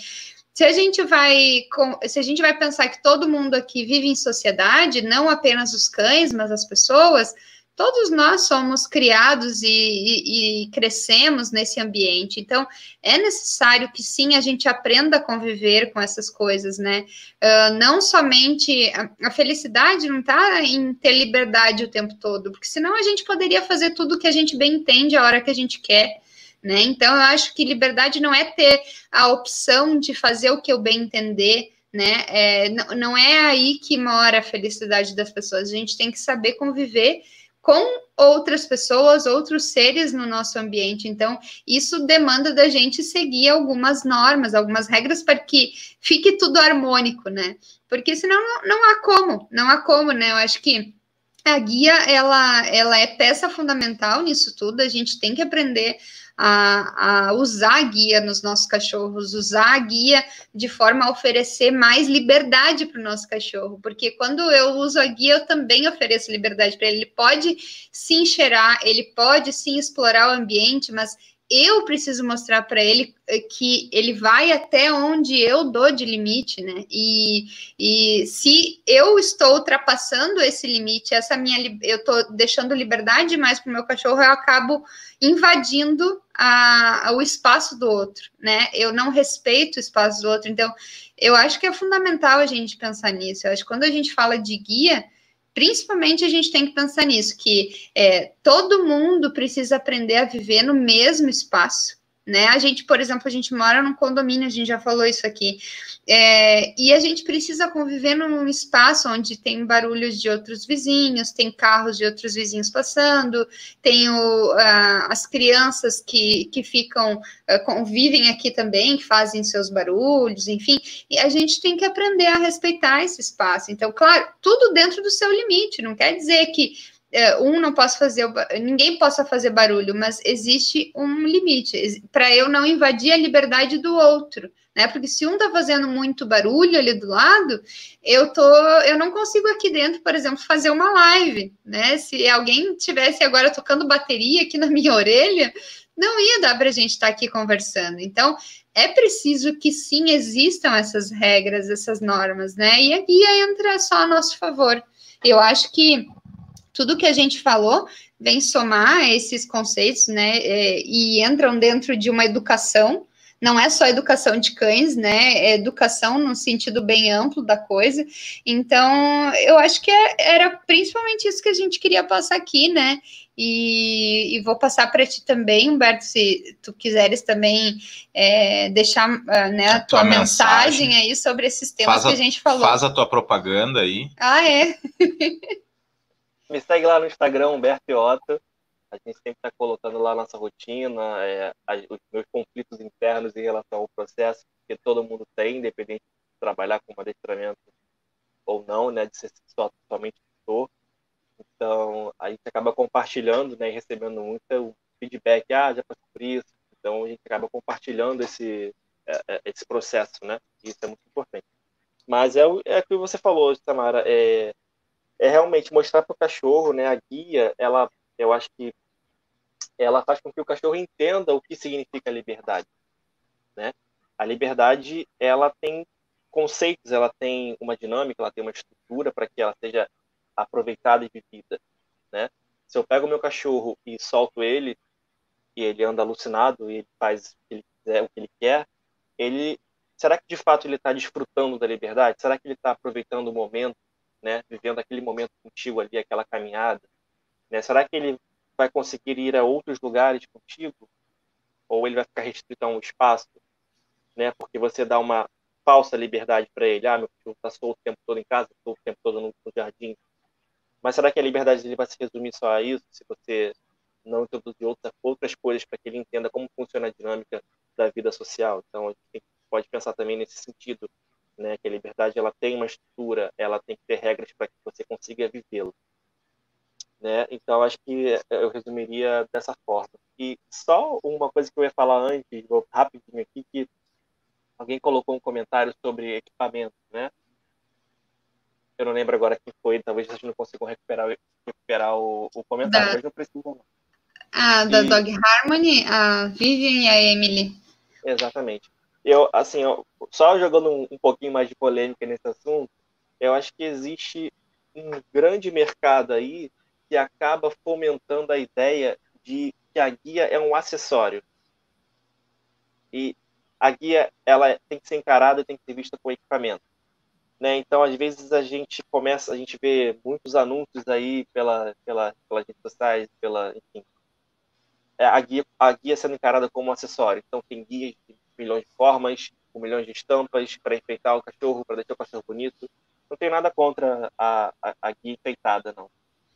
se a gente vai se a gente vai pensar que todo mundo aqui vive em sociedade, não apenas os cães, mas as pessoas, todos nós somos criados e, e, e, crescemos nesse ambiente. Então, é necessário que sim a gente aprenda a conviver com essas coisas, né? Uh, não somente a, a felicidade não está em ter liberdade o tempo todo, porque senão a gente poderia fazer tudo que a gente bem entende a hora que a gente quer. Né? Então, eu acho que liberdade não é ter a opção de fazer o que eu bem entender, né? É, não, não é aí que mora a felicidade das pessoas. A gente tem que saber conviver com outras pessoas, outros seres no nosso ambiente. Então, isso demanda da gente seguir algumas normas, algumas regras para que fique tudo harmônico, né? Porque senão não, não há como, não há como, né? Eu acho que a guia ela, ela é peça fundamental nisso tudo. A gente tem que aprender a, a usar a guia nos nossos cachorros, usar a guia de forma a oferecer mais liberdade para o nosso cachorro, porque quando eu uso a guia, eu também ofereço liberdade para ele. Ele pode se encheirar, ele pode sim explorar o ambiente, mas eu preciso mostrar para ele eh, que ele vai até onde eu dou de limite, né? E, e se eu estou ultrapassando esse limite, essa minha eu estou deixando liberdade demais para o meu cachorro, eu acabo invadindo a, a, o espaço do outro, né? Eu não respeito o espaço do outro, então eu acho que é fundamental a gente pensar nisso. Eu acho que quando a gente fala de guia, principalmente a gente tem que pensar nisso, que é, todo mundo precisa aprender a viver no mesmo espaço né? A gente, por exemplo, a gente mora num condomínio, a gente já falou isso aqui, é, e a gente precisa conviver num espaço onde tem barulhos de outros vizinhos, tem carros de outros vizinhos passando, tem o, as crianças que, que ficam, convivem aqui também, fazem seus barulhos, enfim, e a gente tem que aprender a respeitar esse espaço. Então, claro, tudo dentro do seu limite, não quer dizer que um não possa fazer, ninguém possa fazer barulho, mas existe um limite para eu não invadir a liberdade do outro, né? Porque se um tá fazendo muito barulho ali do lado, eu tô, eu não consigo aqui dentro, por exemplo, fazer uma live, né? Se alguém tivesse agora tocando bateria aqui na minha orelha, não ia dar para a gente estar tá aqui conversando. Então, é preciso que sim existam essas regras, essas normas, né? E a guia entra só a nosso favor. Eu acho que tudo que a gente falou vem somar esses conceitos, né? É, e entram dentro de uma educação. Não é só educação de cães, né? É educação no sentido bem amplo da coisa. Então, eu acho que é, era principalmente isso que a gente queria passar aqui, né? E, e vou passar para ti também, Humberto, se tu quiseres também é, deixar ah, né, a, a tua, tua mensagem, mensagem, aí sobre esses temas a, que a gente falou. Faz a tua propaganda aí. Ah, é? Me segue lá no Instagram, Humberto Iota. A gente sempre está colocando lá nossa rotina, é, os meus conflitos internos em relação ao processo, que todo mundo tem, independente de trabalhar com adestramento ou não, né, de ser só, somente tutor. Então, a gente acaba compartilhando, né, e recebendo muito feedback, ah, já passei por isso. Então, a gente acaba compartilhando esse, é, é, esse processo, né? Isso é muito importante. Mas é, é o que você falou, Tamara, é, é realmente mostrar para o cachorro, né, a guia, ela, eu acho que ela faz com que o cachorro entenda o que significa liberdade, né? A liberdade, ela tem conceitos, ela tem uma dinâmica, ela tem uma estrutura para que ela seja aproveitada e vivida, né? Se eu pego o meu cachorro e solto ele, e ele anda alucinado e ele faz o que ele quiser, o que ele quer, ele será que de fato ele está desfrutando da liberdade? Será que ele está aproveitando o momento, né? Vivendo aquele momento contigo ali, aquela caminhada, né? Será que ele vai conseguir ir a outros lugares contigo? Ou ele vai ficar restrito a um espaço, né? Porque você dá uma falsa liberdade para ele. Ah, meu cachorro está solto o tempo todo em casa, estou o tempo todo no, no jardim. Mas será que a liberdade dele vai se resumir só a isso? Se você não introduzir outras, outras coisas para que ele entenda como funciona a dinâmica da vida social. Então, a gente pode pensar também nesse sentido, né, que a liberdade ela tem uma estrutura, ela tem que ter regras para que você consiga vivê-lo. Né? Então, acho que eu resumiria dessa forma. E só uma coisa que eu ia falar antes, vou rapidinho aqui, que alguém colocou um comentário sobre equipamento, né? eu não lembro agora quem foi, talvez vocês não consigam recuperar, recuperar o, o comentário, da, mas não preciso Ah, da e... Dog Harmony, a Vivian e a Emily. Exatamente. Eu, assim, eu, só jogando um, um pouquinho mais de polêmica nesse assunto, eu acho que existe um grande mercado aí que acaba fomentando a ideia de que a guia é um acessório. E a guia ela tem que ser encarada, tem que ser vista com equipamento. Né? Então, às vezes a gente começa, a gente vê muitos anúncios aí pela, pela, pelas redes sociais, pela, enfim, é, a guia, a guia sendo encarada como um acessório. Então, tem guias de milhões de formas, com milhões de estampas para enfeitar o cachorro, para deixar o cachorro bonito. Não tem nada contra a, a, a guia enfeitada, não.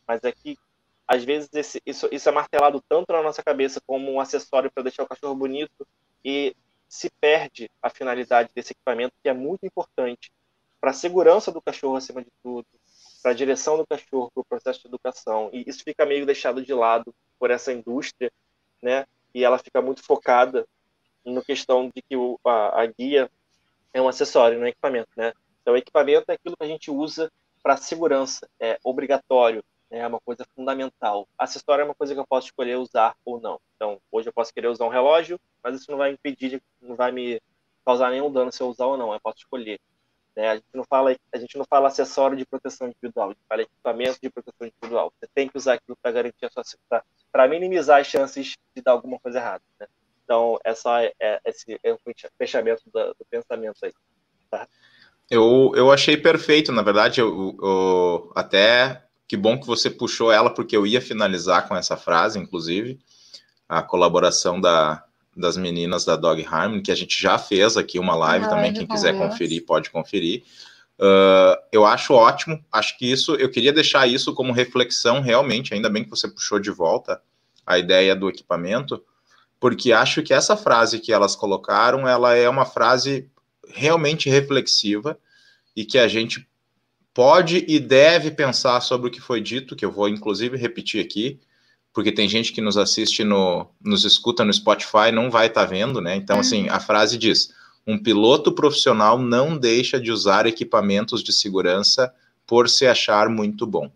Mas é que, às vezes, esse, isso, isso é martelado tanto na nossa cabeça como um acessório para deixar o cachorro bonito e se perde a finalidade desse equipamento, que é muito importante para a segurança do cachorro acima de tudo, para a direção do cachorro, para o processo de educação. E isso fica meio deixado de lado por essa indústria, né? E ela fica muito focada na questão de que o, a, a, guia é um acessório, não é equipamento, né? Então, equipamento é aquilo que a gente usa para segurança, é obrigatório, né? é uma coisa fundamental. Acessório é uma coisa que eu posso escolher usar ou não. Então, hoje eu posso querer usar um relógio, mas isso não vai impedir, não vai me causar nenhum dano se eu usar ou não. Eu posso escolher. Né? A, gente não fala, a gente não fala acessório de proteção individual, a gente fala equipamento de proteção individual. Você tem que usar aquilo para garantir a sua para minimizar as chances de dar alguma coisa errada. Né? Então, essa é, é, esse é o fechamento do, do pensamento aí. Tá? Eu, eu achei perfeito, na verdade, eu, eu, até que bom que você puxou ela, porque eu ia finalizar com essa frase, inclusive, a colaboração da, das meninas da Dog Harmony, que a gente já fez aqui uma live ah, também, quem quiser conferir, pode conferir. Uh, eu acho ótimo, acho que isso, eu queria deixar isso como reflexão realmente, ainda bem que você puxou de volta a ideia do equipamento, porque acho que essa frase que elas colocaram, ela é uma frase realmente reflexiva e que a gente pode e deve pensar sobre o que foi dito, que eu vou inclusive repetir aqui, porque tem gente que nos assiste no, nos escuta no Spotify, não vai estar tá vendo, né? Então, assim, a frase diz: um piloto profissional não deixa de usar equipamentos de segurança por se achar muito bom.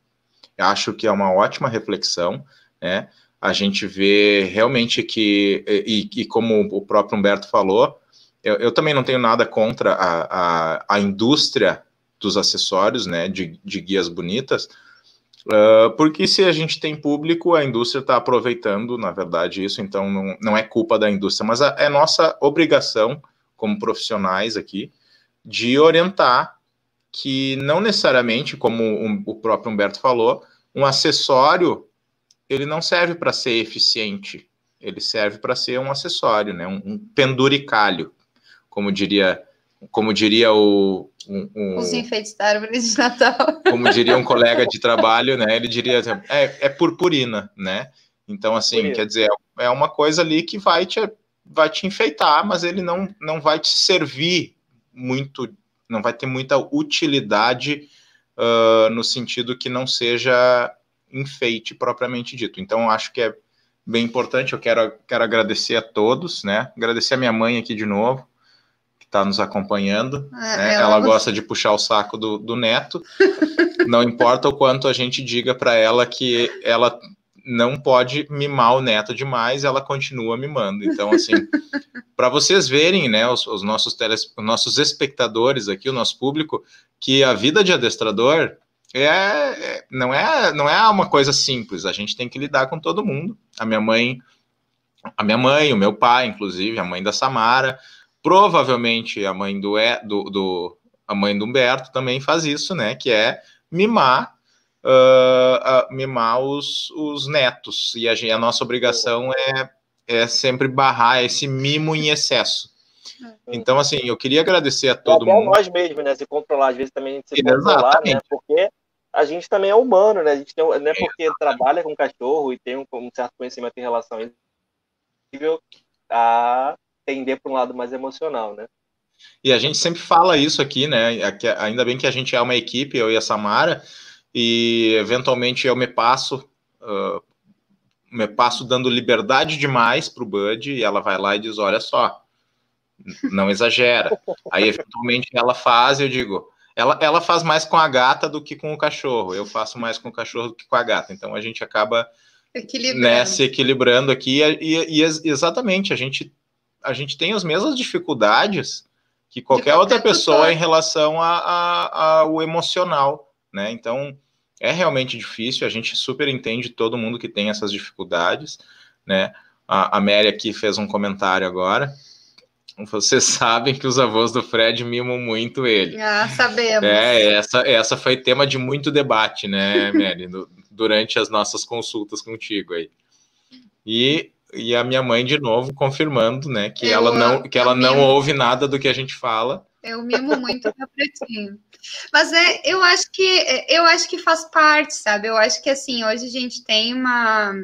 Eu acho que é uma ótima reflexão, né? A gente vê realmente que, e, e como o próprio Humberto falou, eu, eu, também não tenho nada contra a, a, a indústria dos acessórios, né, de, de guias bonitas, uh, porque se a gente tem público, a indústria está aproveitando, na verdade, isso, então não, não é culpa da indústria, mas a, é nossa obrigação, como profissionais aqui, de orientar que não necessariamente, como o próprio Humberto falou, um acessório ele não serve para ser eficiente, ele serve para ser um acessório, né, um, um penduricalho, como diria como diria o. Um, um, Os enfeites da árvore de Natal. Como diria um colega de trabalho, né? Ele diria, é, é purpurina, né? Então, assim, Purpurina. quer dizer, é uma coisa ali que vai te, vai te enfeitar, mas ele não, não vai te servir muito, não vai ter muita utilidade uh, no sentido que não seja enfeite propriamente dito. Então, acho que é bem importante. Eu quero, quero agradecer a todos, né? Agradecer a minha mãe aqui de novo está nos acompanhando. É, né? ela, ela gosta de puxar o saco do, do neto. não importa o quanto a gente diga para ela que ela não pode mimar o neto demais, ela continua mimando. Então, assim, para vocês verem, né, os, os nossos teles, os nossos espectadores aqui, o nosso público, que a vida de adestrador é, é, não é não é uma coisa simples. A gente tem que lidar com todo mundo. A minha mãe, a minha mãe, o meu pai, inclusive, a mãe da Samara, Provavelmente a mãe do, do, do, a mãe do Humberto também faz isso, né? Que é mimar uh, uh, mimar os, os netos. E a, a nossa obrigação é, é sempre barrar esse mimo em excesso. Então, assim, eu queria agradecer a todo é mundo. nós mesmos, né? Se controlar, às vezes também se controlar, né? Porque a gente também é humano, né? A gente tem, não é porque trabalha com cachorro e tem um, um certo conhecimento em relação a isso, a tender para um lado mais emocional, né? E a gente sempre fala isso aqui, né? Ainda bem que a gente é uma equipe, eu e a Samara, e eventualmente eu me passo, uh, me passo dando liberdade demais para o Bud, e ela vai lá e diz: Olha só, não exagera. Aí, eventualmente, ela faz, e eu digo. Ela, ela faz mais com a gata do que com o cachorro. Eu faço mais com o cachorro do que com a gata. Então a gente acaba né, se equilibrando aqui. E, e, e exatamente, a gente a gente tem as mesmas dificuldades que qualquer, qualquer outra pessoa pessoa. em relação ao emocional, né? Então, é realmente difícil, a gente super entende todo mundo que tem essas dificuldades, né? A, a Mary aqui fez um comentário agora. Vocês sabem que os avós do Fred mimam muito ele. Ah, sabemos. É, essa, essa foi tema de muito debate, né, Mary, durante as nossas consultas contigo aí. E e a minha mãe de novo confirmando, né, que eu, ela não que ela não ouve nada do que a gente fala. Eu mimo muito capretinho. Mas é, eu acho que eu acho que faz parte, sabe? Eu acho que assim, hoje a gente tem uma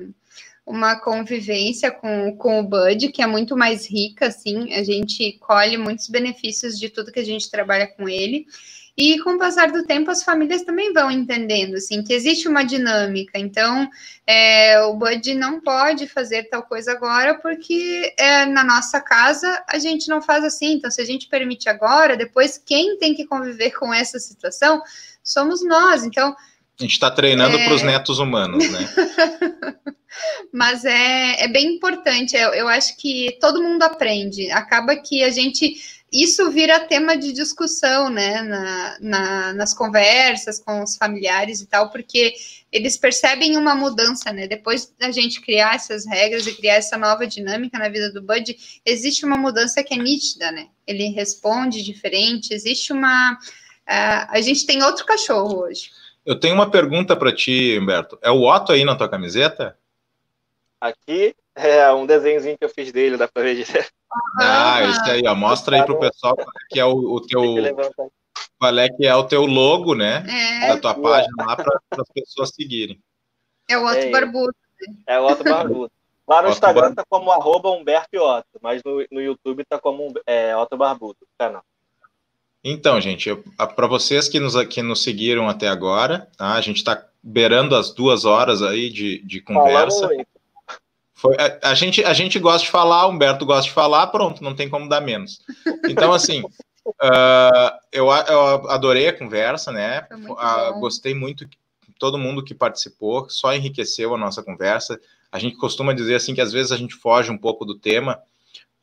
uma convivência com, com o Bud que é muito mais rica, assim, a gente colhe muitos benefícios de tudo que a gente trabalha com ele. E com o passar do tempo, as famílias também vão entendendo, assim, que existe uma dinâmica. Então, é, o Bud não pode fazer tal coisa agora, porque é, na nossa casa a gente não faz assim. Então, se a gente permite agora, depois quem tem que conviver com essa situação somos nós. Então, a gente está treinando é... para os netos humanos, né? Mas é, é bem importante. Eu, eu acho que todo mundo aprende. Acaba que a gente isso vira tema de discussão, né, na, na, nas conversas com os familiares e tal, porque eles percebem uma mudança, né, depois da gente criar essas regras e criar essa nova dinâmica na vida do Bud, existe uma mudança que é nítida, né, ele responde diferente, existe uma... Uh, a gente tem outro cachorro hoje. Eu tenho uma pergunta para ti, Humberto. É o Otto aí na tua camiseta? Aqui é um desenhozinho que eu fiz dele, dá para ver. Ah, isso aí, ó. Mostra aí pro pessoal que é o, o teu. Qual é que é o teu logo, né? É. Da tua página lá para as pessoas seguirem. É o Otto é Barbudo. É o Otto Barbudo. Lá no Otto Instagram Bar... tá como arroba Humberto Otto, mas no, no YouTube tá como é, Otto Barbudo, canal. Então, gente, para vocês que nos, que nos seguiram até agora, tá? a gente está beirando as duas horas aí de, de conversa. Foi, a, a, gente, a gente gosta de falar, Humberto gosta de falar, pronto, não tem como dar menos. Então, assim, uh, eu, eu adorei a conversa, né? Uh, gostei muito, todo mundo que participou, só enriqueceu a nossa conversa. A gente costuma dizer assim que às vezes a gente foge um pouco do tema,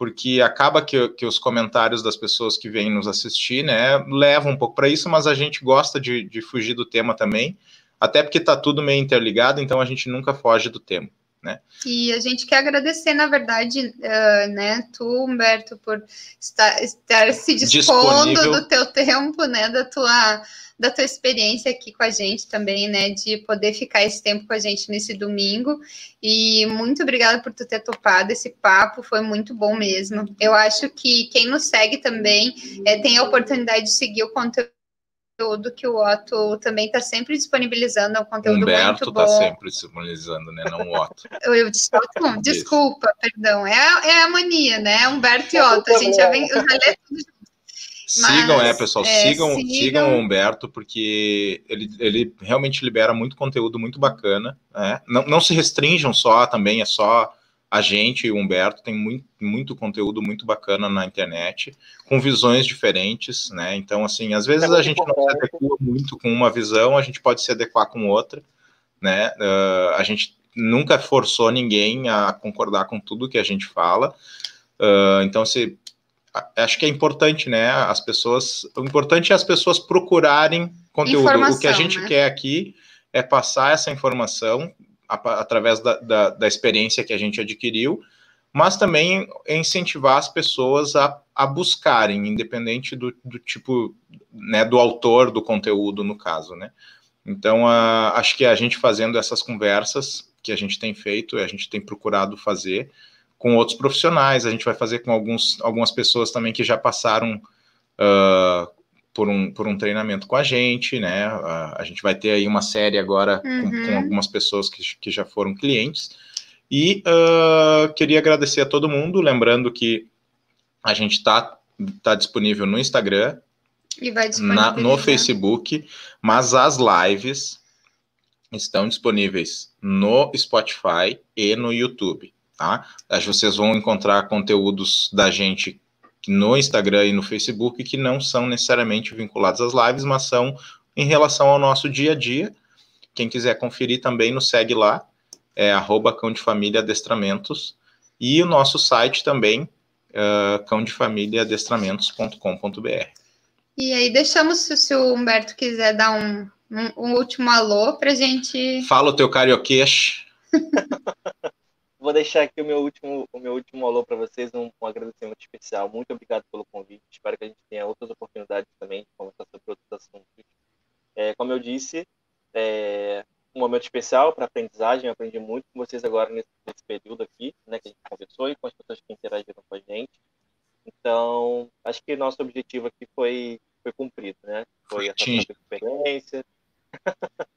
porque acaba que, que os comentários das pessoas que vêm nos assistir, né, levam um pouco para isso, mas a gente gosta de, de fugir do tema também, até porque está tudo meio interligado, então a gente nunca foge do tema. Né? E a gente quer agradecer, na verdade, uh, né, tu, Humberto, por estar, estar se dispondo Disponível. do teu tempo, né, da tua da tua experiência aqui com a gente também, né? De poder ficar esse tempo com a gente nesse domingo. E muito obrigada por tu ter topado esse papo, foi muito bom mesmo. Eu acho que quem nos segue também é, tem a oportunidade de seguir o conteúdo que o Otto também está sempre disponibilizando, é um conteúdo Humberto muito tá bom. Humberto está sempre disponibilizando, né? Não o Otto. Eu, eu desculpa, desculpa, perdão. É, é a mania, né? Humberto e Otto. A gente já vem, eu já lê tudo sigam, é, pessoal, é, sigam, sigam, sigam o Humberto, porque ele, ele realmente libera muito conteúdo muito bacana. Né? Não, não se restringam só também, é só a gente e o Humberto, tem muito, muito conteúdo muito bacana na internet, com visões diferentes, né? Então, assim, às vezes é a gente não se adequa muito com uma visão, a gente pode se adequar com outra, né? Uh, a gente nunca forçou ninguém a concordar com tudo que a gente fala. Uh, então, se acho que é importante, né? As pessoas, o importante é as pessoas procurarem conteúdo. Informação, o que a gente né? quer aqui é passar essa informação através da, da, da, experiência que a gente adquiriu, mas também incentivar as pessoas a, a buscarem, independente do, do tipo, né, do autor do conteúdo, no caso, né? Então, a, acho que a gente fazendo essas conversas que a gente tem feito, a gente tem procurado fazer, com outros profissionais, a gente vai fazer com alguns, algumas pessoas também que já passaram uh, por, um, por um treinamento com a gente, né? Uh, a gente vai ter aí uma série agora uhum. com, com, algumas pessoas que, que já foram clientes. E uh, queria agradecer a todo mundo, lembrando que a gente está tá disponível no Instagram, na, no Facebook, mas as lives estão disponíveis no Spotify e no YouTube tá? Vocês vão encontrar conteúdos da gente no Instagram e no Facebook que não são necessariamente vinculados às lives, mas são em relação ao nosso dia a dia. Quem quiser conferir também nos segue lá, é arroba cão de família adestramentos, e o nosso site também, uh, cão de família adestramentos.com.br. E aí deixamos, se o Humberto quiser dar um, um, um último alô para gente... Fala o teu carioquês. Vou deixar aqui o meu último, o meu último alô para vocês, um, um, agradecimento especial. Muito obrigado pelo convite. Espero que a gente tenha outras oportunidades também de conversar sobre outros assuntos. É, como eu disse, é um momento especial para aprendizagem. Eu aprendi muito com vocês agora nesse, nesse, período aqui, né, que a gente conversou e com as pessoas que interagiram com a gente. Então, acho que nosso objetivo aqui foi, foi cumprido, né? Foi essa troca de experiência,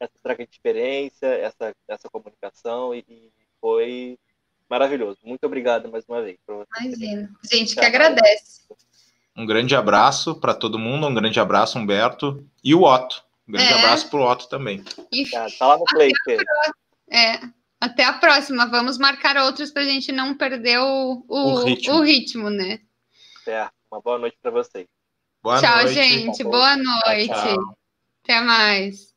essa troca de experiência, essa, essa comunicação e, e foi maravilhoso. Muito obrigado mais uma vez. Imagina. Gente, que agradece. Um grande abraço para todo mundo, um grande abraço, Humberto, e o Otto. Um grande é. abraço para o Otto também. E... Tá, tá lá no play. É, até a próxima. Vamos marcar outros para a gente não perder o, o, o, ritmo. o ritmo, né? Certo. Uma boa noite para vocês. Boa tchau, noite. gente. Boa noite. Tchau, tchau. Até mais.